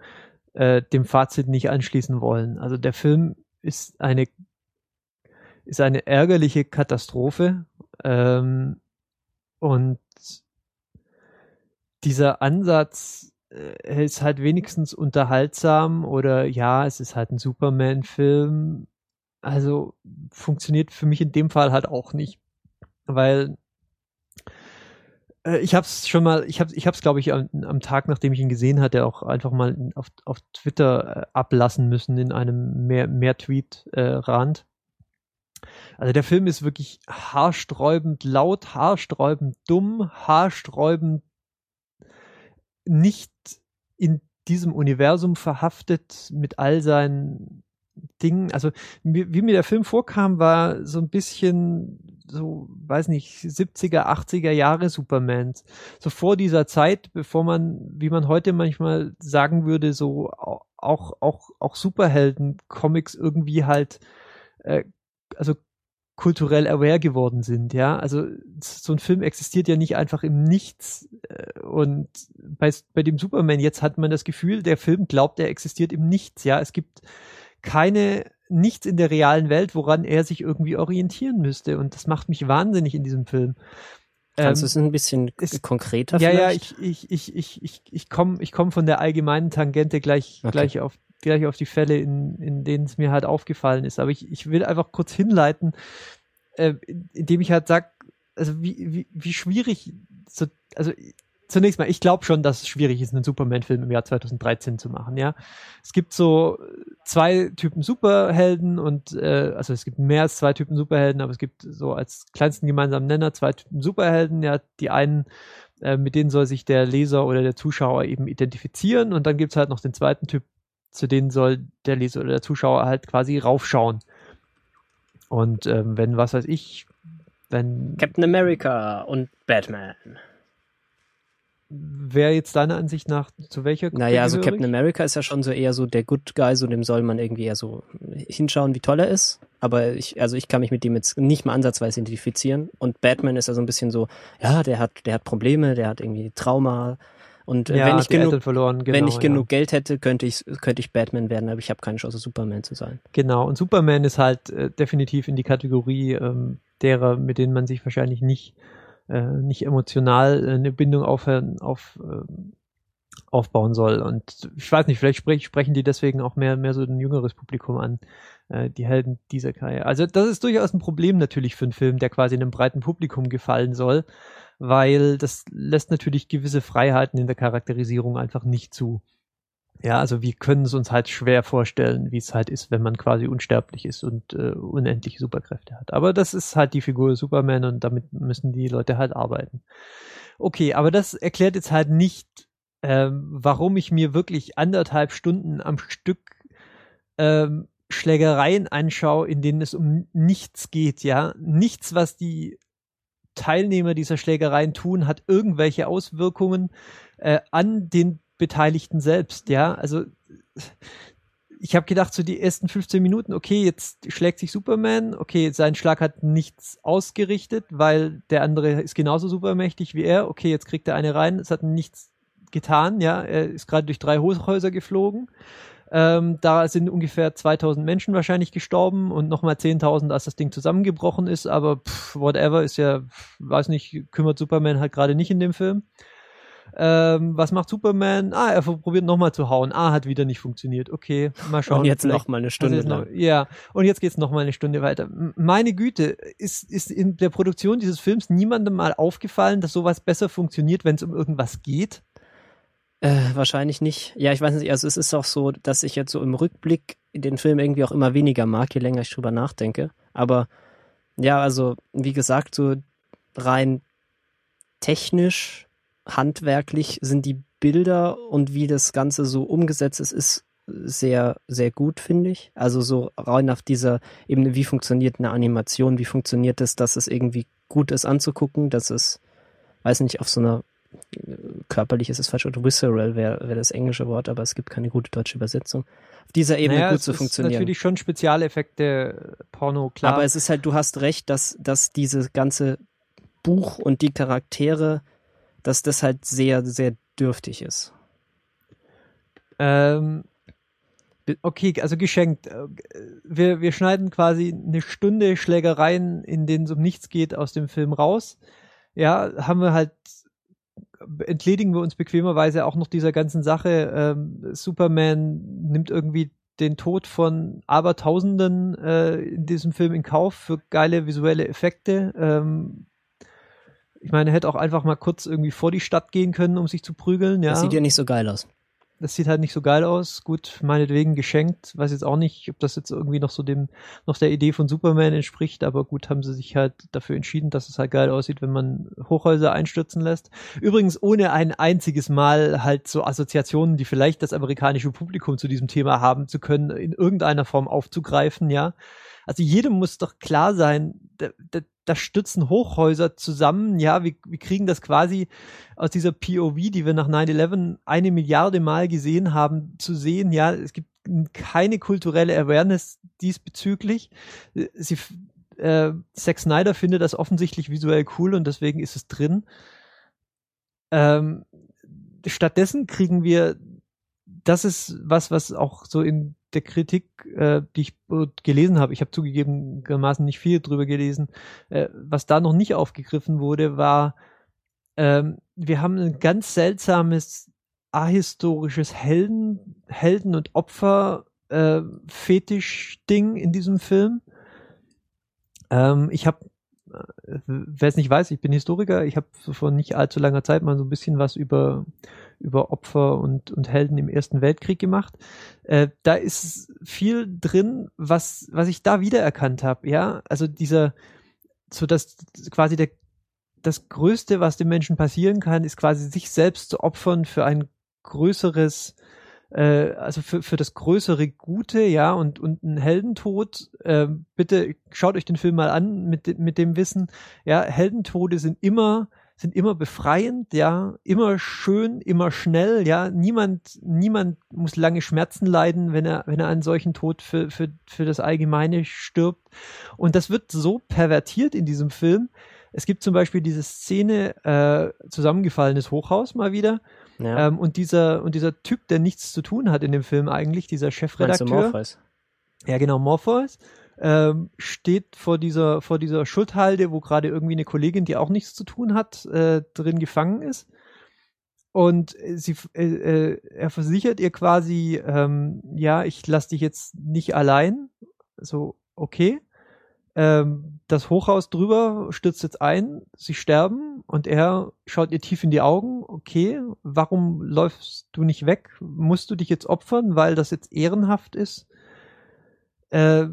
[SPEAKER 2] äh, dem Fazit nicht anschließen wollen. Also der Film ist eine ist eine ärgerliche Katastrophe ähm, und dieser Ansatz äh, ist halt wenigstens unterhaltsam oder ja, es ist halt ein Superman-Film. Also funktioniert für mich in dem Fall halt auch nicht, weil äh, ich habe es schon mal, ich habe ich hab's, glaube ich, am, am, Tag, nachdem ich ihn gesehen hatte, auch einfach mal auf, auf Twitter äh, ablassen müssen in einem mehr, mehr Tweet-Rand. Äh, also der Film ist wirklich haarsträubend laut, haarsträubend dumm, haarsträubend nicht in diesem Universum verhaftet mit all seinen Dingen. Also wie, wie mir der Film vorkam, war so ein bisschen so, weiß nicht, 70er, 80er Jahre Superman. So vor dieser Zeit, bevor man, wie man heute manchmal sagen würde, so auch, auch, auch Superhelden-Comics irgendwie halt, äh, also kulturell aware geworden sind, ja. Also so ein Film existiert ja nicht einfach im Nichts. Äh, und bei, bei dem Superman jetzt hat man das Gefühl, der Film glaubt, er existiert im Nichts, ja. Es gibt keine nichts in der realen Welt, woran er sich irgendwie orientieren müsste. Und das macht mich wahnsinnig in diesem Film.
[SPEAKER 1] Kannst ähm, du es ein bisschen ist, konkreter
[SPEAKER 2] Ja, vielleicht? ja, ich, ich, ich, ich, ich, ich komme ich komm von der allgemeinen Tangente gleich, okay. gleich, auf, gleich auf die Fälle, in, in denen es mir halt aufgefallen ist. Aber ich, ich will einfach kurz hinleiten, äh, indem ich halt sag, also wie, wie, wie schwierig, so, also zunächst mal, ich glaube schon, dass es schwierig ist, einen Superman-Film im Jahr 2013 zu machen, ja. Es gibt so zwei Typen Superhelden und äh, also es gibt mehr als zwei Typen Superhelden, aber es gibt so als kleinsten gemeinsamen Nenner zwei Typen Superhelden, ja, die einen äh, mit denen soll sich der Leser oder der Zuschauer eben identifizieren und dann gibt's halt noch den zweiten Typ, zu denen soll der Leser oder der Zuschauer halt quasi raufschauen. Und ähm, wenn, was weiß ich, wenn
[SPEAKER 1] Captain America und Batman
[SPEAKER 2] Wer jetzt deiner Ansicht nach zu welcher
[SPEAKER 1] Naja, also Captain America ist ja schon so eher so der Good Guy, so dem soll man irgendwie eher so hinschauen, wie toll er ist. Aber ich, also ich kann mich mit dem jetzt nicht mal ansatzweise identifizieren. Und Batman ist ja so ein bisschen so, ja, der hat, der hat Probleme, der hat irgendwie Trauma. Und äh, ja, wenn ich genug, verloren, genau, wenn ich genug Geld hätte, könnte ich, könnte ich Batman werden, aber ich habe keine Chance, Superman zu sein.
[SPEAKER 2] Genau. Und Superman ist halt äh, definitiv in die Kategorie ähm, derer, mit denen man sich wahrscheinlich nicht äh, nicht emotional äh, eine Bindung aufhören, auf, äh, aufbauen soll. Und ich weiß nicht, vielleicht sprech, sprechen die deswegen auch mehr, mehr so ein jüngeres Publikum an, äh, die Helden dieser Reihe. Also das ist durchaus ein Problem natürlich für einen Film, der quasi einem breiten Publikum gefallen soll, weil das lässt natürlich gewisse Freiheiten in der Charakterisierung einfach nicht zu. Ja, also wir können es uns halt schwer vorstellen, wie es halt ist, wenn man quasi unsterblich ist und äh, unendliche Superkräfte hat. Aber das ist halt die Figur Superman und damit müssen die Leute halt arbeiten. Okay, aber das erklärt jetzt halt nicht, ähm, warum ich mir wirklich anderthalb Stunden am Stück ähm, Schlägereien anschaue, in denen es um nichts geht, ja. Nichts, was die Teilnehmer dieser Schlägereien tun, hat irgendwelche Auswirkungen äh, an den Beteiligten selbst, ja. Also ich habe gedacht, so die ersten 15 Minuten, okay, jetzt schlägt sich Superman, okay, sein Schlag hat nichts ausgerichtet, weil der andere ist genauso supermächtig wie er, okay, jetzt kriegt er eine rein, es hat nichts getan, ja, er ist gerade durch drei Hochhäuser geflogen. Ähm, da sind ungefähr 2000 Menschen wahrscheinlich gestorben und nochmal 10.000, als das Ding zusammengebrochen ist, aber pff, whatever ist ja, weiß nicht, kümmert Superman halt gerade nicht in dem Film. Ähm, was macht Superman? Ah, er probiert nochmal zu hauen. Ah, hat wieder nicht funktioniert. Okay, mal schauen.
[SPEAKER 1] Und jetzt nochmal eine Stunde
[SPEAKER 2] also noch, Ja, und jetzt geht's nochmal eine Stunde weiter. Meine Güte, ist, ist in der Produktion dieses Films niemandem mal aufgefallen, dass sowas besser funktioniert, wenn es um irgendwas geht?
[SPEAKER 1] Äh, wahrscheinlich nicht. Ja, ich weiß nicht. Also es ist auch so, dass ich jetzt so im Rückblick den Film irgendwie auch immer weniger mag, je länger ich drüber nachdenke. Aber ja, also wie gesagt, so rein technisch, handwerklich sind die Bilder und wie das Ganze so umgesetzt ist, ist sehr, sehr gut, finde ich. Also so rein auf dieser Ebene, wie funktioniert eine Animation, wie funktioniert es, dass es irgendwie gut ist anzugucken, dass es, weiß nicht, auf so einer körperlich ist es falsch, oder visceral wäre wär das englische Wort, aber es gibt keine gute deutsche Übersetzung. Auf dieser Ebene naja, gut zu funktionieren.
[SPEAKER 2] natürlich schon Spezialeffekte, Porno, klar.
[SPEAKER 1] Aber es ist halt, du hast recht, dass, dass dieses ganze Buch und die Charaktere, dass das halt sehr, sehr dürftig ist.
[SPEAKER 2] Ähm, okay, also geschenkt. Wir, wir schneiden quasi eine Stunde Schlägereien, in denen es um nichts geht, aus dem Film raus. Ja, haben wir halt entledigen wir uns bequemerweise auch noch dieser ganzen Sache. Ähm, Superman nimmt irgendwie den Tod von Abertausenden äh, in diesem Film in Kauf für geile visuelle Effekte. Ähm, ich meine, er hätte auch einfach mal kurz irgendwie vor die Stadt gehen können, um sich zu prügeln. Ja.
[SPEAKER 1] Das sieht ja nicht so geil aus
[SPEAKER 2] das sieht halt nicht so geil aus. Gut, meinetwegen geschenkt. Weiß jetzt auch nicht, ob das jetzt irgendwie noch so dem, noch der Idee von Superman entspricht, aber gut, haben sie sich halt dafür entschieden, dass es halt geil aussieht, wenn man Hochhäuser einstürzen lässt. Übrigens ohne ein einziges Mal halt so Assoziationen, die vielleicht das amerikanische Publikum zu diesem Thema haben zu können, in irgendeiner Form aufzugreifen, ja. Also jedem muss doch klar sein, da, da, da stützen Hochhäuser zusammen. Ja, wir, wir kriegen das quasi aus dieser POV, die wir nach 9-11 eine Milliarde Mal gesehen haben, zu sehen. Ja, es gibt keine kulturelle Awareness diesbezüglich. Sie, äh, Zack Snyder findet das offensichtlich visuell cool und deswegen ist es drin. Ähm, stattdessen kriegen wir, das ist was, was auch so in der Kritik, äh, die ich gelesen habe, ich habe zugegebenermaßen nicht viel drüber gelesen, äh, was da noch nicht aufgegriffen wurde, war, ähm, wir haben ein ganz seltsames ahistorisches Helden, Helden und Opfer äh, Fetisch-Ding in diesem Film. Ähm, ich habe, äh, wer es nicht weiß, ich bin Historiker, ich habe vor nicht allzu langer Zeit mal so ein bisschen was über über Opfer und, und Helden im Ersten Weltkrieg gemacht. Äh, da ist viel drin, was, was ich da wiedererkannt habe, ja. Also dieser, so dass quasi der, das Größte, was dem Menschen passieren kann, ist quasi sich selbst zu opfern für ein größeres, äh, also für, für das größere Gute, ja, und, und ein Heldentod, äh, bitte schaut euch den Film mal an mit, mit dem Wissen, ja, Heldentode sind immer sind immer befreiend, ja, immer schön, immer schnell, ja. Niemand, niemand muss lange Schmerzen leiden, wenn er, wenn er einen solchen Tod für, für, für das Allgemeine stirbt. Und das wird so pervertiert in diesem Film. Es gibt zum Beispiel diese Szene, äh, zusammengefallenes Hochhaus mal wieder. Ja. Ähm, und dieser, und dieser Typ, der nichts zu tun hat in dem Film eigentlich, dieser Chefredakteur. Ja, genau, Morpheus ähm, steht vor dieser, vor dieser Schutthalde, wo gerade irgendwie eine Kollegin, die auch nichts zu tun hat, äh, drin gefangen ist. Und sie, äh, äh, er versichert ihr quasi, ähm, ja, ich lasse dich jetzt nicht allein. So, okay. Ähm, das Hochhaus drüber stürzt jetzt ein, sie sterben und er schaut ihr tief in die Augen. Okay, warum läufst du nicht weg? Musst du dich jetzt opfern, weil das jetzt ehrenhaft ist? Äh,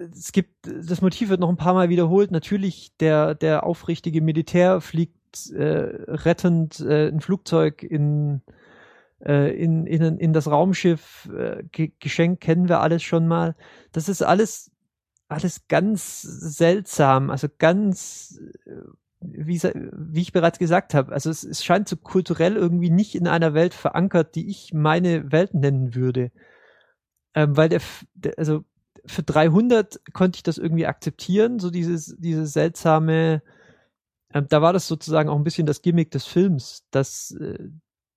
[SPEAKER 2] es gibt, das Motiv wird noch ein paar Mal wiederholt. Natürlich, der, der aufrichtige Militär fliegt äh, rettend äh, ein Flugzeug in, äh, in, in, in das Raumschiff. Äh, Geschenk kennen wir alles schon mal. Das ist alles, alles ganz seltsam, also ganz, wie, wie ich bereits gesagt habe, also es, es scheint so kulturell irgendwie nicht in einer Welt verankert, die ich meine Welt nennen würde. Ähm, weil der, der, also für 300 konnte ich das irgendwie akzeptieren, so dieses, dieses seltsame, ähm, da war das sozusagen auch ein bisschen das Gimmick des Films, dass, äh,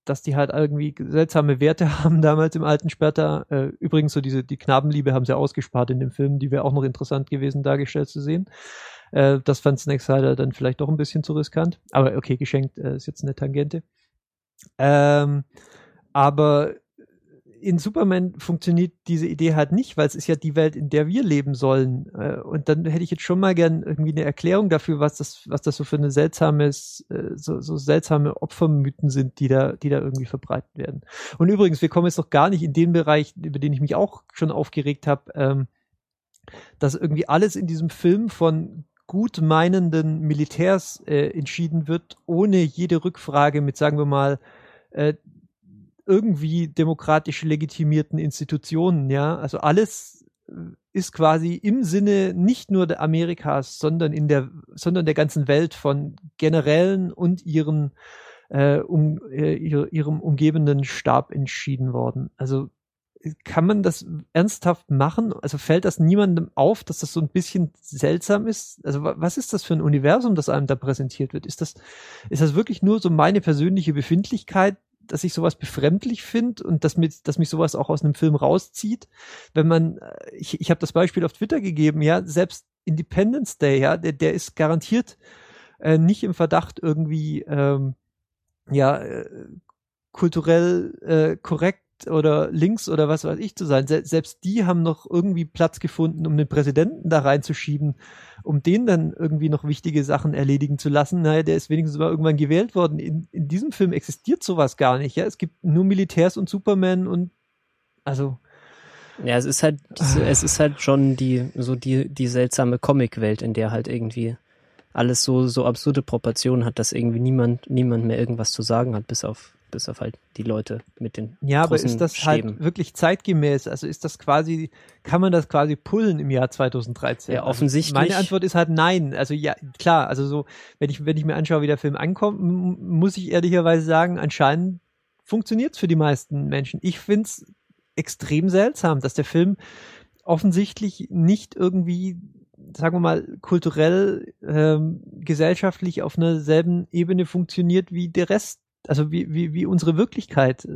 [SPEAKER 2] dass die halt irgendwie seltsame Werte haben damals im alten Sperta. Äh, übrigens so diese, die Knabenliebe haben sie ausgespart in dem Film, die wäre auch noch interessant gewesen dargestellt zu sehen. Äh, das fand Snack Snyder dann vielleicht doch ein bisschen zu riskant. Aber okay, geschenkt äh, ist jetzt eine Tangente. Ähm, aber in Superman funktioniert diese Idee halt nicht, weil es ist ja die Welt, in der wir leben sollen. Äh, und dann hätte ich jetzt schon mal gern irgendwie eine Erklärung dafür, was das, was das so für eine seltsames, äh, so, so seltsame Opfermythen sind, die da, die da irgendwie verbreitet werden. Und übrigens, wir kommen jetzt noch gar nicht in den Bereich, über den ich mich auch schon aufgeregt habe, ähm, dass irgendwie alles in diesem Film von gut meinenden Militärs äh, entschieden wird, ohne jede Rückfrage mit, sagen wir mal, irgendwie demokratisch legitimierten Institutionen, ja. Also alles äh, ist quasi im Sinne nicht nur der Amerikas, sondern in der, sondern der ganzen Welt von Generälen und ihren äh, um, äh, ihre, ihrem umgebenden Stab entschieden worden. Also kann man das ernsthaft machen? Also fällt das niemandem auf, dass das so ein bisschen seltsam ist? Also was ist das für ein Universum, das einem da präsentiert wird? Ist das, ist das wirklich nur so meine persönliche Befindlichkeit, dass ich sowas befremdlich finde und dass, mit, dass mich sowas auch aus einem Film rauszieht. Wenn man, äh, ich, ich habe das Beispiel auf Twitter gegeben, ja, selbst Independence Day, ja, der, der ist garantiert äh, nicht im Verdacht irgendwie ähm, ja äh, kulturell äh, korrekt oder links oder was weiß ich zu sein. Se selbst die haben noch irgendwie Platz gefunden, um den Präsidenten da reinzuschieben, um den dann irgendwie noch wichtige Sachen erledigen zu lassen. Naja, der ist wenigstens mal irgendwann gewählt worden. In, in diesem Film existiert sowas gar nicht. Ja, es gibt nur Militärs und Superman und also
[SPEAKER 1] ja, es ist halt, es ist halt schon die, so die, die seltsame Comicwelt, in der halt irgendwie alles so, so absurde Proportionen hat, dass irgendwie niemand, niemand mehr irgendwas zu sagen hat, bis auf bis auf halt die Leute mit den
[SPEAKER 2] Ja, aber ist das halt Stäben. halt wirklich zeitgemäß? Also ist das quasi, kann man das quasi pullen im Jahr 2013?
[SPEAKER 1] Ja, also offensichtlich.
[SPEAKER 2] Also meine Antwort ist halt nein. Also ja, klar, also so, wenn ich, wenn ich mir anschaue, wie der Film ankommt, muss ich ehrlicherweise sagen, anscheinend funktioniert es für die meisten Menschen. Ich finde es extrem seltsam, dass der Film offensichtlich nicht irgendwie sagen wir mal, kulturell, ähm, gesellschaftlich auf einer selben Ebene funktioniert wie der Rest also wie, wie, wie unsere Wirklichkeit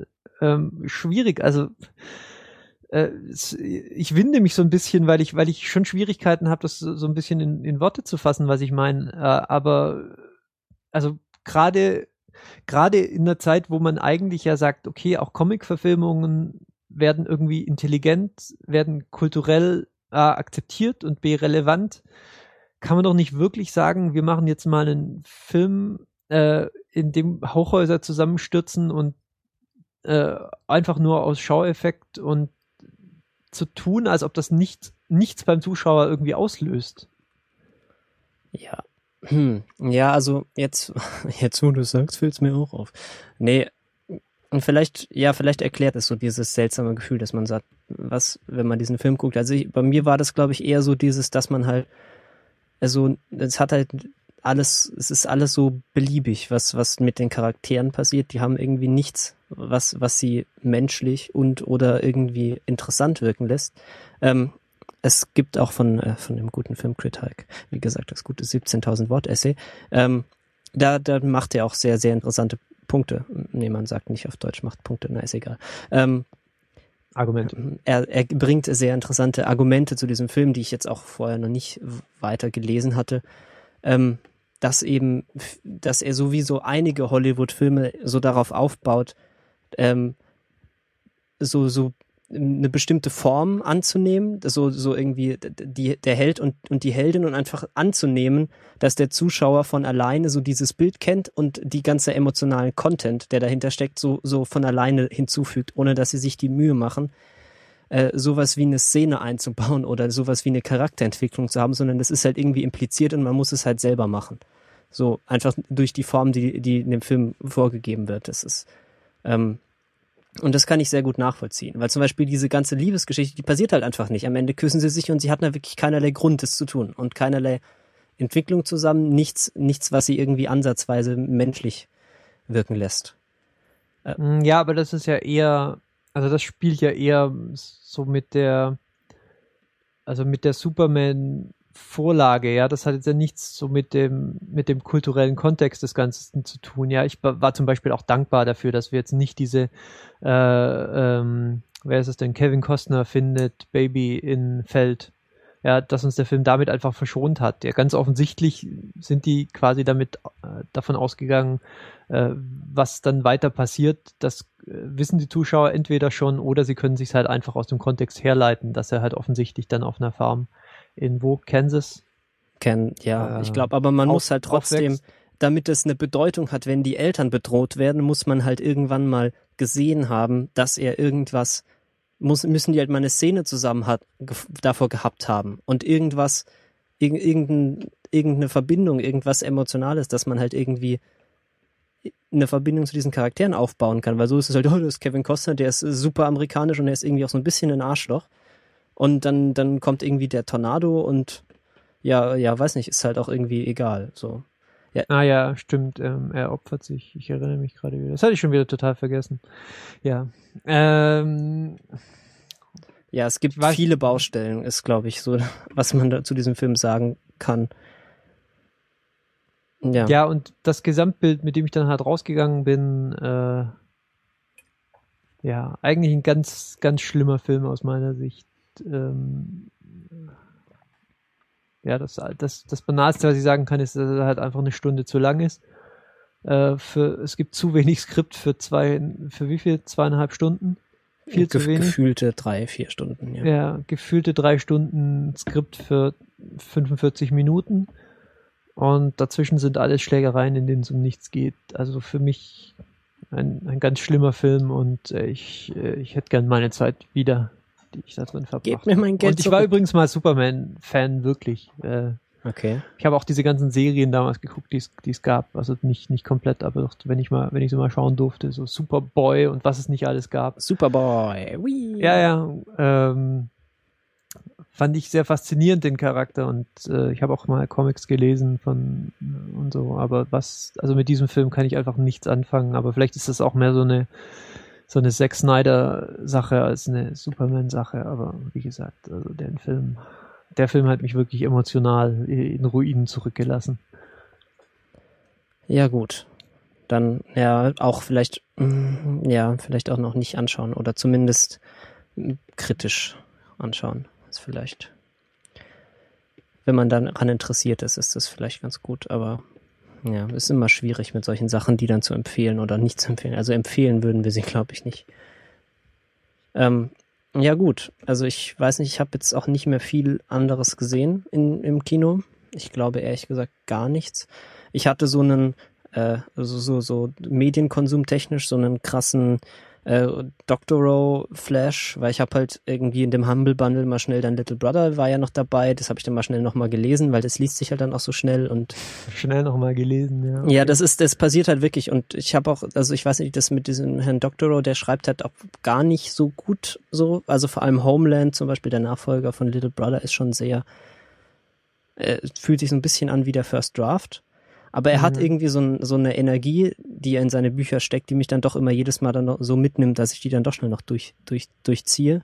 [SPEAKER 2] ähm, schwierig. Also äh, ich winde mich so ein bisschen, weil ich, weil ich schon Schwierigkeiten habe, das so, ein bisschen in, in Worte zu fassen, was ich meine. Äh, aber also gerade gerade in der Zeit, wo man eigentlich ja sagt, okay, auch Comic-Verfilmungen werden irgendwie intelligent, werden kulturell äh, akzeptiert und b relevant, kann man doch nicht wirklich sagen, wir machen jetzt mal einen Film äh, in dem Hochhäuser zusammenstürzen und äh, einfach nur aus Schaueffekt und zu tun, als ob das nicht, nichts beim Zuschauer irgendwie auslöst.
[SPEAKER 1] Ja. Hm. Ja, also jetzt, jetzt wo du sagst, fällt es mir auch auf. Nee, und vielleicht, ja, vielleicht erklärt es so dieses seltsame Gefühl, dass man sagt, was, wenn man diesen Film guckt. Also ich, bei mir war das, glaube ich, eher so dieses, dass man halt, also es hat halt alles, es ist alles so beliebig, was, was mit den Charakteren passiert. Die haben irgendwie nichts, was, was sie menschlich und oder irgendwie interessant wirken lässt. Ähm, es gibt auch von, äh, von dem guten Filmkritik, wie gesagt, das gute 17.000 Wort Essay, ähm, da, da macht er auch sehr, sehr interessante Punkte. Nee, man sagt nicht auf Deutsch, macht Punkte, na, ist egal. Ähm,
[SPEAKER 2] Argumente.
[SPEAKER 1] Er, er bringt sehr interessante Argumente zu diesem Film, die ich jetzt auch vorher noch nicht weiter gelesen hatte. Ähm, dass eben, dass er sowieso einige Hollywood-Filme so darauf aufbaut, ähm, so, so eine bestimmte Form anzunehmen, so, so irgendwie die, der Held und, und die Heldin und einfach anzunehmen, dass der Zuschauer von alleine so dieses Bild kennt und die ganze emotionalen Content, der dahinter steckt, so, so von alleine hinzufügt, ohne dass sie sich die Mühe machen, äh, sowas wie eine Szene einzubauen oder sowas wie eine Charakterentwicklung zu haben, sondern das ist halt irgendwie impliziert und man muss es halt selber machen. So einfach durch die Form, die, die in dem Film vorgegeben wird. Das ist ähm, und das kann ich sehr gut nachvollziehen, weil zum Beispiel diese ganze Liebesgeschichte, die passiert halt einfach nicht. Am Ende küssen sie sich und sie hatten da wirklich keinerlei Grund, das zu tun und keinerlei Entwicklung zusammen, nichts, nichts, was sie irgendwie ansatzweise menschlich wirken lässt.
[SPEAKER 2] Mm, ja, aber das ist ja eher, also das spielt ja eher so mit der, also mit der Superman Vorlage, ja, das hat jetzt ja nichts so mit dem, mit dem kulturellen Kontext des Ganzen zu tun. Ja, ich war zum Beispiel auch dankbar dafür, dass wir jetzt nicht diese, äh, ähm, wer ist es denn, Kevin Costner findet Baby in Feld ja, dass uns der Film damit einfach verschont hat. Ja, ganz offensichtlich sind die quasi damit äh, davon ausgegangen, äh, was dann weiter passiert. Das äh, wissen die Zuschauer entweder schon oder sie können sich halt einfach aus dem Kontext herleiten, dass er halt offensichtlich dann auf einer Farm in wo Kansas.
[SPEAKER 1] Ken, ja, ich glaube, aber man muss halt trotzdem, aufwächst. damit es eine Bedeutung hat, wenn die Eltern bedroht werden, muss man halt irgendwann mal gesehen haben, dass er irgendwas muss, müssen die halt mal eine Szene zusammen hat, davor gehabt haben und irgendwas, irg irgendein, irgendeine Verbindung, irgendwas Emotionales, dass man halt irgendwie eine Verbindung zu diesen Charakteren aufbauen kann, weil so ist es halt, oh, das ist Kevin Costner, der ist super amerikanisch und er ist irgendwie auch so ein bisschen ein Arschloch. Und dann, dann kommt irgendwie der Tornado und ja, ja, weiß nicht, ist halt auch irgendwie egal, so.
[SPEAKER 2] Ja. Ah ja, stimmt. Ähm, er opfert sich. Ich erinnere mich gerade wieder. Das hatte ich schon wieder total vergessen. Ja. Ähm,
[SPEAKER 1] ja, es gibt viele Baustellen, ist, glaube ich, so, was man da zu diesem Film sagen kann.
[SPEAKER 2] Ja. ja, und das Gesamtbild, mit dem ich dann halt rausgegangen bin, äh, ja, eigentlich ein ganz, ganz schlimmer Film aus meiner Sicht. Ähm, ja, das, das, das Banalste, was ich sagen kann, ist, dass er halt einfach eine Stunde zu lang ist. Äh, für, es gibt zu wenig Skript für zwei, für wie viel? Zweieinhalb Stunden?
[SPEAKER 1] Viel Ge zu wenig. Gefühlte drei, vier Stunden, ja.
[SPEAKER 2] Ja, gefühlte drei Stunden Skript für 45 Minuten. Und dazwischen sind alles Schlägereien, in denen es um nichts geht. Also für mich ein, ein ganz schlimmer Film und äh, ich, äh, ich hätte gern meine Zeit wieder die ich da drin verbracht
[SPEAKER 1] Gebt mir mein Geld
[SPEAKER 2] Und ich zurück. war übrigens mal Superman-Fan, wirklich. Äh,
[SPEAKER 1] okay.
[SPEAKER 2] Ich habe auch diese ganzen Serien damals geguckt, die es gab. Also nicht, nicht komplett, aber doch, wenn ich mal, wenn ich so mal schauen durfte, so Superboy und was es nicht alles gab.
[SPEAKER 1] Superboy, Whee.
[SPEAKER 2] Ja, ja. Ähm, fand ich sehr faszinierend, den Charakter. Und äh, ich habe auch mal Comics gelesen von und so. Aber was, also mit diesem Film kann ich einfach nichts anfangen. Aber vielleicht ist das auch mehr so eine so eine Zack Snyder-Sache als eine Superman-Sache, aber wie gesagt, also der Film, der Film hat mich wirklich emotional in Ruinen zurückgelassen.
[SPEAKER 1] Ja, gut. Dann ja auch vielleicht, mm, ja, vielleicht auch noch nicht anschauen oder zumindest kritisch anschauen. Ist vielleicht, wenn man daran interessiert ist, ist das vielleicht ganz gut, aber ja, ist immer schwierig mit solchen Sachen, die dann zu empfehlen oder nicht zu empfehlen. Also empfehlen würden wir sie, glaube ich, nicht. Ähm, ja gut, also ich weiß nicht, ich habe jetzt auch nicht mehr viel anderes gesehen in, im Kino. Ich glaube ehrlich gesagt gar nichts. Ich hatte so einen, äh, so, so, so medienkonsumtechnisch so einen krassen äh, Doctorow Flash, weil ich habe halt irgendwie in dem Humble Bundle mal schnell dann Little Brother war ja noch dabei, das habe ich dann mal schnell nochmal gelesen, weil das liest sich halt dann auch so schnell und
[SPEAKER 2] schnell nochmal gelesen, ja.
[SPEAKER 1] Okay. Ja, das ist, das passiert halt wirklich und ich habe auch, also ich weiß nicht, das mit diesem Herrn Doctorow, der schreibt halt auch gar nicht so gut so, also vor allem Homeland zum Beispiel, der Nachfolger von Little Brother ist schon sehr, äh, fühlt sich so ein bisschen an wie der First Draft aber er mhm. hat irgendwie so, ein, so, eine Energie, die er in seine Bücher steckt, die mich dann doch immer jedes Mal dann so mitnimmt, dass ich die dann doch schnell noch durch, durch, durchziehe.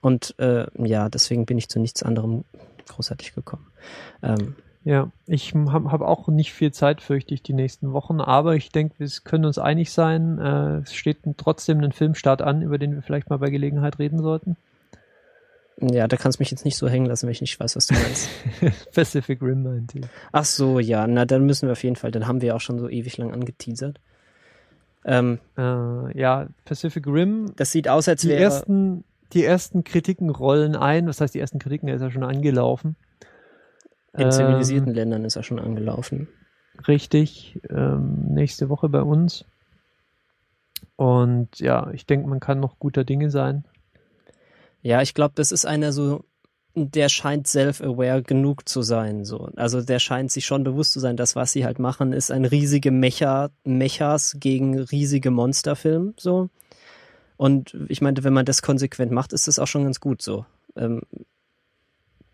[SPEAKER 1] Und äh, ja, deswegen bin ich zu nichts anderem großartig gekommen. Ähm,
[SPEAKER 2] ja, ich habe hab auch nicht viel Zeit, fürchte ich, die nächsten Wochen, aber ich denke, wir können uns einig sein. Äh, es steht trotzdem ein Filmstart an, über den wir vielleicht mal bei Gelegenheit reden sollten.
[SPEAKER 1] Ja, da kannst du mich jetzt nicht so hängen lassen, wenn ich nicht weiß, was du meinst.
[SPEAKER 2] Pacific Rim meinte ich.
[SPEAKER 1] Ach so, ja, na dann müssen wir auf jeden Fall, dann haben wir auch schon so ewig lang angeteasert.
[SPEAKER 2] Ähm, äh, ja, Pacific Rim.
[SPEAKER 1] Das sieht aus, als
[SPEAKER 2] wäre.
[SPEAKER 1] Die
[SPEAKER 2] ersten, die ersten Kritiken rollen ein. Was heißt, die ersten Kritiken? Er ist ja schon angelaufen.
[SPEAKER 1] In zivilisierten ähm, Ländern ist er schon angelaufen.
[SPEAKER 2] Richtig. Ähm, nächste Woche bei uns. Und ja, ich denke, man kann noch guter Dinge sein.
[SPEAKER 1] Ja, ich glaube, das ist einer so, der scheint self-aware genug zu sein. So. Also der scheint sich schon bewusst zu sein, dass was sie halt machen, ist ein riesige Mecha, Mechas gegen riesige Monsterfilm. So. Und ich meinte, wenn man das konsequent macht, ist das auch schon ganz gut so. Ähm,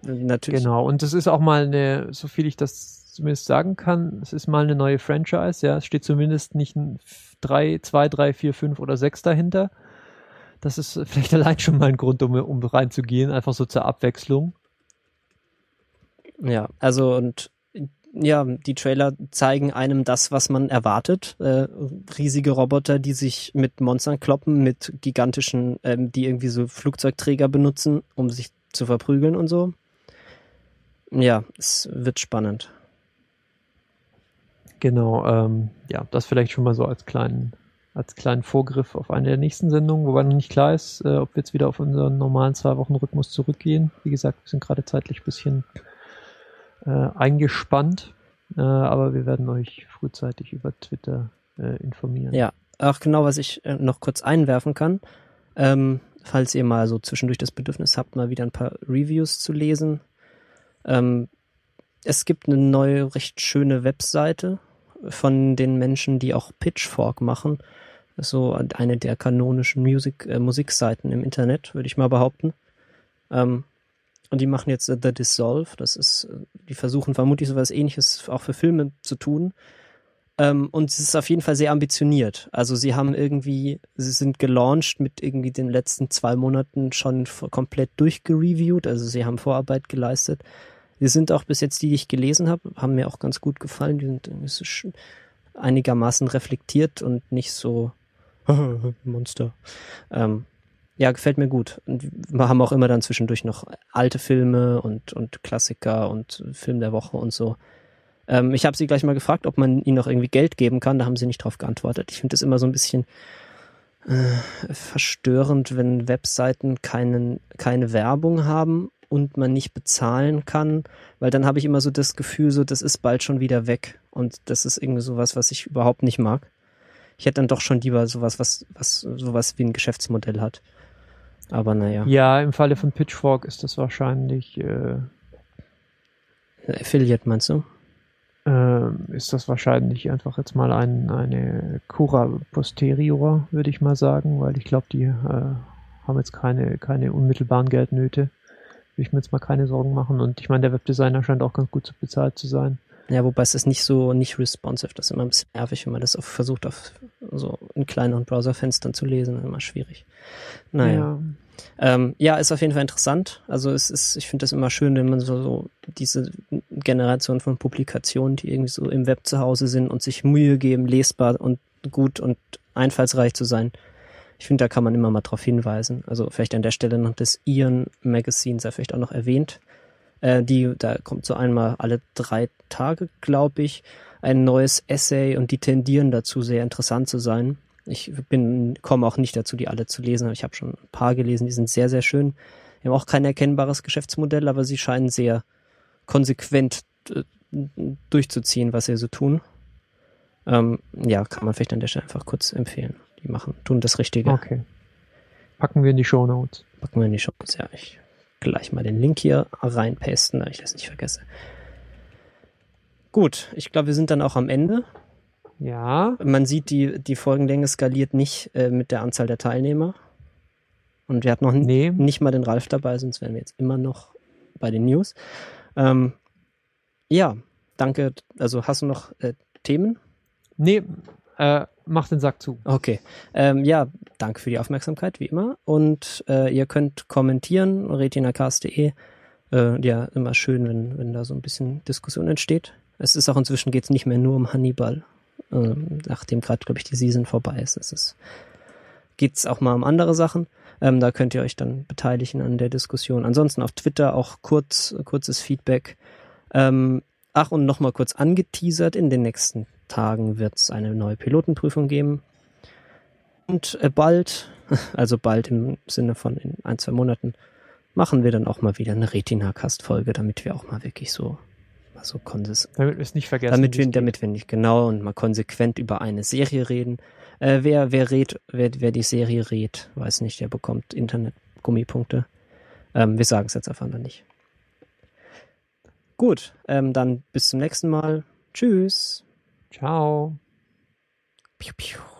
[SPEAKER 1] natürlich.
[SPEAKER 2] Genau, und es ist auch mal eine, so viel ich das zumindest sagen kann, es ist mal eine neue Franchise, ja. Es steht zumindest nicht ein 3, 2, 3, 4, 5 oder 6 dahinter. Das ist vielleicht allein schon mal ein Grund, um, um reinzugehen, einfach so zur Abwechslung.
[SPEAKER 1] Ja, also und ja, die Trailer zeigen einem das, was man erwartet. Äh, riesige Roboter, die sich mit Monstern kloppen, mit gigantischen, ähm, die irgendwie so Flugzeugträger benutzen, um sich zu verprügeln und so. Ja, es wird spannend.
[SPEAKER 2] Genau, ähm, ja, das vielleicht schon mal so als kleinen, als kleinen Vorgriff auf eine der nächsten Sendungen, wobei noch nicht klar ist, äh, ob wir jetzt wieder auf unseren normalen Zwei-Wochen-Rhythmus zurückgehen. Wie gesagt, wir sind gerade zeitlich ein bisschen äh, eingespannt, äh, aber wir werden euch frühzeitig über Twitter äh, informieren.
[SPEAKER 1] Ja, ach genau, was ich äh, noch kurz einwerfen kann, ähm, falls ihr mal so zwischendurch das Bedürfnis habt, mal wieder ein paar Reviews zu lesen. Ähm, es gibt eine neue, recht schöne Webseite von den Menschen, die auch Pitchfork machen. So eine der kanonischen Musik, äh, Musikseiten im Internet, würde ich mal behaupten. Ähm, und die machen jetzt The Dissolve. Das ist, die versuchen vermutlich sowas ähnliches auch für Filme zu tun. Ähm, und es ist auf jeden Fall sehr ambitioniert. Also sie haben irgendwie, sie sind gelauncht mit irgendwie den letzten zwei Monaten schon komplett durchgereviewt. Also sie haben Vorarbeit geleistet. Sie sind auch bis jetzt die, die ich gelesen habe, haben mir auch ganz gut gefallen. Die sind einigermaßen reflektiert und nicht so Monster. Ähm, ja, gefällt mir gut. Und wir haben auch immer dann zwischendurch noch alte Filme und, und Klassiker und Film der Woche und so. Ähm, ich habe sie gleich mal gefragt, ob man ihnen noch irgendwie Geld geben kann. Da haben sie nicht drauf geantwortet. Ich finde es immer so ein bisschen äh, verstörend, wenn Webseiten keinen, keine Werbung haben und man nicht bezahlen kann, weil dann habe ich immer so das Gefühl, so das ist bald schon wieder weg und das ist irgendwie sowas, was ich überhaupt nicht mag. Ich hätte dann doch schon lieber sowas, was, was sowas wie ein Geschäftsmodell hat. Aber naja.
[SPEAKER 2] Ja, im Falle von Pitchfork ist das wahrscheinlich. Äh,
[SPEAKER 1] Affiliate meinst du?
[SPEAKER 2] Äh, ist das wahrscheinlich einfach jetzt mal ein, eine Cura posterior, würde ich mal sagen, weil ich glaube, die äh, haben jetzt keine, keine unmittelbaren Geldnöte. Will ich mir jetzt mal keine Sorgen machen. Und ich meine, der Webdesigner scheint auch ganz gut bezahlt zu sein.
[SPEAKER 1] Ja, wobei es ist nicht so nicht responsive. Das ist immer ein bisschen nervig, wenn man das auf, versucht, auf so in kleineren Browserfenstern zu lesen. Immer schwierig. Naja. Ja. Ähm, ja, ist auf jeden Fall interessant. Also es ist, ich finde das immer schön, wenn man so, so diese Generation von Publikationen, die irgendwie so im Web zu Hause sind und sich Mühe geben, lesbar und gut und einfallsreich zu sein. Ich finde, da kann man immer mal drauf hinweisen. Also vielleicht an der Stelle noch das Ian Magazine sei vielleicht auch noch erwähnt. Äh, die, da kommt so einmal alle drei Tage, glaube ich, ein neues Essay und die tendieren dazu, sehr interessant zu sein. Ich bin, komme auch nicht dazu, die alle zu lesen, aber ich habe schon ein paar gelesen, die sind sehr, sehr schön. Die haben auch kein erkennbares Geschäftsmodell, aber sie scheinen sehr konsequent äh, durchzuziehen, was sie so tun. Ähm, ja, kann man vielleicht an der Stelle einfach kurz empfehlen. Die machen, tun das Richtige.
[SPEAKER 2] Okay. Packen wir in die Show Notes.
[SPEAKER 1] Packen wir in die Show Notes, ja. Ich gleich mal den Link hier reinpasten, damit ich das nicht vergesse. Gut, ich glaube, wir sind dann auch am Ende.
[SPEAKER 2] Ja.
[SPEAKER 1] Man sieht, die, die Folgenlänge skaliert nicht äh, mit der Anzahl der Teilnehmer. Und wir hatten noch nee. nicht mal den Ralf dabei, sonst wären wir jetzt immer noch bei den News. Ähm, ja, danke. Also hast du noch äh, Themen?
[SPEAKER 2] Nee, äh, mach den Sack zu.
[SPEAKER 1] Okay. Ähm, ja, danke für die Aufmerksamkeit, wie immer. Und äh, ihr könnt kommentieren, retinacast.de. Äh, ja, immer schön, wenn, wenn da so ein bisschen Diskussion entsteht. Es ist auch inzwischen geht es nicht mehr nur um Hannibal. Äh, nachdem gerade, glaube ich, die Season vorbei ist. Es ist geht's auch mal um andere Sachen. Ähm, da könnt ihr euch dann beteiligen an der Diskussion. Ansonsten auf Twitter auch kurz, kurzes Feedback. Ähm, ach, und nochmal kurz angeteasert, in den nächsten Tagen wird es eine neue Pilotenprüfung geben. Und äh, bald, also bald im Sinne von in ein, zwei Monaten, machen wir dann auch mal wieder eine Retina-Cast-Folge, damit wir auch mal wirklich so, mal so konses
[SPEAKER 2] Damit wir es nicht vergessen.
[SPEAKER 1] Damit wir, damit wir nicht genau und mal konsequent über eine Serie reden. Äh, wer, wer redet, wer, wer die Serie redet, weiß nicht, der bekommt Internet-Gummipunkte. Ähm, wir sagen es jetzt einfach noch nicht. Gut, ähm, dann bis zum nächsten Mal. Tschüss.
[SPEAKER 2] Ciao.
[SPEAKER 1] Pew, pew.